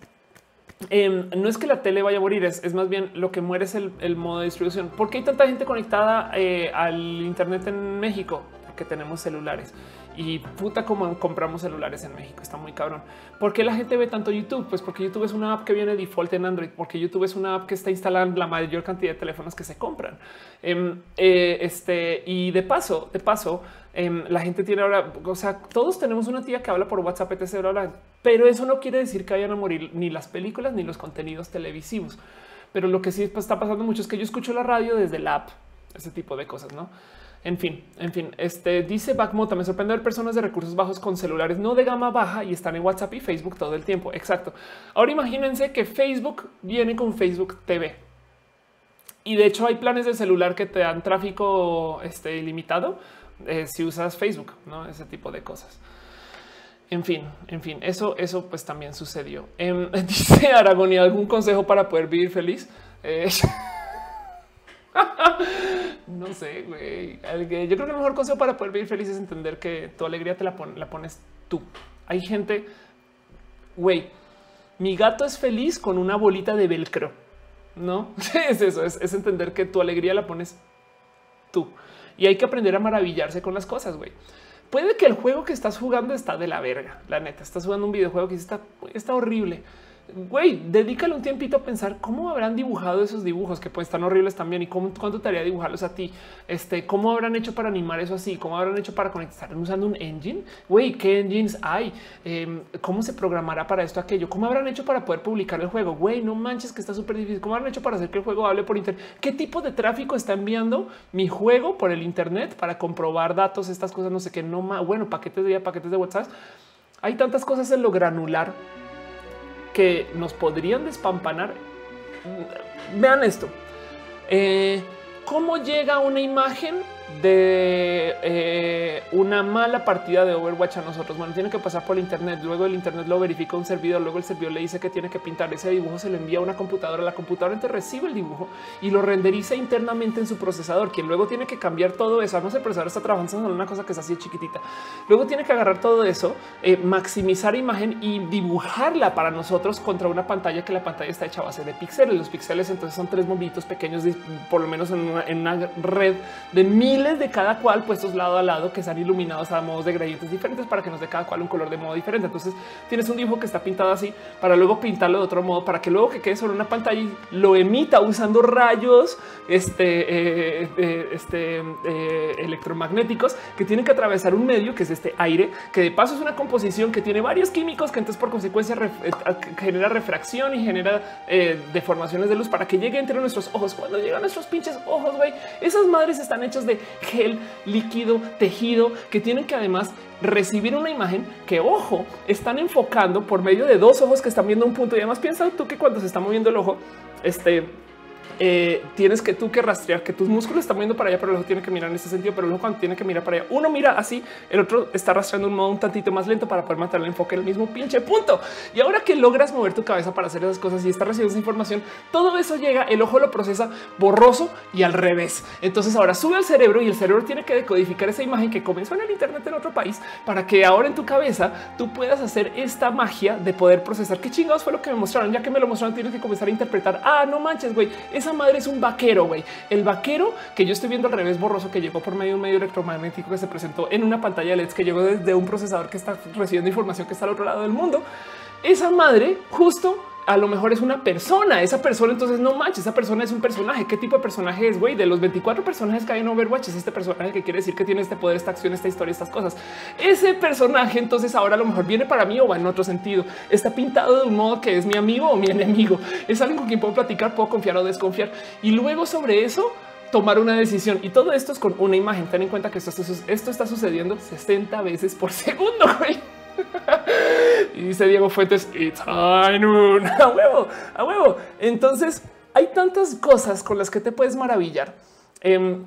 em, no es que la tele vaya a morir, es, más bien lo que muere es el, modo de distribución. ¿Por qué hay tanta gente conectada eh, al Internet en México? Porque tenemos celulares y puta como compramos celulares en México. Está muy cabrón. ¿Por qué la gente ve tanto YouTube? Pues porque YouTube es una app que viene default en Android, porque YouTube es una app que está instalada en la mayor cantidad de teléfonos que se compran. Em, eh, este y de paso, de paso, em, la gente tiene ahora, o sea, todos tenemos una tía que habla por WhatsApp, etc. pero eso no quiere decir que vayan a morir ni las películas ni los contenidos televisivos. Pero lo que sí está pasando mucho es que yo escucho la radio desde la app, ese tipo de cosas, no? En fin, en fin, este dice Backmota. Me sorprende ver personas de recursos bajos con celulares no de gama baja y están en WhatsApp y Facebook todo el tiempo. Exacto. Ahora imagínense que Facebook viene con Facebook TV y de hecho hay planes de celular que te dan tráfico este, ilimitado eh, si usas Facebook, no ese tipo de cosas. En fin, en fin, eso, eso pues también sucedió. Em, <laughs> dice Aragón y algún consejo para poder vivir feliz. Eh, <laughs> <laughs> no sé, güey. Yo creo que el mejor consejo para poder vivir feliz es entender que tu alegría te la, pones tú. Hay gente, güey, mi gato es feliz con una bolita de velcro. No <laughs> es eso, es, entender que tu alegría la pones tú y hay que aprender a maravillarse con las cosas. Güey, puede que el juego que estás jugando está de la verga. La neta, estás jugando un videojuego que está horrible güey, dedícale un tiempito a pensar cómo habrán dibujado esos dibujos que pues están horribles también y cómo, cuánto te haría dibujarlos a ti. Este, cómo habrán hecho para animar eso así, cómo habrán hecho para conectar usando un engine. Güey, qué engines hay, em, cómo se programará para esto, aquello, cómo habrán hecho para poder publicar el juego. Güey, no manches que está súper difícil. Cómo habrán hecho para hacer que el juego hable por internet. ¿Qué tipo de tráfico está enviando mi juego por el internet para comprobar datos, estas cosas? No sé qué, no más. Bueno, paquetes de paquetes de WhatsApp. Hay tantas cosas en lo granular que nos podrían despampanar. Vean esto. Eh, ¿Cómo llega una imagen de eh, una mala partida de Overwatch a nosotros. Bueno, tiene que pasar por el Internet. Luego el Internet lo verifica un servidor. Luego el servidor le dice que tiene que pintar ese dibujo. Se lo envía a una computadora. La computadora entonces recibe el dibujo y lo renderiza internamente en su procesador, quien luego tiene que cambiar todo eso. Sé, el procesador está trabajando en una cosa que es así chiquitita. Luego tiene que agarrar todo eso, eh, maximizar imagen y dibujarla para nosotros contra una pantalla que la pantalla está hecha a base de píxeles. Los píxeles entonces son tres bombitos pequeños, por lo menos en una red de mil miles de cada cual puestos lado a lado que están iluminados a modos de gradientes diferentes para que nos dé cada cual un color de modo diferente. Entonces tienes un dibujo que está pintado así para luego pintarlo de otro modo para que luego que quede sobre una pantalla y lo emita usando rayos este, eh, eh, este, eh, electromagnéticos que tienen que atravesar un medio que es este aire, que de paso es una composición que tiene varios químicos que entonces por consecuencia genera refracción y genera deformaciones de luz para que llegue entre nuestros ojos. Cuando llegan nuestros pinches ojos, güey, esas madres están hechas de gel, líquido, tejido, que tienen que además recibir una imagen que, ojo, están enfocando por medio de dos ojos que están viendo un punto. Y además piensa tú que cuando se está moviendo el ojo, este eh, tienes que tú que rastrear que tus músculos están viendo para allá, pero el ojo tiene que mirar en ese sentido, pero luego cuando tiene que mirar para allá, uno mira así, el otro está rastreando un modo un tantito más lento para poder mantener el enfoque en el mismo pinche punto. Y ahora que logras mover tu cabeza para hacer esas cosas y estás recibiendo esa información, todo eso llega, el ojo lo procesa borroso y al revés. Entonces ahora sube al cerebro y el cerebro tiene que decodificar esa imagen que comenzó en el Internet en otro país para que ahora en tu cabeza tú puedas hacer esta magia de poder procesar qué chingados fue lo que me mostraron. Ya que me lo mostraron, tienes que comenzar a interpretar. Ah, no manches, güey, madre es un vaquero, güey. El vaquero que yo estoy viendo al revés borroso que llegó por medio de un medio electromagnético que se presentó en una pantalla LED que llegó desde un procesador que está recibiendo información que está al otro lado del mundo. Esa madre justo a lo mejor es una persona. Esa persona, entonces no manches, esa persona es un personaje. ¿Qué tipo de personaje es? Güey, de los 24 personajes que hay en Overwatch, es este personaje que quiere decir que tiene este poder, esta acción, esta historia, estas cosas. Ese personaje, entonces ahora a lo mejor viene para mí o va en otro sentido. Está pintado de un modo que es mi amigo o mi enemigo. Es alguien con quien puedo platicar, puedo confiar o desconfiar. Y luego sobre eso, tomar una decisión y todo esto es con una imagen. Ten en cuenta que esto, esto está sucediendo 60 veces por segundo. <laughs> Güey. <laughs> y dice Diego Fuentes, it's high <laughs> noon. A huevo, a huevo. Entonces, hay tantas cosas con las que te puedes maravillar em,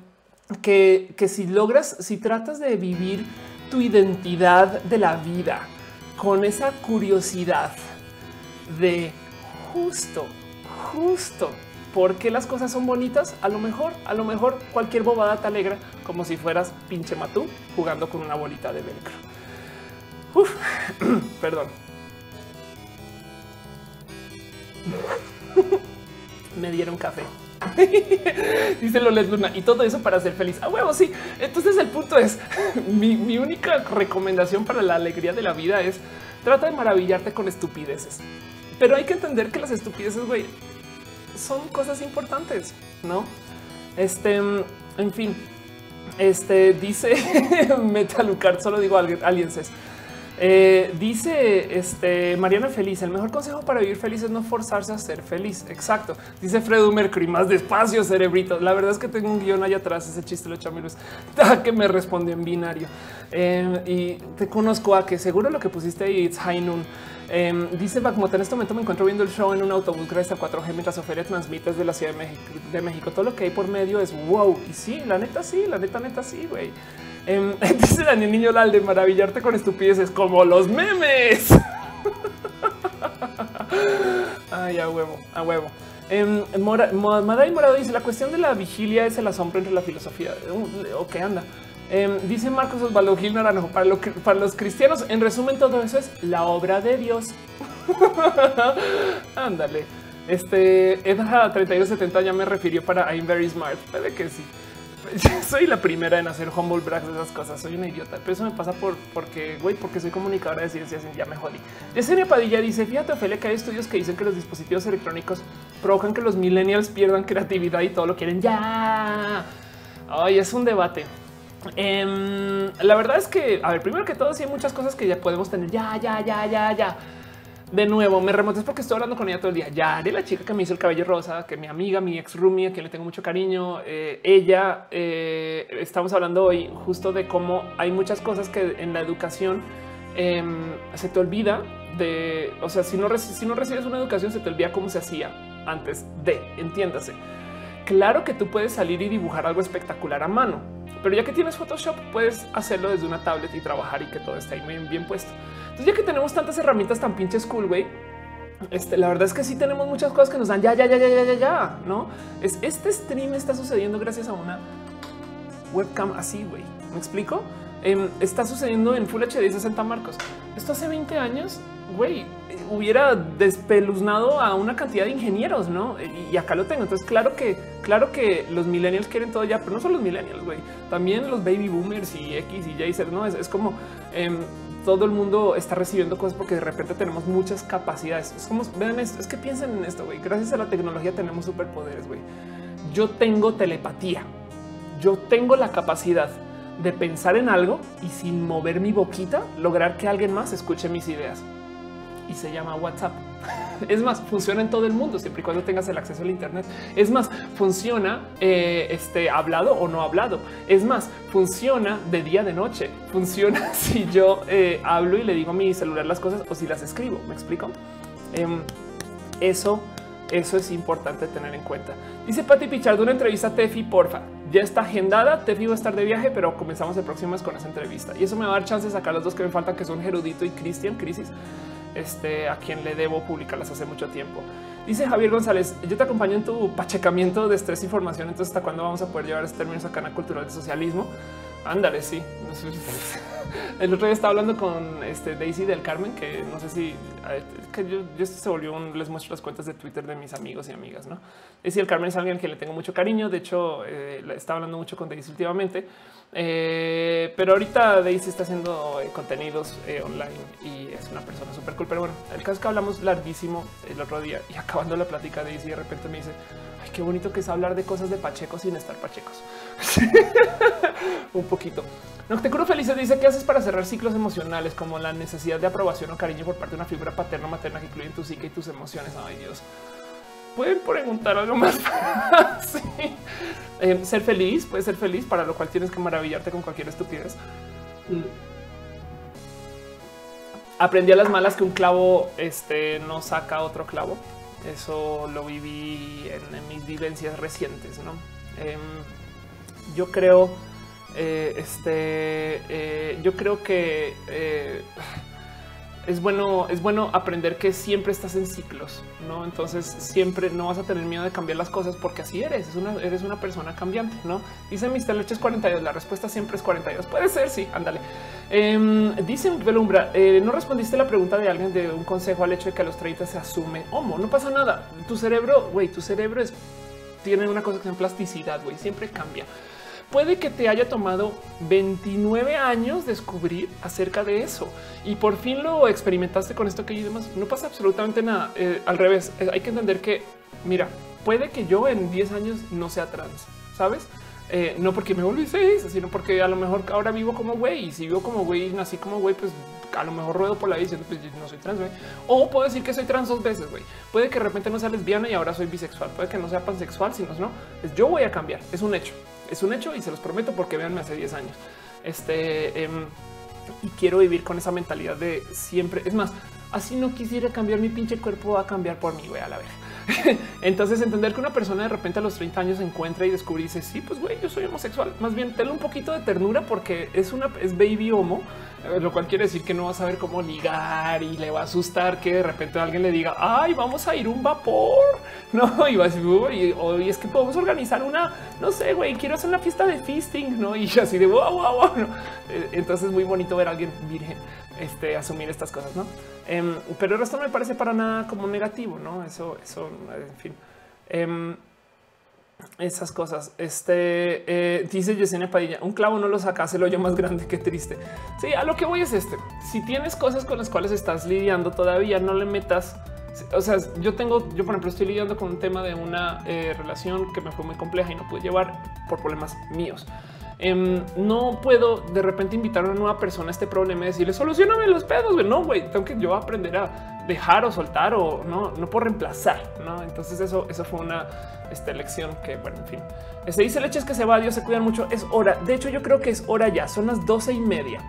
que, que si logras, si tratas de vivir tu identidad de la vida con esa curiosidad de justo, justo por qué las cosas son bonitas. A lo mejor, a lo mejor cualquier bobada te alegra como si fueras pinche matú jugando con una bolita de velcro. Uf, <coughs> perdón. <laughs> Me dieron café. <laughs> Dice Loles Luna y todo eso para ser feliz. A huevo, sí. Entonces el punto es <laughs> mi, mi única recomendación para la alegría de la vida es trata de maravillarte con estupideces, pero hay que entender que las estupideces, güey, son cosas importantes, no? Este, en fin, este dice Metalucard, solo digo alienses. Eh, dice este Mariana Feliz, el mejor consejo para vivir feliz es no forzarse a ser feliz. Exacto. Dice Fredo Mercury, más despacio, cerebrito. La verdad es que tengo un guion allá atrás. Ese chiste lo echó <laughs> que me respondió en binario. Eh, y te conozco a que seguro lo que pusiste ahí es high noon. Eh, dice Backmota, en este momento me encuentro viendo el show en un autobús gracias a 4G mientras Oferia transmite desde la Ciudad de México, de México. Todo lo que hay por medio es wow. Y sí, la neta sí, la neta neta sí, güey. <laughs> Dice Daniel Niño Lalde, maravillarte con estupideces como los memes. <laughs> Ay, a huevo, a huevo. Eh, Mora, Morado dice la cuestión de la vigilia es el asombro entre la filosofía. ¿O qué anda? Em, dice Marcos Osvaldo Gil Naranjo para, los cristianos. En resumen, todo eso es la obra de Dios. <laughs> Ándale. Este Edja 3270 ya me refirió para I'm very smart. Puede que sí. <laughs> soy la primera en hacer humble brags de esas cosas. Soy una idiota, pero eso me pasa por porque, güey, porque soy comunicadora de ciencias y ya me jodí. Yesenia Padilla dice: Fíjate, Ophelia, que hay estudios que dicen que los dispositivos electrónicos provocan que los millennials pierdan creatividad y todo lo quieren ya. Ay, es un debate. Em, la verdad es que, a ver, primero que todo, sí hay muchas cosas que ya podemos tener ya, ya, ya, ya, ya de nuevo me remontes porque estoy hablando con ella todo el día. Ya de la chica que me hizo el cabello rosa, que mi amiga, mi ex roomie, a quien le tengo mucho cariño, eh, ella eh, estamos hablando hoy justo de cómo hay muchas cosas que en la educación em, se te olvida de, o sea, si no, si no recibes una educación, se te olvida cómo se hacía antes de, entiéndase. Claro que tú puedes salir y dibujar algo espectacular a mano, pero ya que tienes Photoshop, puedes hacerlo desde una tablet y trabajar y que todo esté ahí bien, bien puesto. Entonces, ya que tenemos tantas herramientas tan pinches cool, güey, este, la verdad es que sí tenemos muchas cosas que nos dan ya, ya, ya, ya, ya, ya, ya, no es este stream está sucediendo gracias a una webcam así. Güey, me explico. Em, está sucediendo en Full HD 60 marcos. Esto hace 20 años güey, hubiera despeluznado a una cantidad de ingenieros, ¿no? Y acá lo tengo. Entonces, claro que, claro que los millennials quieren todo ya, pero no solo los millennials, güey. También los baby boomers y X y Y, ¿no? Es, como em, todo el mundo está recibiendo cosas porque de repente tenemos muchas capacidades. Es como, vean esto, es que piensen en esto, güey. Gracias a la tecnología tenemos superpoderes, güey. Yo tengo telepatía. Yo tengo la capacidad de pensar en algo y sin mover mi boquita lograr que alguien más escuche mis ideas y se llama WhatsApp. Es más, funciona en todo el mundo siempre y cuando tengas el acceso al Internet. Es más, funciona eh, este hablado o no hablado. Es más, funciona de día de noche. Funciona <laughs> si yo eh, hablo y le digo a mi celular las cosas o si las escribo. Me explico. Em, eso, eso es importante tener en cuenta. Dice Pati Pichardo una entrevista a Tefi, porfa. Ya está agendada. Tefi va a estar de viaje, pero comenzamos el próximo mes con esa entrevista y eso me va a dar chance de sacar los dos que me faltan, que son Gerudito y Cristian Crisis este, a quien le debo publicarlas hace mucho tiempo. Dice Javier González, yo te acompaño en tu pachecamiento de estrés y formación, entonces hasta cuándo vamos a poder llevar este término a Canal Cultural de Socialismo. Ándale, sí. <laughs> El otro día estaba hablando con este Daisy del Carmen, que no sé si que yo, yo se volvió un, les muestro las cuentas de Twitter de mis amigos y amigas. No Daisy del Carmen es alguien que le tengo mucho cariño. De hecho, eh, estaba hablando mucho con Daisy últimamente, eh, pero ahorita Daisy está haciendo eh, contenidos eh, online y es una persona súper cool. Pero bueno, el caso es que hablamos larguísimo el otro día y <laughs> acabando la plática, Daisy de repente me dice: Ay, qué bonito que es hablar de cosas de Pacheco sin estar Pachecos. <laughs> un poquito. Noctecuro Felices dice que haces para cerrar ciclos emocionales como la necesidad de aprobación o cariño por parte de una figura paterna o materna que incluye tu psique y tus emociones. Ay Dios. Pueden preguntar algo más. <laughs> Eh, ser feliz, puede ser feliz, para lo cual tienes que maravillarte con cualquier estupidez. Aprendí a las malas que un clavo este, no saca otro clavo. Eso lo viví en, mis vivencias recientes. ¿no? Em, yo creo eh, este, eh, yo creo que es bueno, es bueno aprender que siempre estás en ciclos, no? Entonces siempre no vas a tener miedo de cambiar las cosas porque así eres. Es una, eres una persona cambiante, no? Dice Mr. Leches 42. La respuesta siempre es 42. Puede ser. Sí, ándale. Eh, dice Belumbra, no respondiste la pregunta de alguien de un consejo al hecho de que a los 30 se asume homo. No pasa nada. Tu cerebro, güey, tu cerebro es tiene una cosa que se llama plasticidad, güey, siempre cambia puede que te haya tomado 29 años descubrir acerca de eso y por fin lo experimentaste con esto que y demás. No pasa absolutamente nada. Eh, al revés, eh, hay que entender que, mira, puede que yo en 10 años no sea trans, sabes? Eh, no porque me volví sino porque a lo mejor ahora vivo como güey y si vivo como güey y nací como güey, pues a lo mejor ruedo por la vida diciendo pues no soy trans, güey. O puedo decir que soy trans dos veces, güey. Puede que de repente no sea lesbiana y ahora soy bisexual. Puede que no sea pansexual, sino no. Yo voy a cambiar. Es un hecho. Es un hecho y se los prometo porque véanme hace 10 años. Este em, y quiero vivir con esa mentalidad de siempre. Es más, así no quisiera cambiar mi pinche cuerpo, va a cambiar por mí, güey, a la vez. <laughs> Entonces, entender que una persona de repente a los 30 años se encuentra y descubre y dice, sí, pues güey, yo soy homosexual. Más bien, tenle un poquito de ternura porque es una es baby homo, lo cual quiere decir que no va a saber cómo ligar y le va a asustar que de repente alguien le diga, ay, vamos a ir un vapor. <laughs> No, y va a decir, es que podemos organizar una, no sé, güey, quiero hacer una fiesta de fisting, no? <laughs> Y así de wow, wow, wow. Eh, entonces, es muy bonito ver a alguien virgen este, asumir estas cosas, no? Em, pero el resto no me parece para nada como negativo, no? Eso, eso, en fin. Em, esas cosas. Este eh, dice Yesenia Padilla: un clavo no lo saca, el hoyo más grande. Qué triste. Sí, a lo que voy es este. Si tienes cosas con las cuales estás lidiando todavía, no le metas. O sea, yo tengo, yo por ejemplo, estoy lidiando con un tema de una eh, relación que me fue muy compleja y no pude llevar por problemas míos. Em, no puedo de repente invitar a una nueva persona a este problema y decirle solucioname los pedos. No, güey, tengo que yo aprender a dejar o soltar o no, no por reemplazar. No, entonces eso, fue una esta elección que, bueno, en fin, se este, dice leches que se va. Dios se cuidan mucho. Es hora. De hecho, yo creo que es hora ya. Son las doce y media.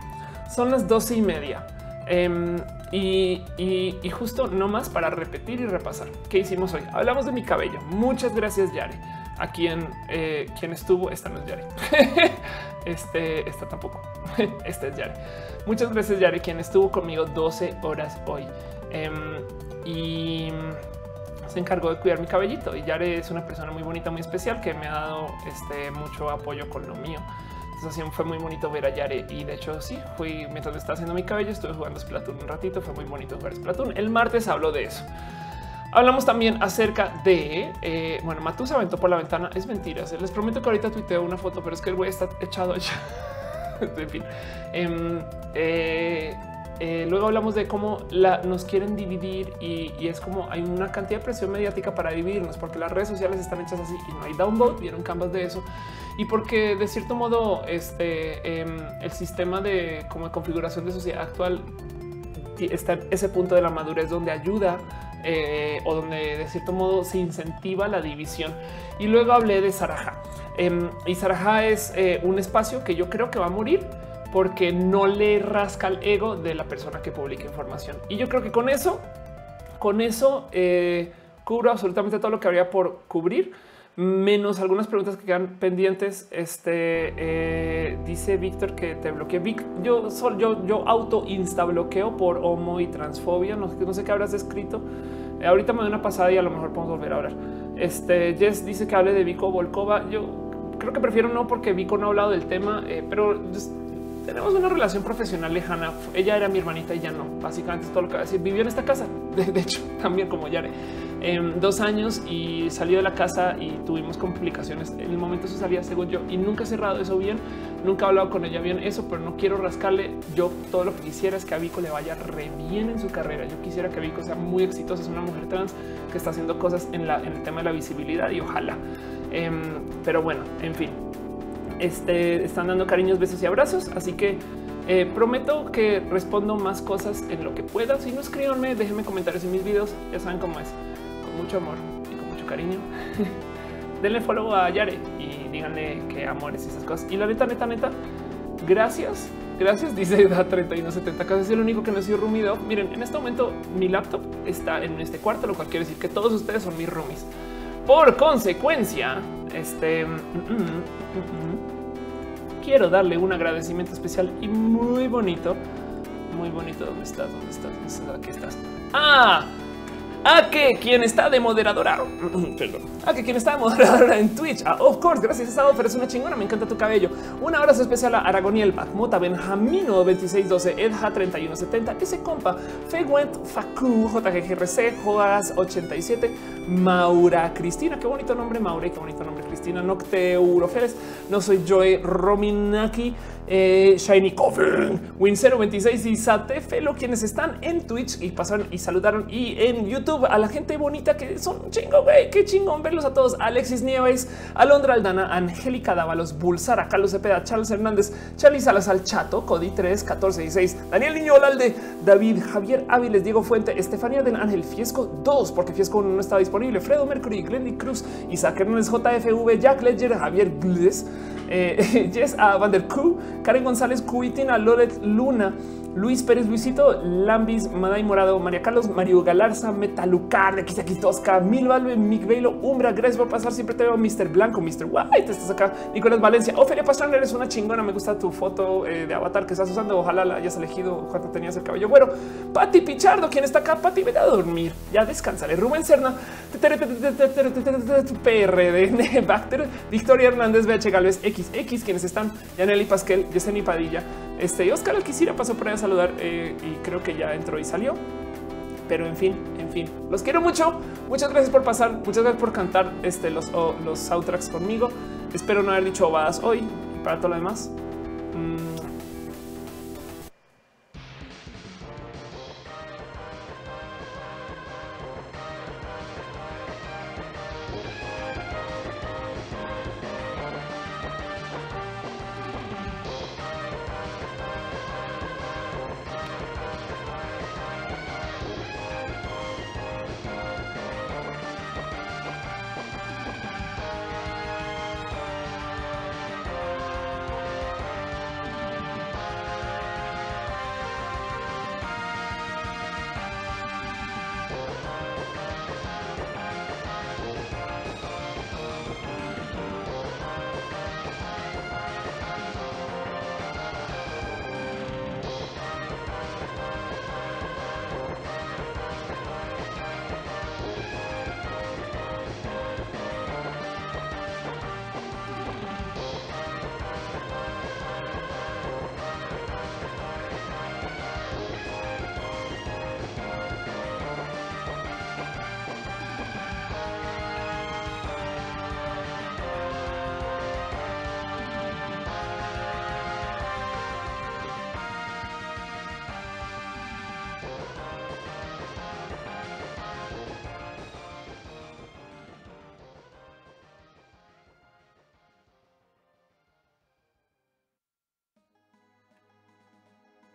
Son las doce y media. Em, y, y, justo no más para repetir y repasar qué hicimos hoy. Hablamos de mi cabello. Muchas gracias, Yare a quien, eh, quien estuvo. Esta no es Yari. <laughs> este, esta tampoco. <laughs> este es Yari. Muchas gracias, Yari, quien estuvo conmigo 12 horas hoy. Em, y se encargó de cuidar mi cabellito. Y Yare es una persona muy bonita, muy especial que me ha dado este, mucho apoyo con lo mío. Entonces así fue muy bonito ver a Yare y de hecho sí, fui mientras estaba haciendo mi cabello, estuve jugando Splatoon un ratito, fue muy bonito jugar Splatoon. El martes hablo de eso. Hablamos también acerca de, eh, bueno, Matus aventó por la ventana, es mentira, les prometo que ahorita tuiteo una foto, pero es que el güey está echado allá. <laughs> en fin. Em, eh, eh, luego hablamos de cómo nos quieren dividir y, es como hay una cantidad de presión mediática para dividirnos porque las redes sociales están hechas así y no hay downvote. Vieron canvas de eso y porque de cierto modo este em, el sistema de como configuración de sociedad actual está en ese punto de la madurez donde ayuda eh, o donde de cierto modo se incentiva la división. Y luego hablé de Saraja. Em, y Saraja es eh, un espacio que yo creo que va a morir porque no le rasca el ego de la persona que publica información. Y yo creo que con eso, con eso eh, cubro absolutamente todo lo que habría por cubrir, menos algunas preguntas que quedan pendientes. Este eh, dice Víctor que te bloqueé. yo, solo, yo, yo auto insta bloqueo por homo y transfobia. No, no sé qué habrás escrito. Eh, ahorita me doy una pasada y a lo mejor podemos volver a hablar. Este Jess dice que hable de Vico Volkova. Yo creo que prefiero no porque Vico no ha hablado del tema, pero tenemos una relación profesional lejana. Ella era mi hermanita y ya no. Básicamente es todo lo que va a decir. Vivió en esta casa. <laughs> De, hecho, también como Yare. En dos años y salió de la casa y tuvimos complicaciones. En el momento se salía, según yo, y nunca he cerrado eso bien. Nunca he hablado con ella bien eso, pero no quiero rascarle. Yo todo lo que quisiera es que a Vico le vaya re bien en su carrera. Yo quisiera que Vico sea muy exitosa. Es una mujer trans que está haciendo cosas en, la, en el tema de la visibilidad y ojalá. Em, pero bueno, en fin, este, están dando cariños, besos y abrazos. Así que eh, prometo que respondo más cosas en lo que pueda. Si no escríbanme, déjenme comentarios en mis videos. Ya saben cómo es, con mucho amor y con mucho cariño. <laughs> Denle follow a Yare y díganle que amores y esas cosas. Y la neta, neta, neta, gracias. Gracias, dice <laughs> da 3170. Casi es el único que no ha sido rumido. Miren, en este momento mi laptop está en este cuarto, lo cual quiere decir que todos ustedes son mis roomies. Por consecuencia, este mm, mm, mm, quiero darle un agradecimiento especial y muy bonito. Muy bonito. ¿Dónde estás? ¿Dónde estás? ¿Dónde estás? Aquí estás. Ah, a que quien está de moderadora, <clears throat> perdón, a quien está de moderadora en Twitch, a of course, gracias a pero es una chingona, me encanta tu cabello. Un abrazo especial a Aragoniel, Batmota, Benjamino 2612, Edja 3170, ese compa, Fegwent, Facu, JGRC, Joas 87, Maura Cristina, qué bonito nombre, Maura, qué bonito nombre, Cristina, Nocte Euroferes, no soy Joe Rominaki, eh, Shiny Coffin, Win 026 y Satefelo, quienes están en Twitch y pasaron y saludaron y en YouTube a la gente bonita que son chingo, güey, qué chingón verlos a todos. Alexis Nieves, Alondra Aldana, Angélica Dávalos, Bulsara, Carlos Cepeda, Charles Hernández, Charlie Salazar Chato, Cody 3, 14 y 6, Daniel Niño Olalde, David Javier Áviles, Diego Fuente, Estefanía del Ángel, Fiesco 2, porque Fiesco no está disponible, Fredo Mercury, Glendy Cruz, Isaac Hernández, JFV, Jack Ledger, Javier Gles, eh, <laughs> Jess Van der Karen González, Cuitina, Loret Luna, Luis Pérez, Luisito Lambis, Maday Morado, María Carlos, Mario Galarza, Metalucar, de aquí Tosca, Mil Valve, Mick Velo, Umbra, gracias por pasar. Siempre te veo Mr. Blanco, Mr. White, estás acá. Nicolás Valencia, Ofelia Pastrana, eres una chingona. Me gusta tu foto eh, de avatar que estás usando. Ojalá la hayas elegido cuando tenías el cabello. Bueno, Pati Pichardo, quien está acá, Pati, vete a dormir. Ya descansaré. Rubén Serna, PRD, Bacter, Victoria Hernández, BH Galvez, XX, quienes están, Yaneli Pasquel, Yeseni Padilla, este Oscar Alquicira pasó por ahí a saludar eh, y creo que ya entró y salió. Pero en fin, en fin, los quiero mucho. Muchas gracias por pasar. Muchas gracias por cantar este, los, los soundtracks conmigo. Espero no haber dicho ovadas hoy. para todo lo demás, mm,